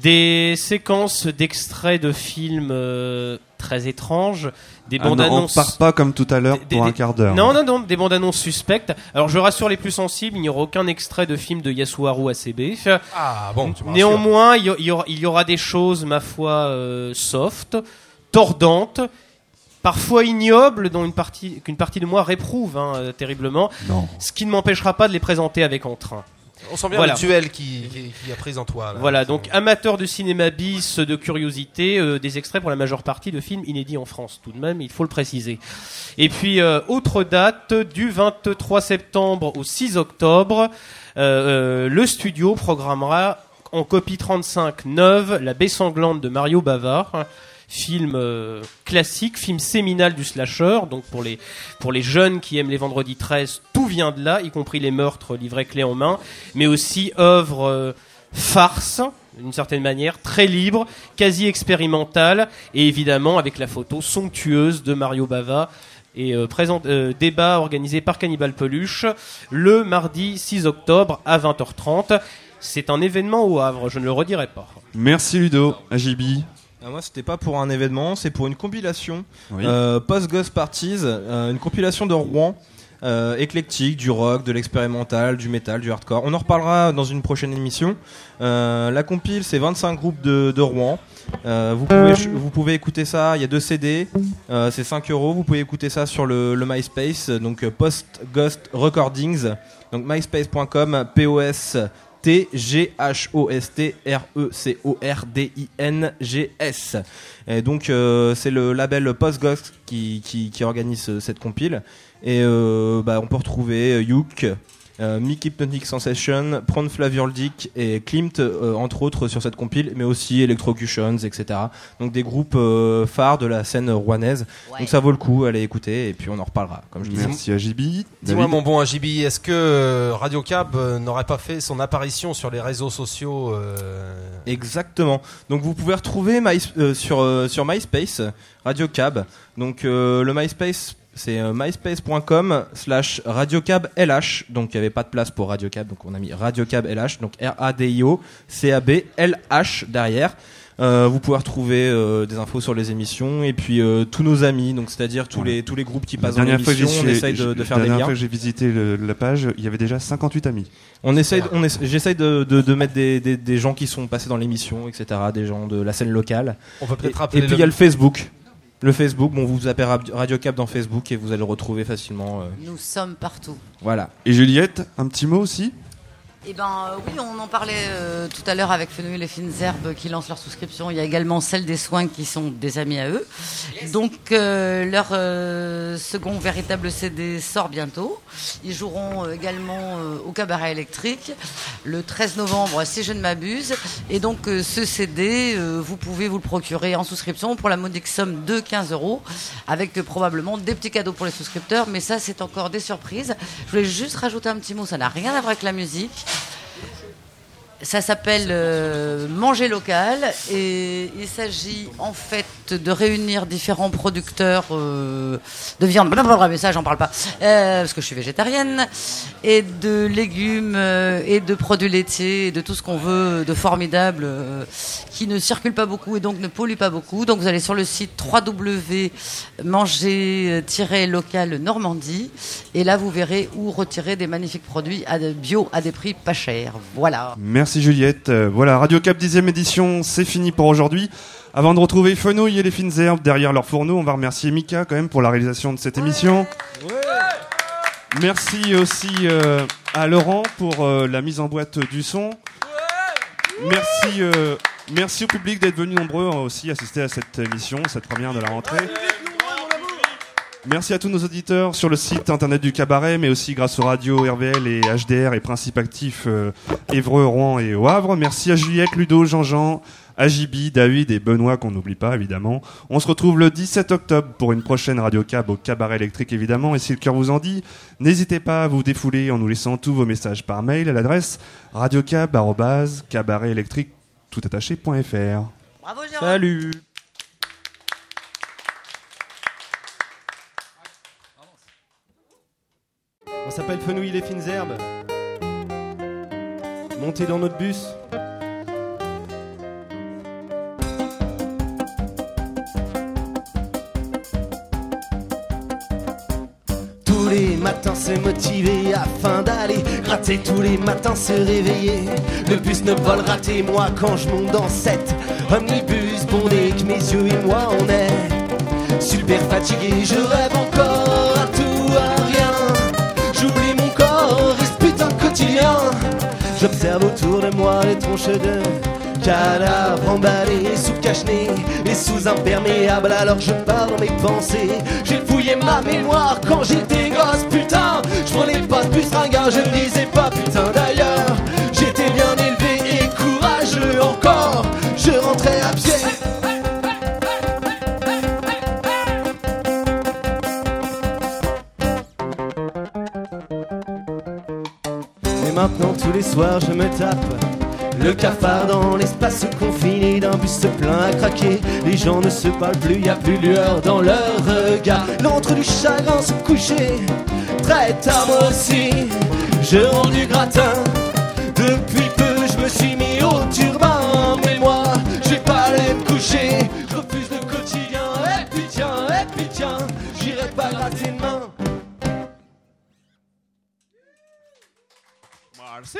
Des séquences d'extraits de films euh, très étranges, des Ah bandes non, on annonces. part pas comme tout à l'heure pour des- un quart d'heure. Non, non, non, des bandes annonces suspectes. Alors je rassure les plus sensibles, il n'y aura aucun extrait de film de Yasuharu ACB. Ah bon, tu. Néanmoins, il y, il y aura, il y aura des choses, ma foi, euh, soft, tordantes, parfois ignobles, dont une partie, qu'une partie de moi réprouve hein, euh, terriblement. Non. Ce qui ne m'empêchera pas de les présenter avec entrain. On sent bien Voilà. le duel qui, qui, qui a pris en toi. là. Voilà, donc amateur de cinéma bis, de curiosité, euh, des extraits pour la majeure partie de films inédits en France, tout de même, il faut le préciser. Et puis, euh, autre date, du 23 septembre au 6 octobre, euh, le studio programmera en copie 35 neuve La baie sanglante de Mario Bavard. Film euh, classique, film séminal du slasher. Donc pour les pour les jeunes qui aiment les vendredis 13, tout vient de là, y compris les meurtres livrés clé en main, mais aussi œuvre euh, farce d'une certaine manière, très libre, quasi expérimentale, et évidemment avec la photo somptueuse de Mario Bava. Et euh, présent, euh, débat organisé par Cannibal Peluche le mardi 6 octobre à 20h30. C'est un événement au Havre, je ne le redirai pas. Merci Ludo, AJB. Ah, moi, c'était pas pour un événement, c'est pour une compilation. Oui. Euh, Post Ghost Parties, euh, une compilation de Rouen. Euh, éclectique, du rock, de l'expérimental, du metal, du hardcore. On en reparlera dans une prochaine émission. Euh, la compile, c'est 25 groupes de, de Rouen. Euh, vous, pouvez, vous pouvez écouter ça, il y a deux CD, euh, c'est 5 euros. Vous pouvez écouter ça sur le, le MySpace, donc euh, Post Ghost Recordings, donc myspace.com, P-O-S. T-G-H-O-S-T-R-E-C-O-R-D-I-N-G-S. Et donc, euh, c'est le label Postghost qui, qui, qui organise euh, cette compile. Et euh, bah, on peut retrouver euh, Youk, euh, Mick Hypnotic Sensation, Prawn Flavor Dick et Klimt, euh, entre autres, sur cette compile, mais aussi Electrocutions, etc. Donc, des groupes euh, phares de la scène rouennaise. Donc, ça vaut le coup, allez écouter, et puis on en reparlera, comme je disais. Merci AJB. Dis-moi mon bon AJB, est-ce que Radio Cab n'aurait pas fait son apparition sur les réseaux sociaux euh, Exactement. Donc vous pouvez retrouver My- euh, sur, euh, sur MySpace Radio Cab. Donc euh, le MySpace c'est euh, myspace.com slash radiocab LH. Donc il n'y avait pas de place pour Radio Cab, donc on a mis Radio Cab LH. Donc R-A-D-I-O C-A-B L-H derrière. Euh, vous pouvez retrouver euh, des infos sur les émissions et puis euh, tous nos amis, donc c'est-à-dire tous les tous les groupes qui passent dans dernière l'émission, on j'ai- essaye de, de faire la des dernière liens. fois que j'ai visité le- la page, il y avait déjà 58 amis. On essaye, on essa- j'essaye de, de, de mettre des, des, des gens qui sont passés dans l'émission, etc., des gens de la scène locale. On peut peut-être Et- rappeler Et puis le- il y a le Facebook. Le Facebook, bon, vous appelez Rad- Radio Cap dans Facebook et vous allez le retrouver facilement. euh, Nous sommes partout. voilà. Et Juliette, un petit mot aussi? Eh ben euh, oui, on en parlait euh, tout à l'heure avec Fenouil les Fines Herbes qui lancent leur souscription. Il y a également celle des soins qui sont des amis à eux. Donc euh, leur euh, second véritable CD sort bientôt. Ils joueront euh, également euh, au cabaret électrique le 13 novembre si je ne m'abuse. Et donc ce CD, vous pouvez vous le procurer en souscription pour la modique somme de 15 euros avec probablement des petits cadeaux pour les souscripteurs. Mais ça c'est encore des surprises. Je voulais juste rajouter un petit mot, ça n'a rien à voir avec la musique. Ça s'appelle euh, Manger local et il s'agit en fait de réunir différents producteurs euh, de viande, blablabla, mais ça j'en parle pas euh, parce que je suis végétarienne, et de légumes et de produits laitiers et de tout ce qu'on veut de formidable qui ne circule pas beaucoup et donc ne pollue pas beaucoup. Donc vous allez sur le site www.manger-local Normandie et là vous verrez où retirer des magnifiques produits bio à des prix pas chers. Voilà. Merci Juliette. Euh, voilà, Radio Cap 10 édition, c'est fini pour aujourd'hui. Avant de retrouver Fenouil et les fines herbes derrière leur fourneau, on va remercier Mika quand même pour la réalisation de cette émission. Merci aussi euh, à Laurent pour euh, la mise en boîte du son. Merci, merci au public d'être venu nombreux aussi assister à cette émission, cette première de la rentrée. Merci à tous nos auditeurs sur le site internet du cabaret, mais aussi grâce aux radios RVL et HDR et Principe Actif euh, Évreux, Rouen et au Havre. Merci à Juliette, Ludo, Jean-Jean, à Jibi, David et Benoît qu'on n'oublie pas évidemment. On se retrouve le 17 octobre pour une prochaine Radio Cab au cabaret électrique évidemment. Et si le cœur vous en dit, n'hésitez pas à vous défouler en nous laissant tous vos messages par mail à l'adresse radiocab@cabaretélectrique toutattaché.fr. Bravo Salut On s'appelle Fenouil les fines herbes. Montez dans notre bus. Tous les matins se motiver afin d'aller gratter tous les matins se réveiller. Le bus ne vole rater moi quand je monte dans cette omnibus bondé que mes yeux et moi on est super fatigué. Je rêve encore J'observe autour de moi les tronches de cadavres emballés sous cache-nez et sous imperméable. Alors je pars dans mes pensées. J'ai fouillé ma mémoire quand j'étais gosse, putain. Je prenais pas de bus ringard, je ne disais pas putain d'ailleurs. Tous les soirs je me tape le cafard dans l'espace confiné d'un bus plein à craquer. Les gens ne se parlent plus, y a plus lueur dans leur regard. L'entre du chagrin se coucher très tard moi aussi. Je rends du gratin. Depuis Merci.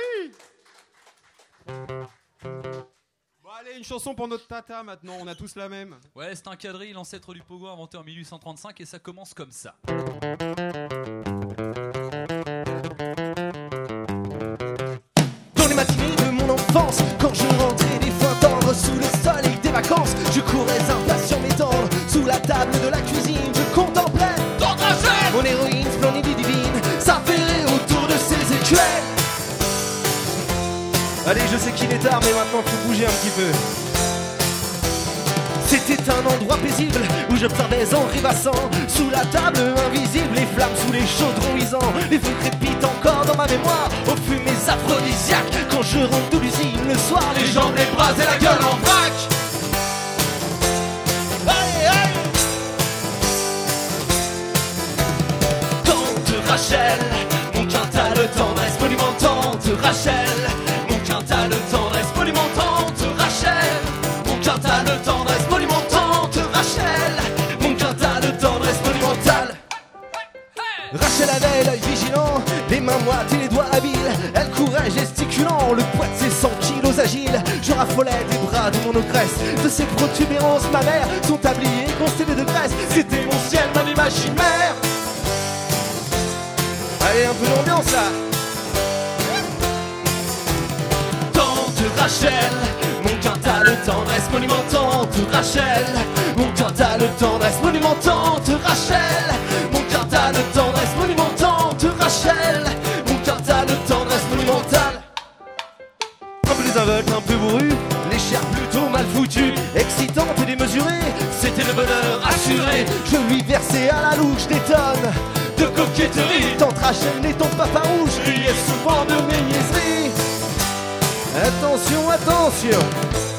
Bon allez, une chanson pour notre tata maintenant, on a tous la même. Ouais, c'est un quadrille, l'ancêtre du pogo inventé en 1835 et ça commence comme ça. Dans les matinées de mon enfance, quand je rentrais des fois tendres sous le soleil des vacances, je courais impatient m'étendre sous la table de la cuisine. Allez, je sais qu'il est tard, mais maintenant faut bouger un petit peu. C'était un endroit paisible où j'observais en rêvassant Sous la table invisible, les flammes sous les chaudrons luisants. Les feux crépitent encore dans ma mémoire. Aux fumées aphrodisiaques. Quand je rentre de l'usine le soir Les jambes, les bras et la gueule en vrac. Allez, allez Tante Rachel Mon quintal tendresse monumentante Rachel mains moites et les doigts habiles. Elle courait gesticulant, le poids de ses 100 kilos agiles. Je raffolais des bras de mon ogresse, de ses protubérances, ma mère. Son tablier constellé de graisse, c'était mon ciel, ma vie, ma chimère. Allez, un peu d'ambiance là. Tante Rachel, mon quintal de tendresse monumentante Rachel, mon quintal de tendresse monumentante Rachel, mon quintal de tendresse monumentante Mon quintal de tendresse monumentale. Un peu désinvolte, un peu bourru, les chairs plutôt mal foutues, excitante et démesurée, c'était le bonheur assuré. Je lui versais à la louche des tonnes de coquetterie. Tante Rachel n'étant pas farouche, je riais souvent de mes niaiseries. Attention, attention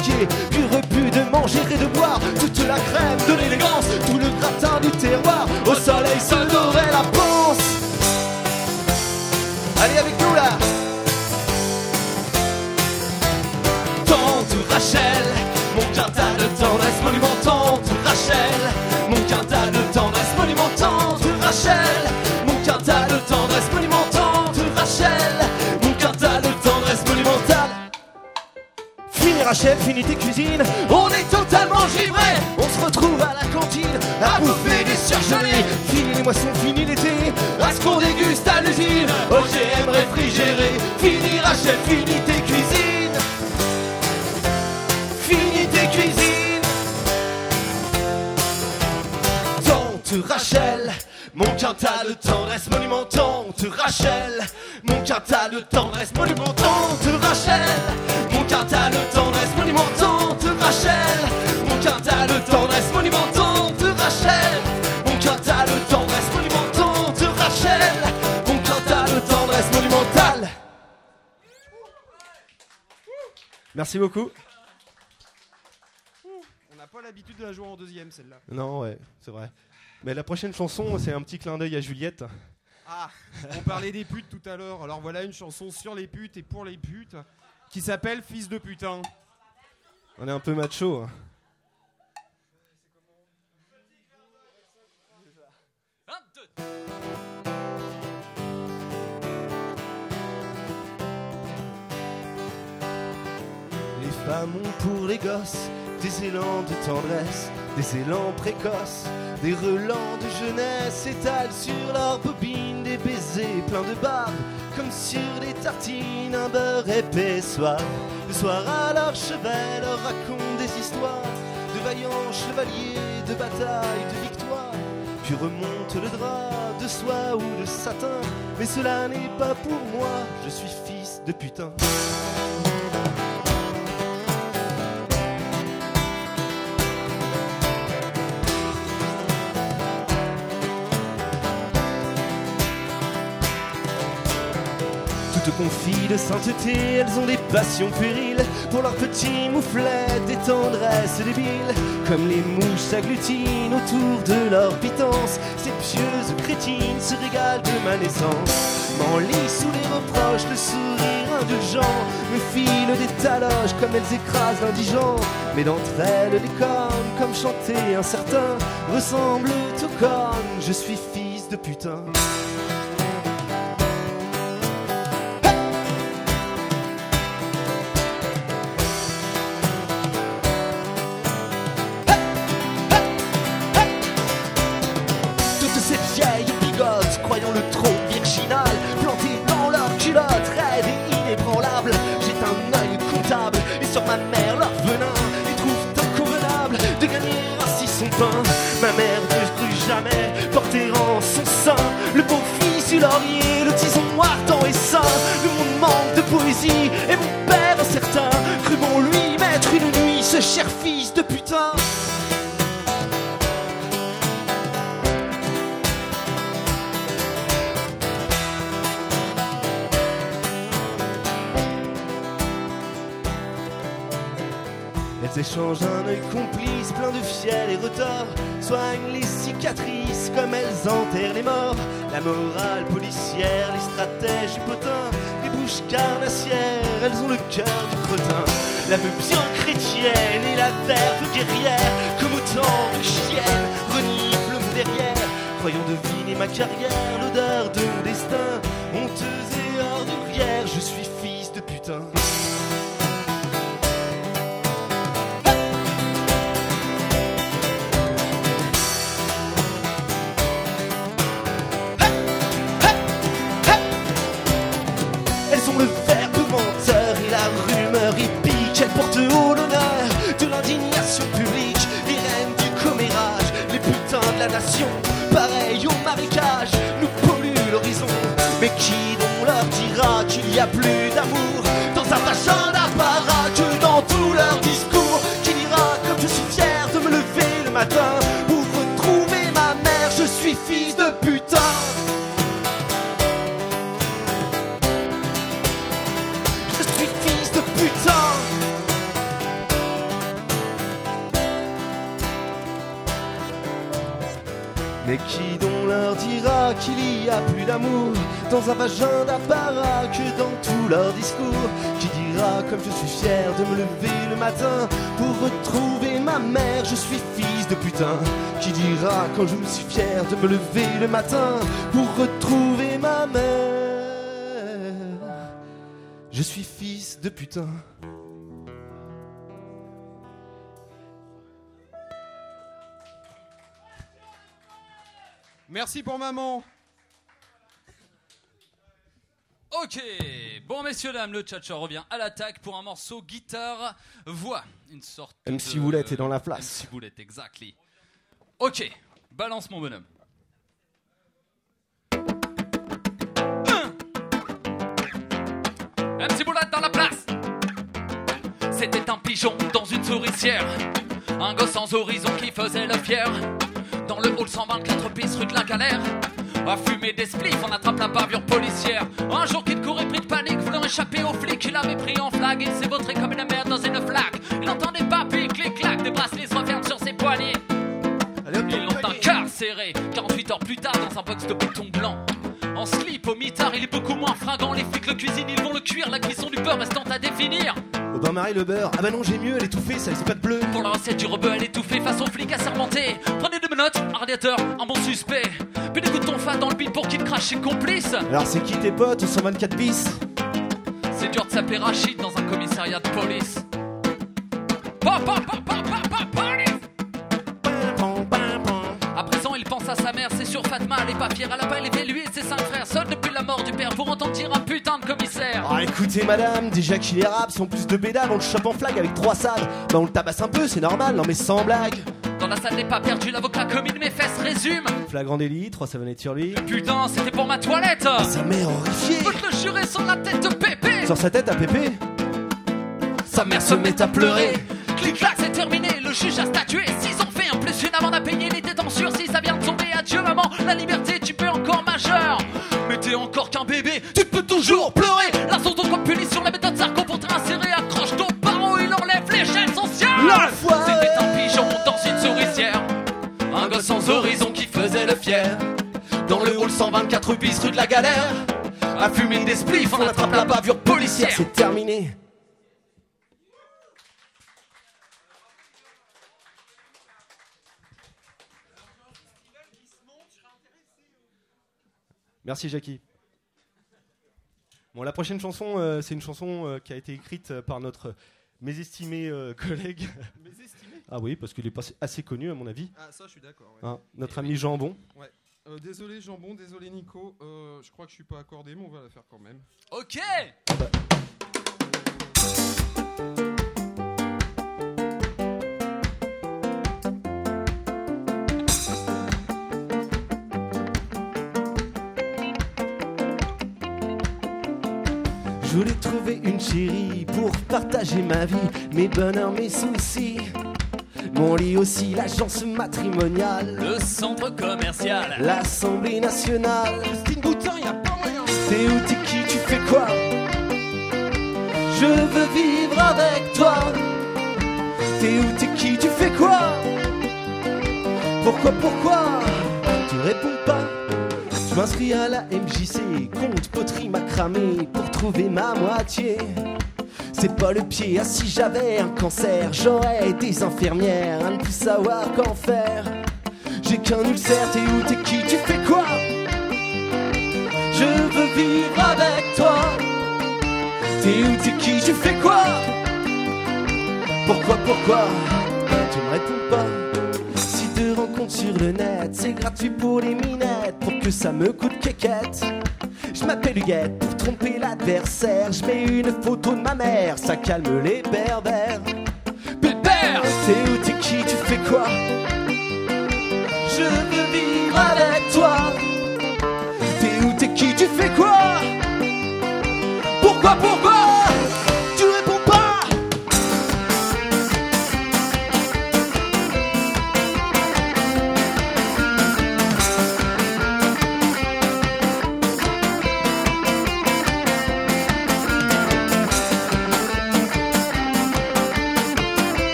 banquier, puis repu de manger et de boire toute la crème de l'élégance, tout le gratin du terroir, au soleil se dorait la panse. Allez avec nous là. Tante Rachel, mon quintal de tendresse monumentante Rachel, mon quintal de tendresse monumentante Rachel, Rachel, fini tes cuisines, on est totalement givrés On se retrouve à la cantine, à bouffer des surgelés Fini les moissons, fini l'été, à ce qu'on déguste à l'usine. OGM réfrigéré, fini Rachel, fini tes cuisines Fini tes cuisines Tante Rachel, mon quintal de tendresse monumentante. Rachel, mon quintal de tendresse monumentante. Rachel, Merci beaucoup. On n'a pas l'habitude de la jouer en deuxième celle-là. Non, ouais, c'est vrai. Mais la prochaine chanson, c'est un petit clin d'œil à Juliette. Ah, on parlait des putes tout à l'heure, alors voilà une chanson sur les putes et pour les putes. qui s'appelle Fils de putain. On est un peu macho. hein. Ont pour les gosses des élans de tendresse, des élans précoces, des relents de jeunesse s'étalent sur leurs bobines, des baisers pleins de barbe, comme sur des tartines, un beurre épais soif. Le soir à leur chevet leur racontent des histoires de vaillants chevaliers, de batailles, de victoires. Puis remonte le drap de soie ou de satin, mais cela n'est pas pour moi, je suis fils de putain. Toutes confies de sainteté, elles ont des passions périles Pour leurs petits mouflets, des tendresses débiles Comme les mouches s'agglutinent autour de leur pitance. Ces pieuses crétines se régalent de ma naissance. M'enlient sous les reproches, le sourire indulgent. Me filent des taloches comme elles écrasent l'indigent. Mais d'entre elles, les cornes, comme chanter un certain Ressemblent aux cornes, je suis fils de putain cher fils de putain. Elles échangent un œil complice, plein de fiel et retors, soignent les cicatrices comme elles enterrent les morts. La morale policière, les stratèges du les bouches carnassières, elles ont le cœur du cretin. L'âme bien chrétienne et la verve guerrière, comme autant de chiennes, reniflent derrière. Croyant deviner ma carrière, l'odeur de mon destin, honteuse et ordurière, je suis fils de putain. Pareil au marécage, nous polluent l'horizon. Mais qui donc leur dira qu'il n'y a plus d'amour? Dans un vagin d'apparat que dans tout leur discours. Qui dira comme je suis fier de me lever le matin pour retrouver ma mère, je suis fils de putain. Qui dira quand je me suis fier de me lever le matin pour retrouver ma mère. Je suis fils de putain. Merci pour maman. Ok, bon messieurs dames, le tchatcha revient à l'attaque pour un morceau guitare voix, une sorte MC de- Boulette est dans la place. MC Boulette, exactly. Ok, balance mon bonhomme. Un. MC Boulette dans la place. C'était un pigeon dans une souricière, un gosse sans horizon qui faisait le fier. Dans le hall 124 bis rue de la Galère, à fumer des spliffs, on attrape la bavure policière. Un jour qu'il courait pris de panique, voulant échapper aux flics, il avait pris en flag, il s'est vautré comme une merde dans une flaque. Il entend des papis, clic-clac, des bracelets se referment sur ses poignets. Ils l'ont incarcéré 48 heures plus tard dans un box de béton blanc. En slip, au mitard, il est beaucoup moins fringant. Les flics le cuisinent, ils vont le cuire. La cuisson du beurre restant à définir. Au bain-marie, le beurre. Ah bah non, j'ai mieux, elle est étouffée, ça c'est pas de bleu. Pour la recette du rebeu, elle est étouffée face aux flics assermentés. Prenez deux menottes, un radiateur, un bon suspect. Puis des coups de tonfa dans le bide pour qu'il crache ses complices. Alors c'est qui tes potes au 124 bis? C'est dur de s'appeler Rachid dans un commissariat de police. Pa, pa, pa, il pense à sa mère, c'est sûr Fatma, elle est pas fière, elle a pas élevé lui et ses cinq frères. Seul depuis la mort du père pour entendre dire un putain de commissaire. Ah écoutez madame, déjà qu'il est rap, sont plus de bédales, on le chope en flag avec trois salles. Bah on le tabasse un peu, c'est normal, non mais sans blague. Dans la salle n'est pas perdu, l'avocat commune mes fesses résume. Flagrant délit, trois savonnettes sur lui. Putain, c'était pour ma toilette. Sa mère horrifiée. Faut te le jurer sur la tête de Pépé. Sur sa tête à Pépé Sa mère se met à pleurer. Clic-clac, c'est terminé, le juge a statué. Six ans fait, un plus une amende à payer, ça vient de tomber, la liberté, tu peux encore majeur. Mais t'es encore qu'un bébé, tu peux toujours pleurer. La sauce comme punition, la méthode Sarko pour t'insérer. Accroche ton parent, il enlève les chaînes sociales. L'enfoiré. C'était un pigeon dans une souricière. Un gosse sans horizon qui faisait le fier. Dans le hall 124 bis rue de la Galère. À fumer des spliffs, on attrape la bavure policière. C'est terminé. Merci Jackie. Bon, la prochaine chanson, euh, c'est une chanson euh, qui a été écrite euh, par notre mésestimé euh, collègue. Mésestimé Ah oui, parce qu'il est pas assez connu à mon avis. Ah, ça, je suis d'accord. ouais. Hein, notre ami Jambon. Ouais. Euh, désolé Jambon, désolé Nico, euh, je crois que je suis pas accordé, mais on va la faire quand même. Ok Je voulais trouver une chérie pour partager ma vie, mes bonheurs, mes soucis. Mon lit aussi, l'agence matrimoniale, Le centre commercial. l'Assemblée nationale. Christine Boutin, y a pas moyen. T'es où, t'es qui, tu fais quoi? Je veux vivre avec toi. T'es où, t'es qui, tu fais quoi? Pourquoi, pourquoi? Tu réponds pas. M'inscris à la MJC, compte poterie macramé pour trouver ma moitié. C'est pas le pied, ah si j'avais un cancer, j'aurais des infirmières à ne plus savoir qu'en faire. J'ai qu'un ulcère, t'es où, t'es qui, tu fais quoi? Je veux vivre avec toi. T'es où, t'es qui, tu fais quoi? Pourquoi, pourquoi? Tu me réponds pas. Te rencontres sur le net, c'est gratuit pour les minettes, pour que ça me coûte quéquette. Je m'appelle Huguette pour tromper l'adversaire. Je mets une photo de ma mère, ça calme les berbères. Pépère, t'es où, t'es qui, tu fais quoi? Je veux vivre avec toi. T'es où, t'es qui, tu fais quoi? Pourquoi, pourquoi?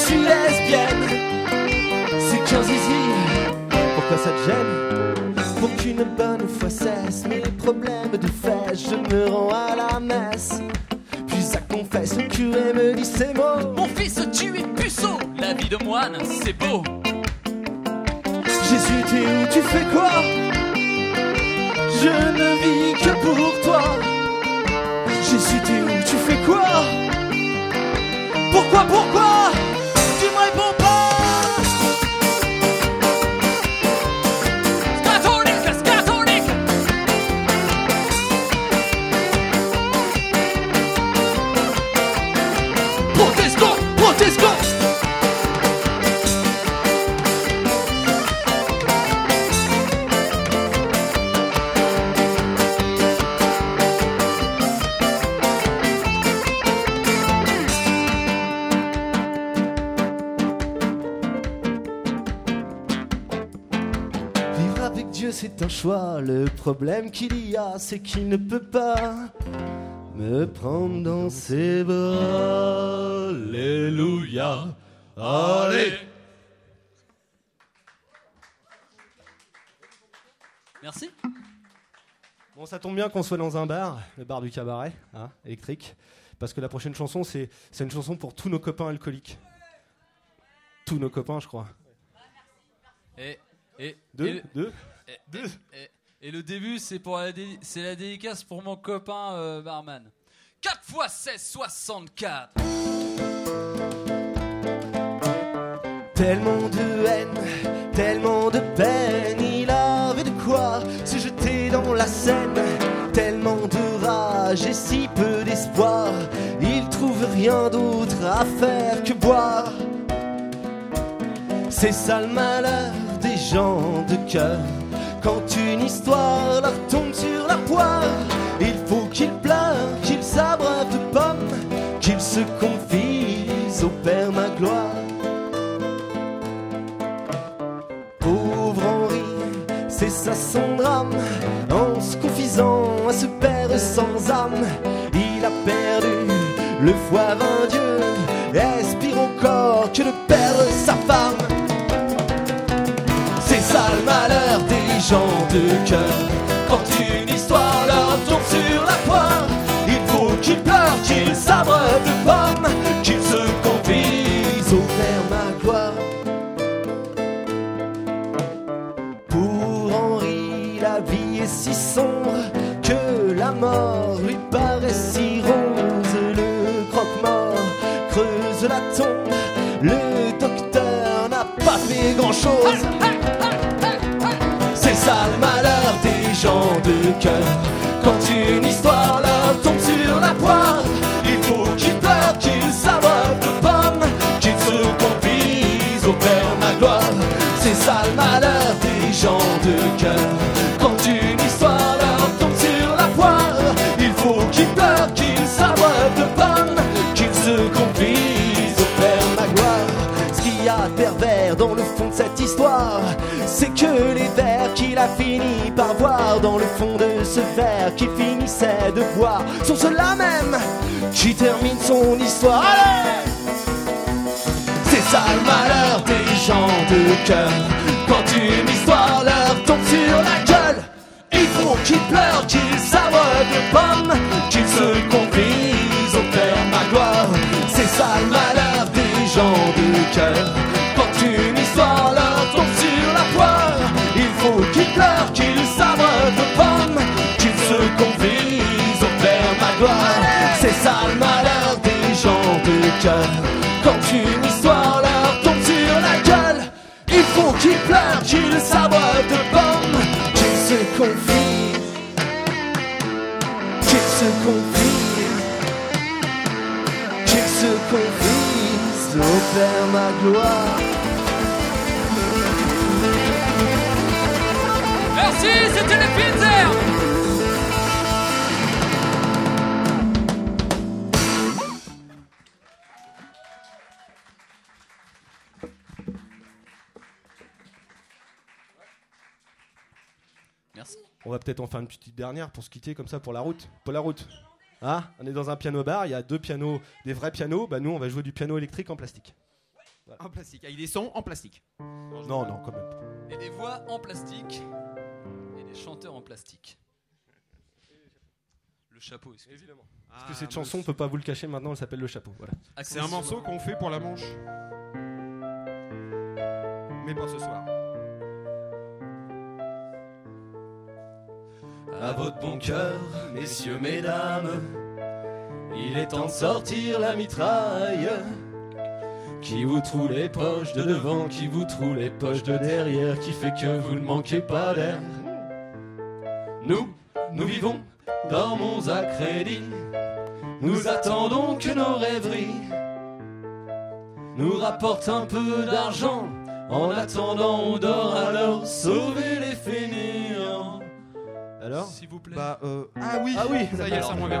Aussi je problème qu'il y a, c'est qu'il ne peut pas me prendre dans ses bras. Alléluia. Allez. Merci. Bon, ça tombe bien qu'on soit dans un bar, le bar du cabaret, hein, électrique, parce que la prochaine chanson, c'est c'est une chanson pour tous nos copains alcooliques. Tous nos copains, je crois. Et, et, Deux, et le- deux, et, et- et- le début, c'est pour la, dé- c'est la dédicace pour mon copain euh, barman. 4 x 16, 64. Tellement de haine, tellement de peine, il avait de quoi se jeter dans la Seine. Tellement de rage et si peu d'espoir, il trouve rien d'autre à faire que boire. C'est ça le malheur des gens de cœur. Quand une histoire leur tombe sur la poire, il faut qu'ils pleurent, qu'ils s'abreuvent de pommes, qu'ils se confient au Père Magloire. Pauvre Henri, c'est ça son drame. En se confisant à ce père sans âme, il a perdu le foie dieu. Espère encore que de perdre sa femme. C'est ça le malheur des gens de cœur. Quand une histoire leur tombe sur la poire, il faut qu'ils pleurent, qu'ils s'abreuvent de pommes, qu'ils se confient au Père Magloire. Pour Henri, la vie est si sombre que la mort lui paraît si rose. Le croque-mort creuse la tombe, le docteur n'a pas fait grand-chose. C'est ça le malheur des gens de cœur. Quand une histoire leur tombe sur la poire, il faut qu'ils pleurent, qu'ils s'abreuvent de pommes, qu'ils se confient au Père Magloire. C'est ça le malheur des gens de cœur. Fond de cette histoire, c'est que les vers qu'il a fini par voir dans le fond de ce verre qu'il finissait de boire sont ceux-là même qui terminent son histoire. C'est ça le malheur des gens de cœur. Quand une histoire leur tombe sur la gueule, il faut qu'ils pleurent, qu'ils s'abreuvent de pommes, qu'ils se Quand une histoire leur tombe sur la gueule, il faut qu'ils pleurent, qu'ils s'abreuvent de pommes, qu'ils se confient, qu'ils se confient, qu'ils se confient. Au Père Magloire. Merci, c'était les Pinzer. Peut-être en faire une petite dernière pour se quitter comme ça pour la route. Pour la route. Ah, on est dans un piano bar, il y a deux pianos, des vrais pianos. Bah nous, on va jouer du piano électrique en plastique. En plastique, avec des sons en plastique. Non, non, quand même. Et des voix en plastique. Et des chanteurs en plastique. Le chapeau, excusez-moi. Parce que cette chanson, on peut pas vous le cacher maintenant, elle s'appelle Le Chapeau. Voilà. C'est un morceau qu'on fait pour la manche. Mais pas ce soir. À votre bon cœur, messieurs, mesdames, il est temps de sortir la mitraille. Qui vous trouve les poches de devant, qui vous trouve les poches de derrière, qui fait que vous ne manquez pas d'air. Nous, nous vivons mon à crédit. Nous attendons que nos rêveries nous rapportent un peu d'argent. En attendant, on dort alors, sauvez les fainéants. Alors S'il vous plaît. Bah, euh, ah oui, Ah oui. ça y est, ça me revient.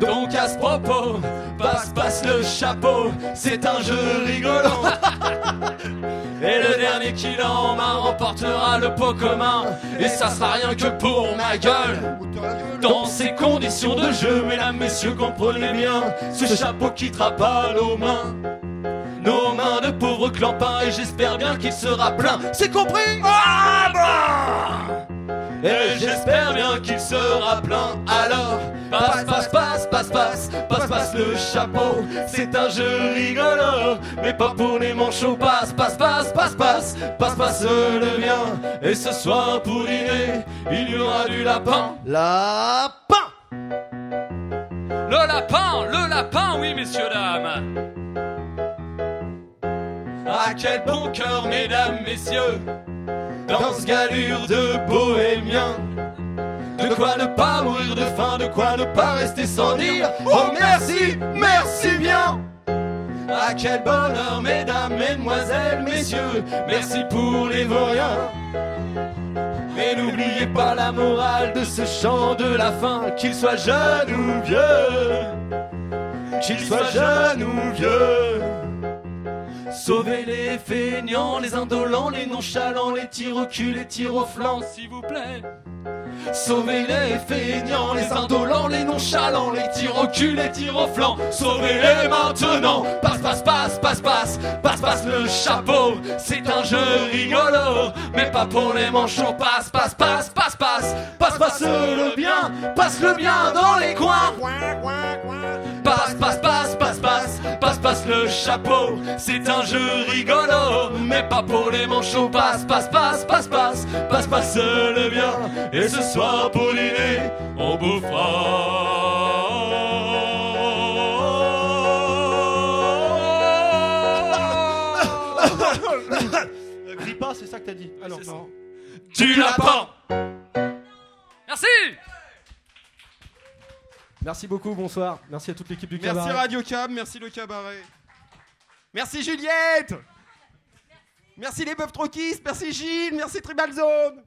Donc à ce propos, passe passe le chapeau, c'est un jeu rigolo. Et le dernier qui l'a en main remportera le pot commun. Et ça sera rien que pour ma gueule. Dans ces conditions de jeu, mesdames, messieurs, comprenez bien, ce chapeau quittera pas nos mains. Nos mains de pauvres clampins, et j'espère bien qu'il sera plein. C'est compris? Ah bah et j'espère bien qu'il sera plein. Alors Passe, passe, passe, passe, passe, passe, passe le chapeau. C'est un jeu rigolo Mais pas pour les manchots. Passe, passe, passe, passe, passe, passe, passe le bien. Et ce soir pour dîner Il y aura du lapin. Lapin! Le lapin, le lapin, oui messieurs, dames. Ah quel bon cœur, mesdames, messieurs dans galure de bohémien. De quoi ne pas mourir de faim, de quoi ne pas rester sans dire Oh merci, merci bien Ah quel bonheur, mesdames, mesdemoiselles, messieurs, merci pour les vauriens. Mais n'oubliez pas la morale de ce chant de la fin, qu'il soit jeune ou vieux, qu'il soit jeune ou vieux. Sauvez les feignants, les indolents, les nonchalants, les tirs au cul, les tirs au flanc, s'il vous plaît. Sauvez les feignants, les indolents, les nonchalants, les tirs au cul, les tirs au flanc. Sauvez-les maintenant. Passe, passe, passe, passe, passe, passe, passe le chapeau. C'est un jeu rigolo, mais pas pour les manchots. Passe, passe, passe, passe, passe, passe, passe le bien, passe le bien dans les coins. Passe, passe, passe, passe, le chapeau. C'est un jeu rigolo, mais pas pour les manchots. Passe, passe, passe, passe, passe, passe, passe le bien. Et ce soir pour dîner, on bouffera. Crie pas, c'est ça que t'as dit. Ah non, non. Du lapin. Merci. Merci beaucoup, bonsoir. Merci à toute l'équipe du Merci cabaret. Radio Cab, merci le cabaret. Merci Juliette Merci les meufs troquistes, merci Gilles, merci Tribal Zone